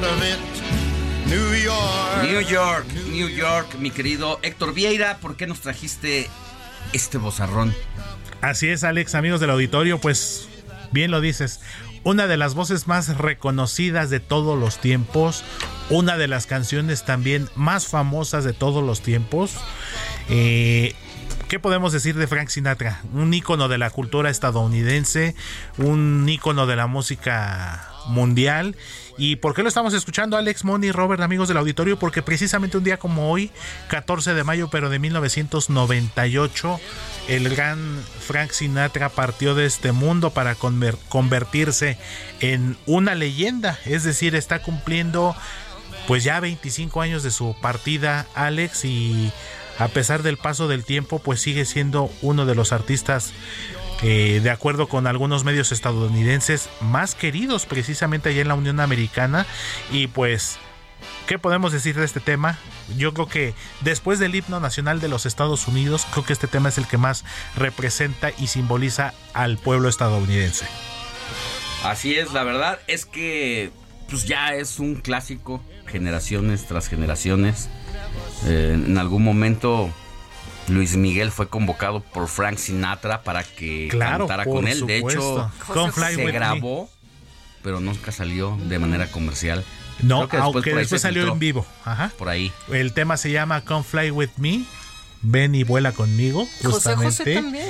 of it. New York. New York, New York, mi querido Héctor Vieira, ¿por qué nos trajiste este bozarrón? Así es, Alex, amigos del auditorio, pues bien lo dices. Una de las voces más reconocidas de todos los tiempos, una de las canciones también más famosas de todos los tiempos. Eh, ¿Qué podemos decir de Frank Sinatra? Un ícono de la cultura estadounidense, un ícono de la música mundial. ¿Y por qué lo estamos escuchando, Alex, Moni, Robert, amigos del auditorio? Porque precisamente un día como hoy, 14 de mayo, pero de 1998, el gran Frank Sinatra partió de este mundo para convertirse en una leyenda. Es decir, está cumpliendo pues ya 25 años de su partida, Alex, y a pesar del paso del tiempo, pues sigue siendo uno de los artistas, de acuerdo con algunos medios estadounidenses, más queridos precisamente allá en la Unión Americana. Y pues, ¿qué podemos decir de este tema? Yo creo que después del himno nacional de los Estados Unidos, creo que este tema es el que más representa y simboliza al pueblo estadounidense. Así es, la verdad es que pues ya es un clásico, generaciones tras generaciones. Eh, en algún momento Luis Miguel fue convocado por Frank Sinatra para que cantara con él. De hecho, se grabó, pero nunca salió de manera comercial. No, aunque después salió en vivo. Por ahí. El tema se llama Come Fly With Me. Ven y vuela conmigo, justamente. José José también.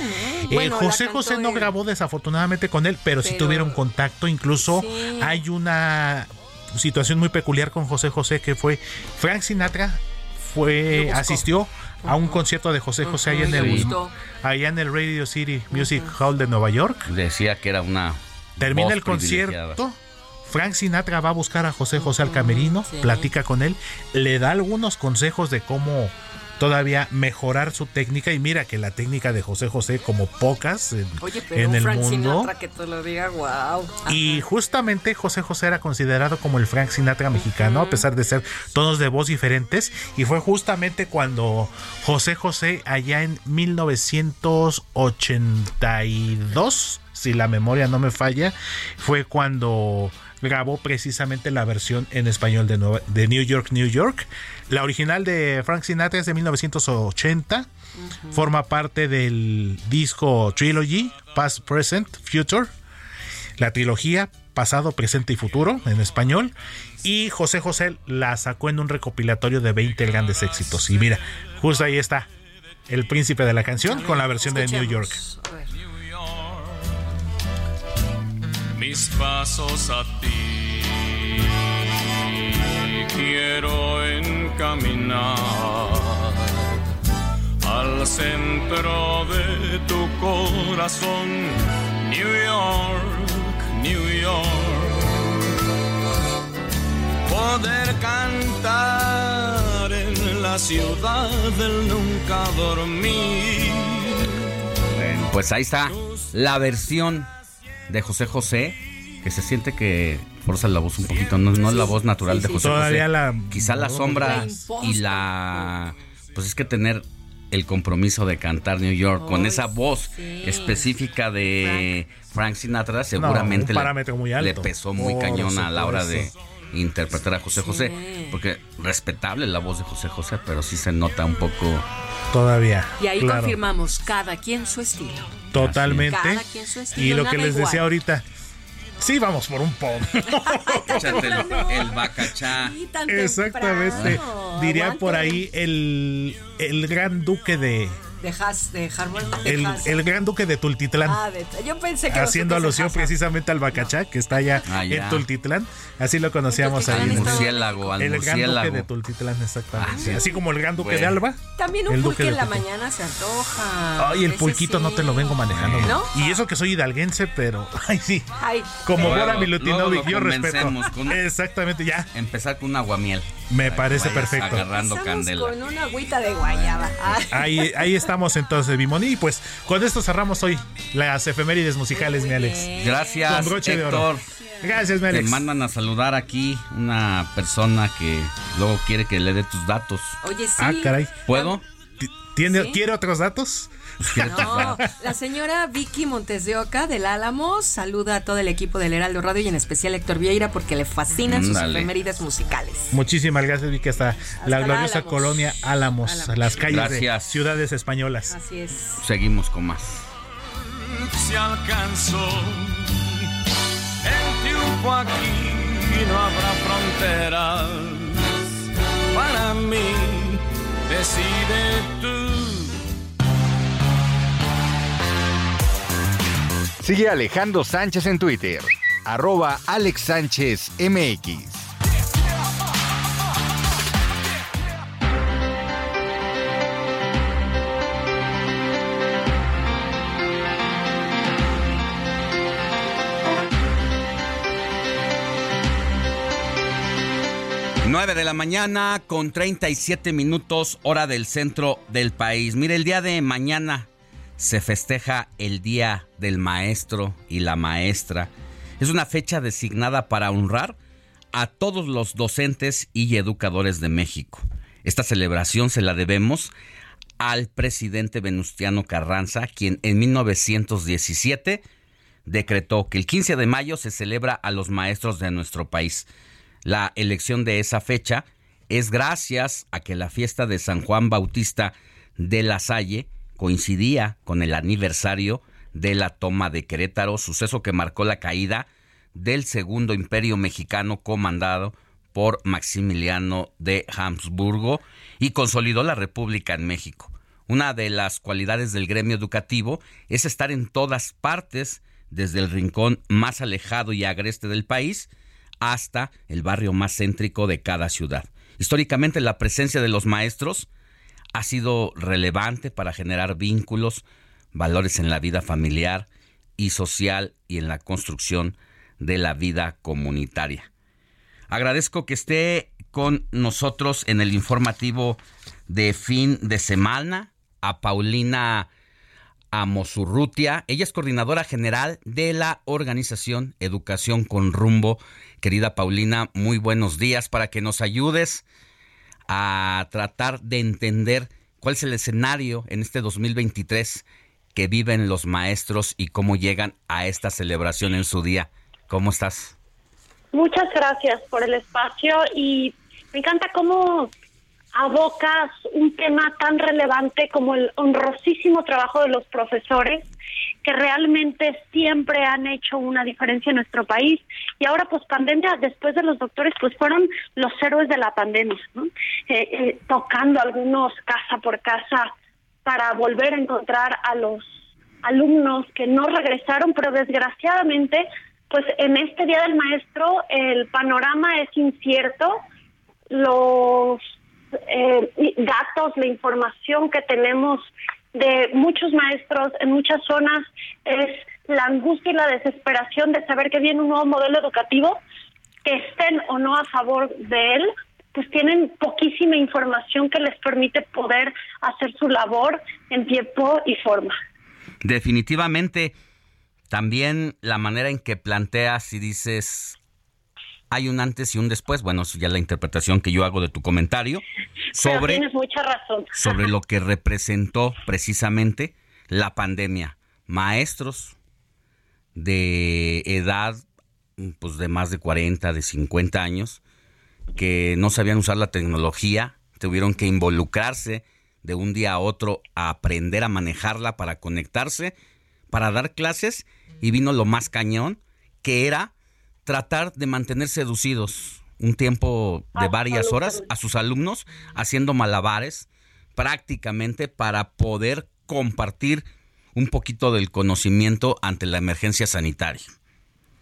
¿eh? José José no grabó desafortunadamente con él, pero, sí tuvieron contacto. Incluso hay una situación muy peculiar con José José que fue Frank Sinatra fue asistió a un concierto de José José allá en el allá en el Radio City Music Hall de Nueva York. Decía que era una termina el concierto. Frank Sinatra va a buscar a José José al camerino, platica con él, le da algunos consejos de cómo todavía mejorar su técnica. Y mira que la técnica de José José como pocas en, en el mundo. que te lo diga, wow. y justamente José José era considerado como el Frank Sinatra mexicano a pesar de ser tonos de voz diferentes. Y fue justamente cuando José José allá en 1982 si la memoria no me falla fue cuando grabó precisamente la versión en español de, de New York, New York. La original de Frank Sinatra es de 1980. Forma parte del disco Trilogy, Past, Present, Future. La trilogía Pasado, Presente y Futuro en español. Y José José la sacó en un recopilatorio de 20 grandes éxitos. Y mira, justo ahí está el príncipe de la canción con la versión de New York. Mis pasos a ti. Quiero encaminar al centro de tu corazón, New York, New York. Poder cantar en la ciudad del nunca dormir. Pues ahí está la versión de José José, que se siente que forza la voz un poquito, no, no es la voz natural de José José. Quizá la sombra y la... Pues es que tener el compromiso de cantar New York con esa voz específica de Frank, Sinatra seguramente le, pesó muy cañón a la hora de, interpretar a José José, porque respetable la voz de José José, pero sí se nota un poco todavía. Y ahí confirmamos cada quien su estilo. Totalmente. Cada quien su estilo. Y lo que les decía ahorita. Sí, vamos por un pom. El, el bacachá. Sí, Exactamente. temprano. Diría por ahí el, el gran duque de. De Has, de de El, el gran duque de Tultitlán. Ah, de- yo pensé que haciendo alusión precisamente al Bacachá, que está allá Ah, en Tultitlán. Así lo conocíamos ahí. en el- murciélago, al el gran duque de Tultitlán, exactamente. Ah, sí. Así como el gran duque Bueno. de Alba. También un pulque duque en la mañana se antoja. Ay, el pulquito sí. no te lo vengo manejando. ¿No? Y eso que soy hidalguense, pero. Ay, sí. Ay, Como Bora Milutinovic, yo respeto. con- Exactamente, ya. Empezar con un aguamiel. Me parece perfecto. Agarrando candela. con una agüita de guayaba. Ay. Ahí, ahí estamos entonces, Bimoni. Y pues con esto cerramos hoy las efemérides musicales, mi Alex. Gracias, Con broche de oro. Gracias, mi Te Alex. mandan a saludar aquí una persona que luego quiere que le dé tus datos. Oye, sí. Ah, caray. ¿Puedo? ¿Tiene, ¿Sí? ¿Quiere otros datos? No, la señora Vicky Montes de Oca del Álamo saluda a todo el equipo del Heraldo Radio y en especial a Héctor Vieira porque le fascinan sus efemérides musicales. Muchísimas gracias, Vicky. Hasta, la la gloriosa Álamos. colonia Álamos, Álamos. las calles Gracias. de ciudades españolas. Así es. Seguimos con más. se alcanzó. El triunfo aquí no habrá fronteras. Para mí, decide tú. Sigue Alejandro Sánchez en Twitter. Arroba Alex Sánchez MX. De la mañana con 37 minutos hora del centro del país. Mire, el día de mañana se festeja el Día del Maestro y la Maestra. Es una fecha designada para honrar a todos los docentes y educadores de México. Esta celebración se la debemos al presidente Venustiano Carranza, quien en 1917 decretó que el 15 de mayo se celebra a los maestros de nuestro país. La elección de esa fecha es gracias a que la fiesta de San Juan Bautista de la Salle coincidía con el aniversario de la toma de Querétaro, suceso que marcó la caída del segundo imperio mexicano comandado por Maximiliano de Habsburgo y consolidó la República en México. Una de las cualidades del gremio educativo es estar en todas partes, desde el rincón más alejado y agreste del país hasta el barrio más céntrico de cada ciudad. Históricamente la presencia de los maestros ha sido relevante para generar vínculos, valores en la vida familiar y social y en la construcción de la vida comunitaria. Agradezco que esté con nosotros en el informativo de fin de semana a Paulina Amosurrutia. Ella es coordinadora general de la organización Educación con Rumbo. Querida Paulina, muy buenos días para que nos ayudes a tratar de entender cuál es el escenario en este 2023 que viven los maestros y cómo llegan a esta celebración en su día. ¿Cómo estás? Muchas gracias por el espacio y me encanta cómo abocas un tema tan relevante como el honrosísimo trabajo de los profesores que realmente siempre han hecho una diferencia en nuestro país y ahora pues pandemia después de los doctores pues fueron los héroes de la pandemia ¿no? Eh, eh, tocando algunos casa por casa para volver a encontrar a los alumnos que no regresaron pero desgraciadamente pues en este día del maestro el panorama es incierto los eh, datos, la información que tenemos de muchos maestros en muchas zonas es la angustia y la desesperación de saber que viene un nuevo modelo educativo, que estén o no a favor de él, pues tienen poquísima información que les permite poder hacer su labor en tiempo y forma. Definitivamente, también la manera en que planteas y dices hay un antes y un después, bueno, eso ya la interpretación que yo hago de tu comentario sobre tienes mucha razón. sobre lo que representó precisamente la pandemia. Maestros de edad pues de más de 40, de 50 años, que no sabían usar la tecnología, tuvieron que involucrarse de un día a otro a aprender a manejarla para conectarse, para dar clases, y vino lo más cañón, que era tratar de mantener seducidos un tiempo de varias horas a sus alumnos haciendo malabares prácticamente para poder compartir un poquito del conocimiento ante la emergencia sanitaria.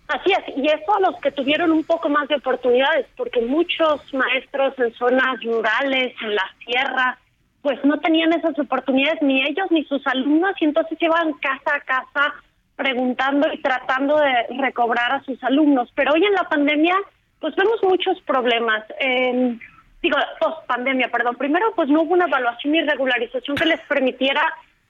Así es, y eso a los que tuvieron un poco más de oportunidades, porque muchos maestros en zonas rurales, en la sierra, pues no tenían esas oportunidades ni ellos ni sus alumnos, y entonces iban casa a casa preguntando y tratando de recobrar a sus alumnos. Pero hoy en la pandemia, pues vemos muchos problemas. Digo, post pandemia, perdón. Primero, pues no hubo una evaluación y regularización que les permitiera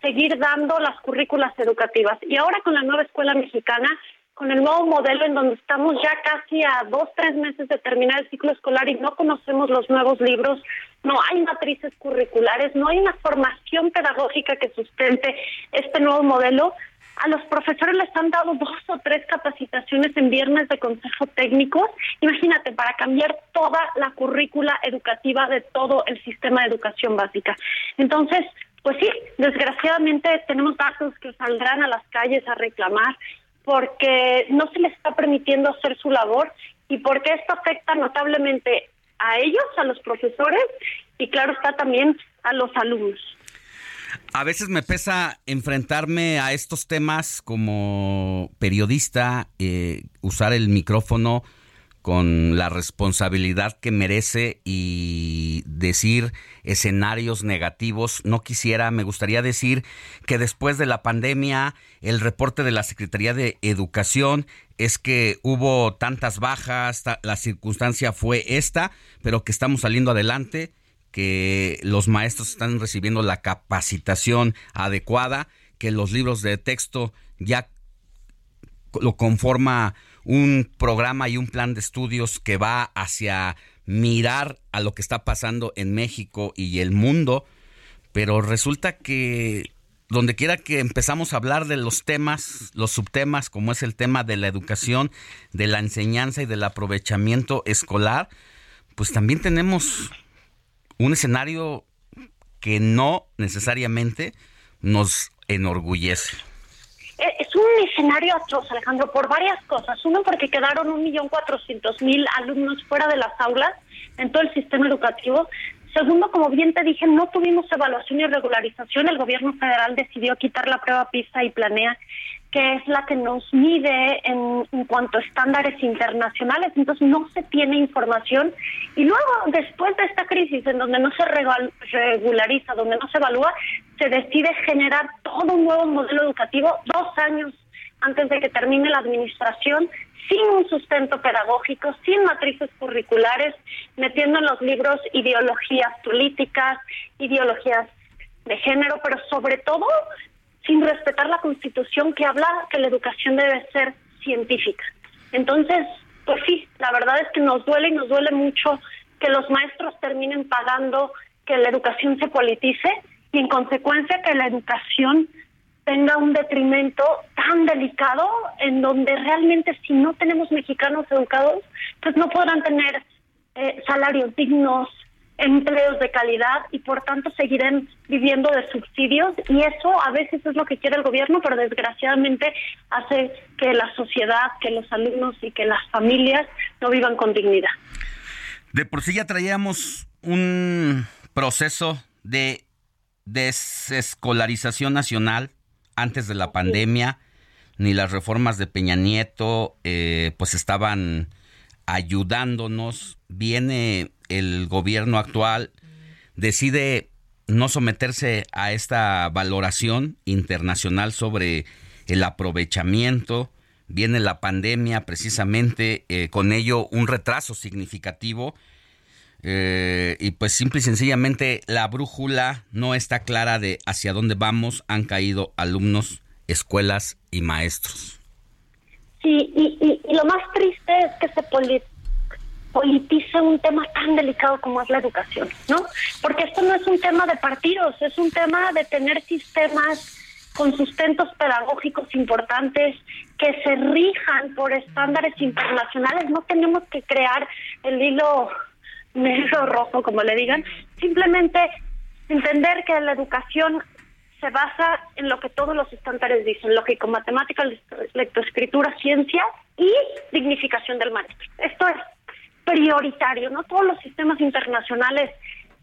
seguir dando las currículas educativas. Y ahora con la nueva escuela mexicana, con el nuevo modelo en donde estamos ya casi a dos, tres meses de terminar el ciclo escolar y no conocemos los nuevos libros, no hay matrices curriculares, no hay una formación pedagógica que sustente este nuevo modelo, a los profesores les han dado dos o tres capacitaciones en viernes de consejo técnico. Imagínate, para cambiar toda la currícula educativa de todo el sistema de educación básica. Entonces, pues sí, desgraciadamente tenemos datos que saldrán a las calles a reclamar porque no se les está permitiendo hacer su labor y porque esto afecta notablemente a ellos, a los profesores y claro está también a los alumnos. A veces me pesa enfrentarme a estos temas como periodista, eh, usar el micrófono con la responsabilidad que merece y decir escenarios negativos. No quisiera, me gustaría decir que después de la pandemia, el reporte de la Secretaría de Educación es que hubo tantas bajas, la circunstancia fue esta, pero que estamos saliendo adelante que los maestros están recibiendo la capacitación adecuada, que los libros de texto ya lo conforma un programa y un plan de estudios que va hacia mirar a lo que está pasando en México y el mundo, pero resulta que donde quiera que empezamos a hablar de los temas, los subtemas, como es el tema de la educación, de la enseñanza y del aprovechamiento escolar, pues también tenemos un escenario que no necesariamente nos enorgullece. Eh, es un escenario atroz, Alejandro, por varias cosas. Uno, porque quedaron un millón cuatrocientos mil alumnos fuera de las aulas en todo el sistema educativo. Segundo, como bien te dije, no tuvimos evaluación y regularización. El gobierno federal decidió quitar la prueba PISA y planea que es la que nos mide en, cuanto a estándares internacionales, entonces no se tiene información. Y luego, después de esta crisis, en donde no se regulariza, donde no se evalúa, se decide generar todo un nuevo modelo educativo dos años antes de que termine la administración, sin un sustento pedagógico, sin matrices curriculares, metiendo en los libros ideologías políticas, ideologías de género, pero sobre todo sin respetar la constitución que habla que la educación debe ser científica. Entonces, pues sí, la verdad es que nos duele y nos duele mucho que los maestros terminen pagando que la educación se politice y en consecuencia que la educación tenga un detrimento tan delicado en donde realmente si no tenemos mexicanos educados, pues no podrán tener eh, salarios dignos, empleos de calidad y por tanto seguirán viviendo de subsidios. Y eso a veces es lo que quiere el gobierno, pero desgraciadamente hace que la sociedad, que los alumnos y que las familias no vivan con dignidad. De por sí ya traíamos un proceso de desescolarización nacional antes de la pandemia, ni las reformas de Peña Nieto eh, pues estaban ayudándonos. Viene el gobierno actual decide no someterse a esta valoración internacional sobre el aprovechamiento. Viene la pandemia, precisamente eh, con ello un retraso significativo. Eh, y pues simple y sencillamente la brújula no está clara de hacia dónde vamos. Han caído alumnos, escuelas y maestros. Sí, y, lo más triste es que se, politiza un tema tan delicado como es la educación, ¿no? Porque esto no es un tema de partidos, es un tema de tener sistemas con sustentos pedagógicos importantes que se rijan por estándares internacionales. No tenemos que crear el hilo negro rojo, como le digan. Simplemente entender que la educación se basa en lo que todos los estándares dicen, lógico, matemática, lectoescritura, ciencia y dignificación del maestro. Esto es prioritario, no todos los sistemas internacionales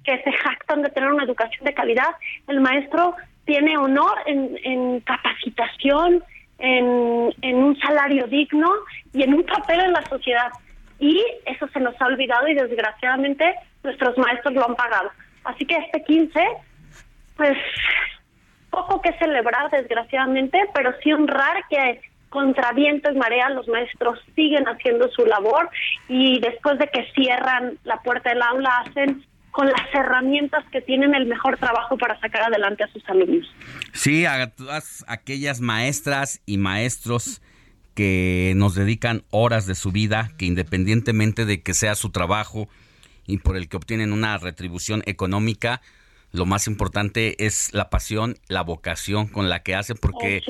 que se jactan de tener una educación de calidad, el maestro tiene honor en, capacitación, en, en un salario digno y en un papel en la sociedad. Y eso se nos ha olvidado y desgraciadamente nuestros maestros lo han pagado. Así que este 15, pues poco que celebrar, desgraciadamente, pero sí honrar que contra viento y marea los maestros siguen haciendo su labor y después de que cierran la puerta del aula hacen con las herramientas que tienen el mejor trabajo para sacar adelante a sus alumnos. Sí, a todas aquellas maestras y maestros que nos dedican horas de su vida, que independientemente de que sea su trabajo y por el que obtienen una retribución económica, lo más importante es la pasión, la vocación con la que hacen, porque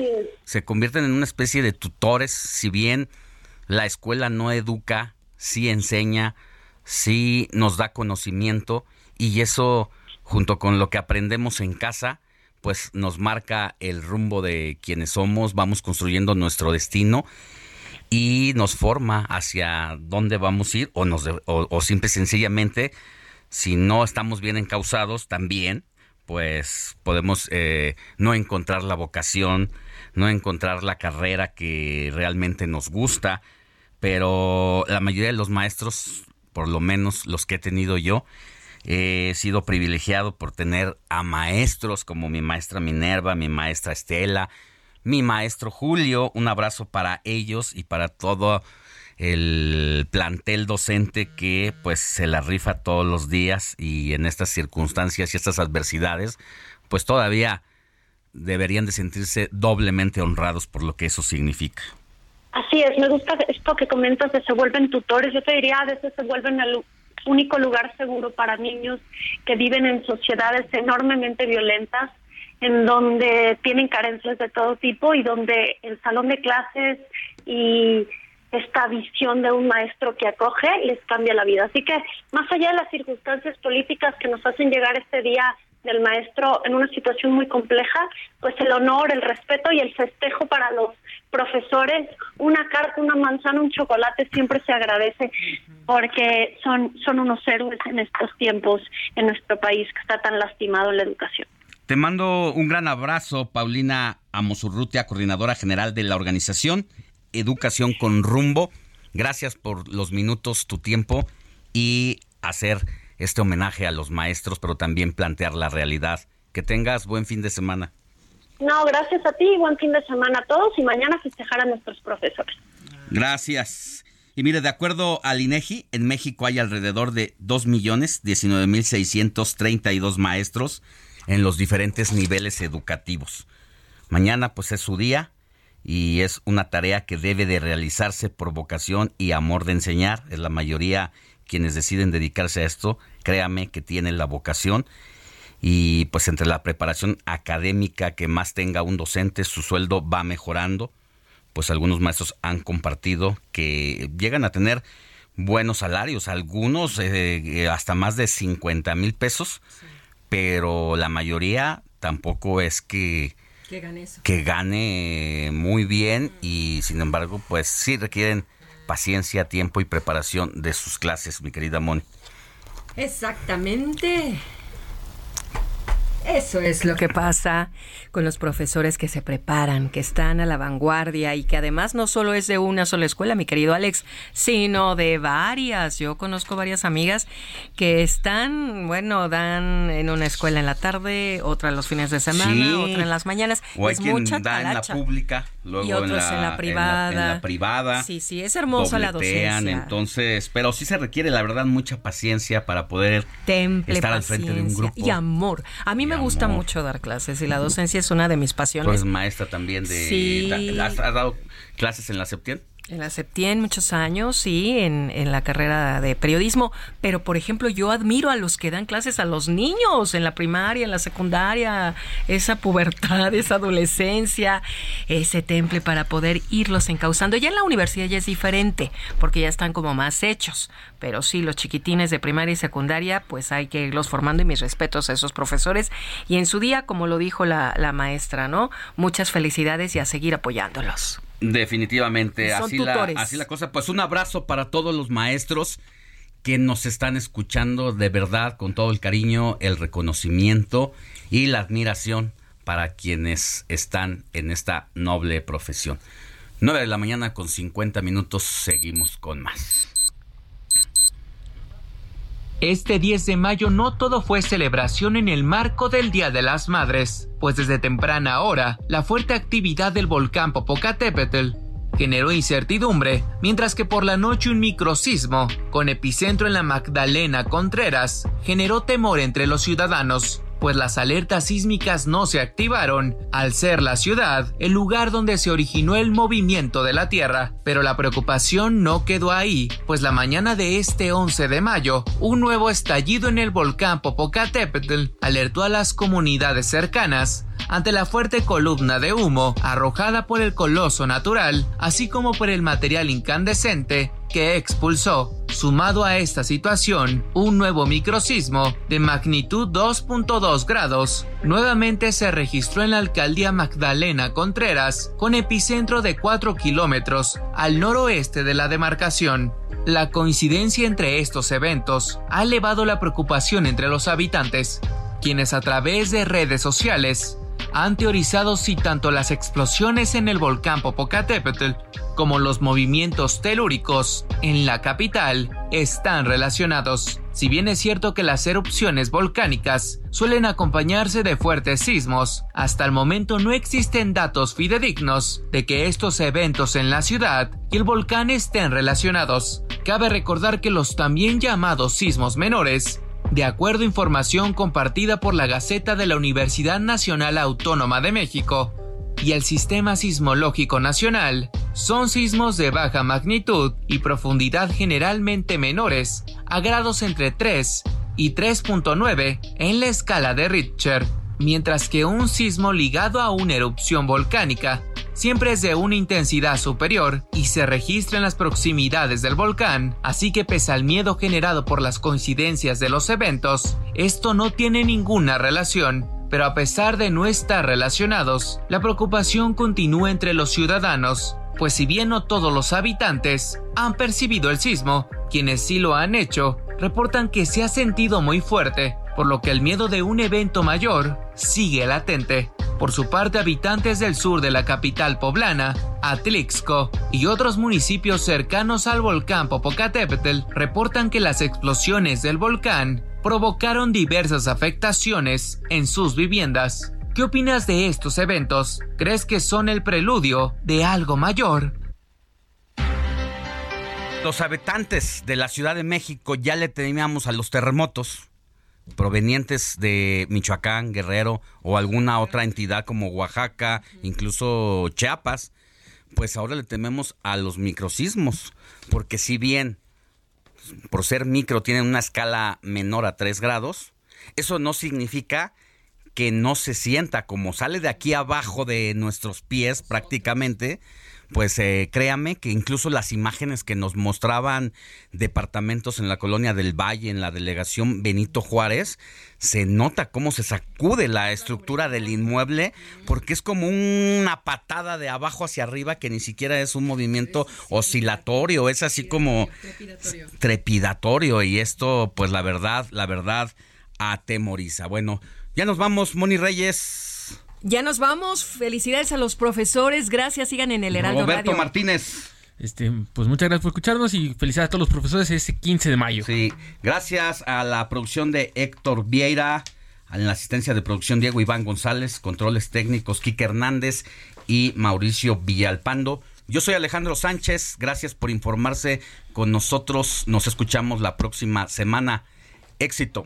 se convierten en una especie de tutores, si bien la escuela no educa, sí enseña, sí nos da conocimiento y eso junto con lo que aprendemos en casa, pues nos marca el rumbo de quienes somos, vamos construyendo nuestro destino y nos forma hacia dónde vamos a ir o, nos, o, o simple y sencillamente si no estamos bien encausados también, pues podemos eh, no encontrar la vocación, no encontrar la carrera que realmente nos gusta, pero la mayoría de los maestros, por lo menos los que he tenido yo, he sido privilegiado por tener a maestros como mi maestra Minerva, mi maestra Estela, mi maestro Julio, un abrazo para ellos y para todo el plantel docente que pues se la rifa todos los días y en estas circunstancias y estas adversidades pues todavía deberían de sentirse doblemente honrados por lo que eso significa. Así es, me gusta esto que comentas de se vuelven tutores, yo te diría a veces se vuelven el único lugar seguro para niños que viven en sociedades enormemente violentas, en donde tienen carencias de todo tipo y donde el salón de clases y esta visión de un maestro que acoge les cambia la vida. Así que más allá de las circunstancias políticas que nos hacen llegar este día del maestro en una situación muy compleja, pues el honor, el respeto y el festejo para los profesores, una carta, una manzana, un chocolate siempre se agradece porque son, son unos héroes en estos tiempos en nuestro país que está tan lastimado en la educación. Te mando un gran abrazo, Paulina Amosurrutia, coordinadora general de la organización Educación con Rumbo. Gracias por los minutos, tu tiempo y hacer este homenaje a los maestros, pero también plantear la realidad. Que tengas buen fin de semana. No, gracias a ti, buen fin de semana a todos y mañana festejar a nuestros profesores. Gracias. Y mire, de acuerdo al INEGI, en México hay alrededor de 2.019.632 maestros en los diferentes niveles educativos. Mañana pues es su día y es una tarea que debe de realizarse por vocación y amor de enseñar. Es la mayoría quienes deciden dedicarse a esto, créame que tienen la vocación. Y pues entre la preparación académica que más tenga un docente, su sueldo va mejorando. Pues algunos maestros han compartido que llegan a tener buenos salarios, algunos eh, hasta más de 50 mil pesos, pero la mayoría tampoco es que que gane, muy bien y sin embargo, pues sí requieren paciencia, tiempo y preparación de sus clases, mi querida Moni. Exactamente. Eso es lo que pasa con los profesores que se preparan, que están a la vanguardia y que además no solo es de una sola escuela, mi querido Alex, sino de varias. Yo conozco varias amigas que están, bueno, dan en una escuela en la tarde, otra los fines de semana, otra en las mañanas. O es mucha da en la pública, luego y otros en la, privada. En la, privada. Sí, sí, es hermosa la docencia. Entonces, pero sí se requiere, la verdad, mucha paciencia para poder estar al frente de un grupo. Y amor. A mí me gusta mucho dar clases y la docencia es una de mis pasiones. Pues maestra también de... Sí. ¿Has, dado clases en la Septién? En la Septien muchos años, sí, en, en, la carrera de periodismo, pero por ejemplo yo admiro a los que dan clases a los niños en la primaria, en la secundaria, esa pubertad, esa adolescencia, ese temple para poder irlos encauzando. Ya en la universidad ya es diferente, porque ya están como más hechos, pero sí, los chiquitines de primaria y secundaria, pues hay que irlos formando y mis respetos a esos profesores. Y en su día, como lo dijo la, la maestra, ¿no? Muchas felicidades y a seguir apoyándolos. Definitivamente, así la, así la cosa. Pues un abrazo para todos los maestros que nos están escuchando de verdad con todo el cariño, el reconocimiento y la admiración para quienes están en esta noble profesión. 9 de la mañana con 50 minutos, seguimos con más. Este 10 de mayo no todo fue celebración en el marco del Día de las Madres, pues desde temprana hora, la fuerte actividad del volcán Popocatépetl generó incertidumbre, mientras que por la noche un microsismo, con epicentro en la Magdalena Contreras, generó temor entre los ciudadanos, pues las alertas sísmicas no se activaron, al ser la ciudad el lugar donde se originó el movimiento de la Tierra. Pero la preocupación no quedó ahí, pues la mañana de este 11 de mayo, un nuevo estallido en el volcán Popocatépetl alertó a las comunidades cercanas ante la fuerte columna de humo arrojada por el coloso natural, así como por el material incandescente que expulsó. Sumado a esta situación, un nuevo microsismo de magnitud 2.2 grados nuevamente se registró en la alcaldía Magdalena Contreras, con epicentro de 4 kilómetros al noroeste de la demarcación. La coincidencia entre estos eventos ha elevado la preocupación entre los habitantes, quienes a través de redes sociales han teorizado si tanto las explosiones en el volcán Popocatépetl como los movimientos telúricos en la capital están relacionados. Si bien es cierto que las erupciones volcánicas suelen acompañarse de fuertes sismos, hasta el momento no existen datos fidedignos de que estos eventos en la ciudad y el volcán estén relacionados. Cabe recordar que los también llamados sismos menores de acuerdo a información compartida por la Gaceta de la Universidad Nacional Autónoma de México y el Sistema Sismológico Nacional, son sismos de baja magnitud y profundidad generalmente menores, a grados entre 3 y 3.9 en la escala de Richter, mientras que un sismo ligado a una erupción volcánica siempre es de una intensidad superior y se registra en las proximidades del volcán, así que pese al miedo generado por las coincidencias de los eventos, esto no tiene ninguna relación. Pero a pesar de no estar relacionados, la preocupación continúa entre los ciudadanos, pues si bien no todos los habitantes han percibido el sismo, quienes sí lo han hecho, reportan que se ha sentido muy fuerte, por lo que el miedo de un evento mayor sigue latente. Por su parte, habitantes del sur de la capital poblana, Atlixco, y otros municipios cercanos al volcán Popocatépetl reportan que las explosiones del volcán provocaron diversas afectaciones en sus viviendas. ¿Qué opinas de estos eventos? ¿Crees que son el preludio de algo mayor? Los habitantes de la Ciudad de México ya le temíamos a los terremotos provenientes de Michoacán, Guerrero o alguna otra entidad como Oaxaca, incluso Chiapas, pues ahora le tememos a los microsismos, porque si bien por ser micro tienen una escala menor a 3 grados, eso no significa que no se sienta como sale de aquí abajo de nuestros pies prácticamente, pues eh, créame que incluso las imágenes que nos mostraban departamentos en la colonia del Valle, en la delegación Benito Juárez, se nota cómo se sacude la estructura del inmueble, porque es como una patada de abajo hacia arriba que ni siquiera es un movimiento oscilatorio, es así como trepidatorio, y esto, pues la verdad, la verdad, atemoriza. Bueno, ya nos vamos, Moni Reyes. Ya nos vamos. Felicidades a los profesores. Gracias. Sigan en el Heraldo Roberto Martínez. Este, pues muchas gracias por escucharnos y felicidades a todos los profesores ese 15 de mayo. Sí, gracias a la producción de Héctor Vieira, a la asistencia de producción Diego Iván González, controles técnicos Quique Hernández y Mauricio Villalpando. Yo soy Alejandro Sánchez, gracias por informarse con nosotros. Nos escuchamos la próxima semana. Éxito.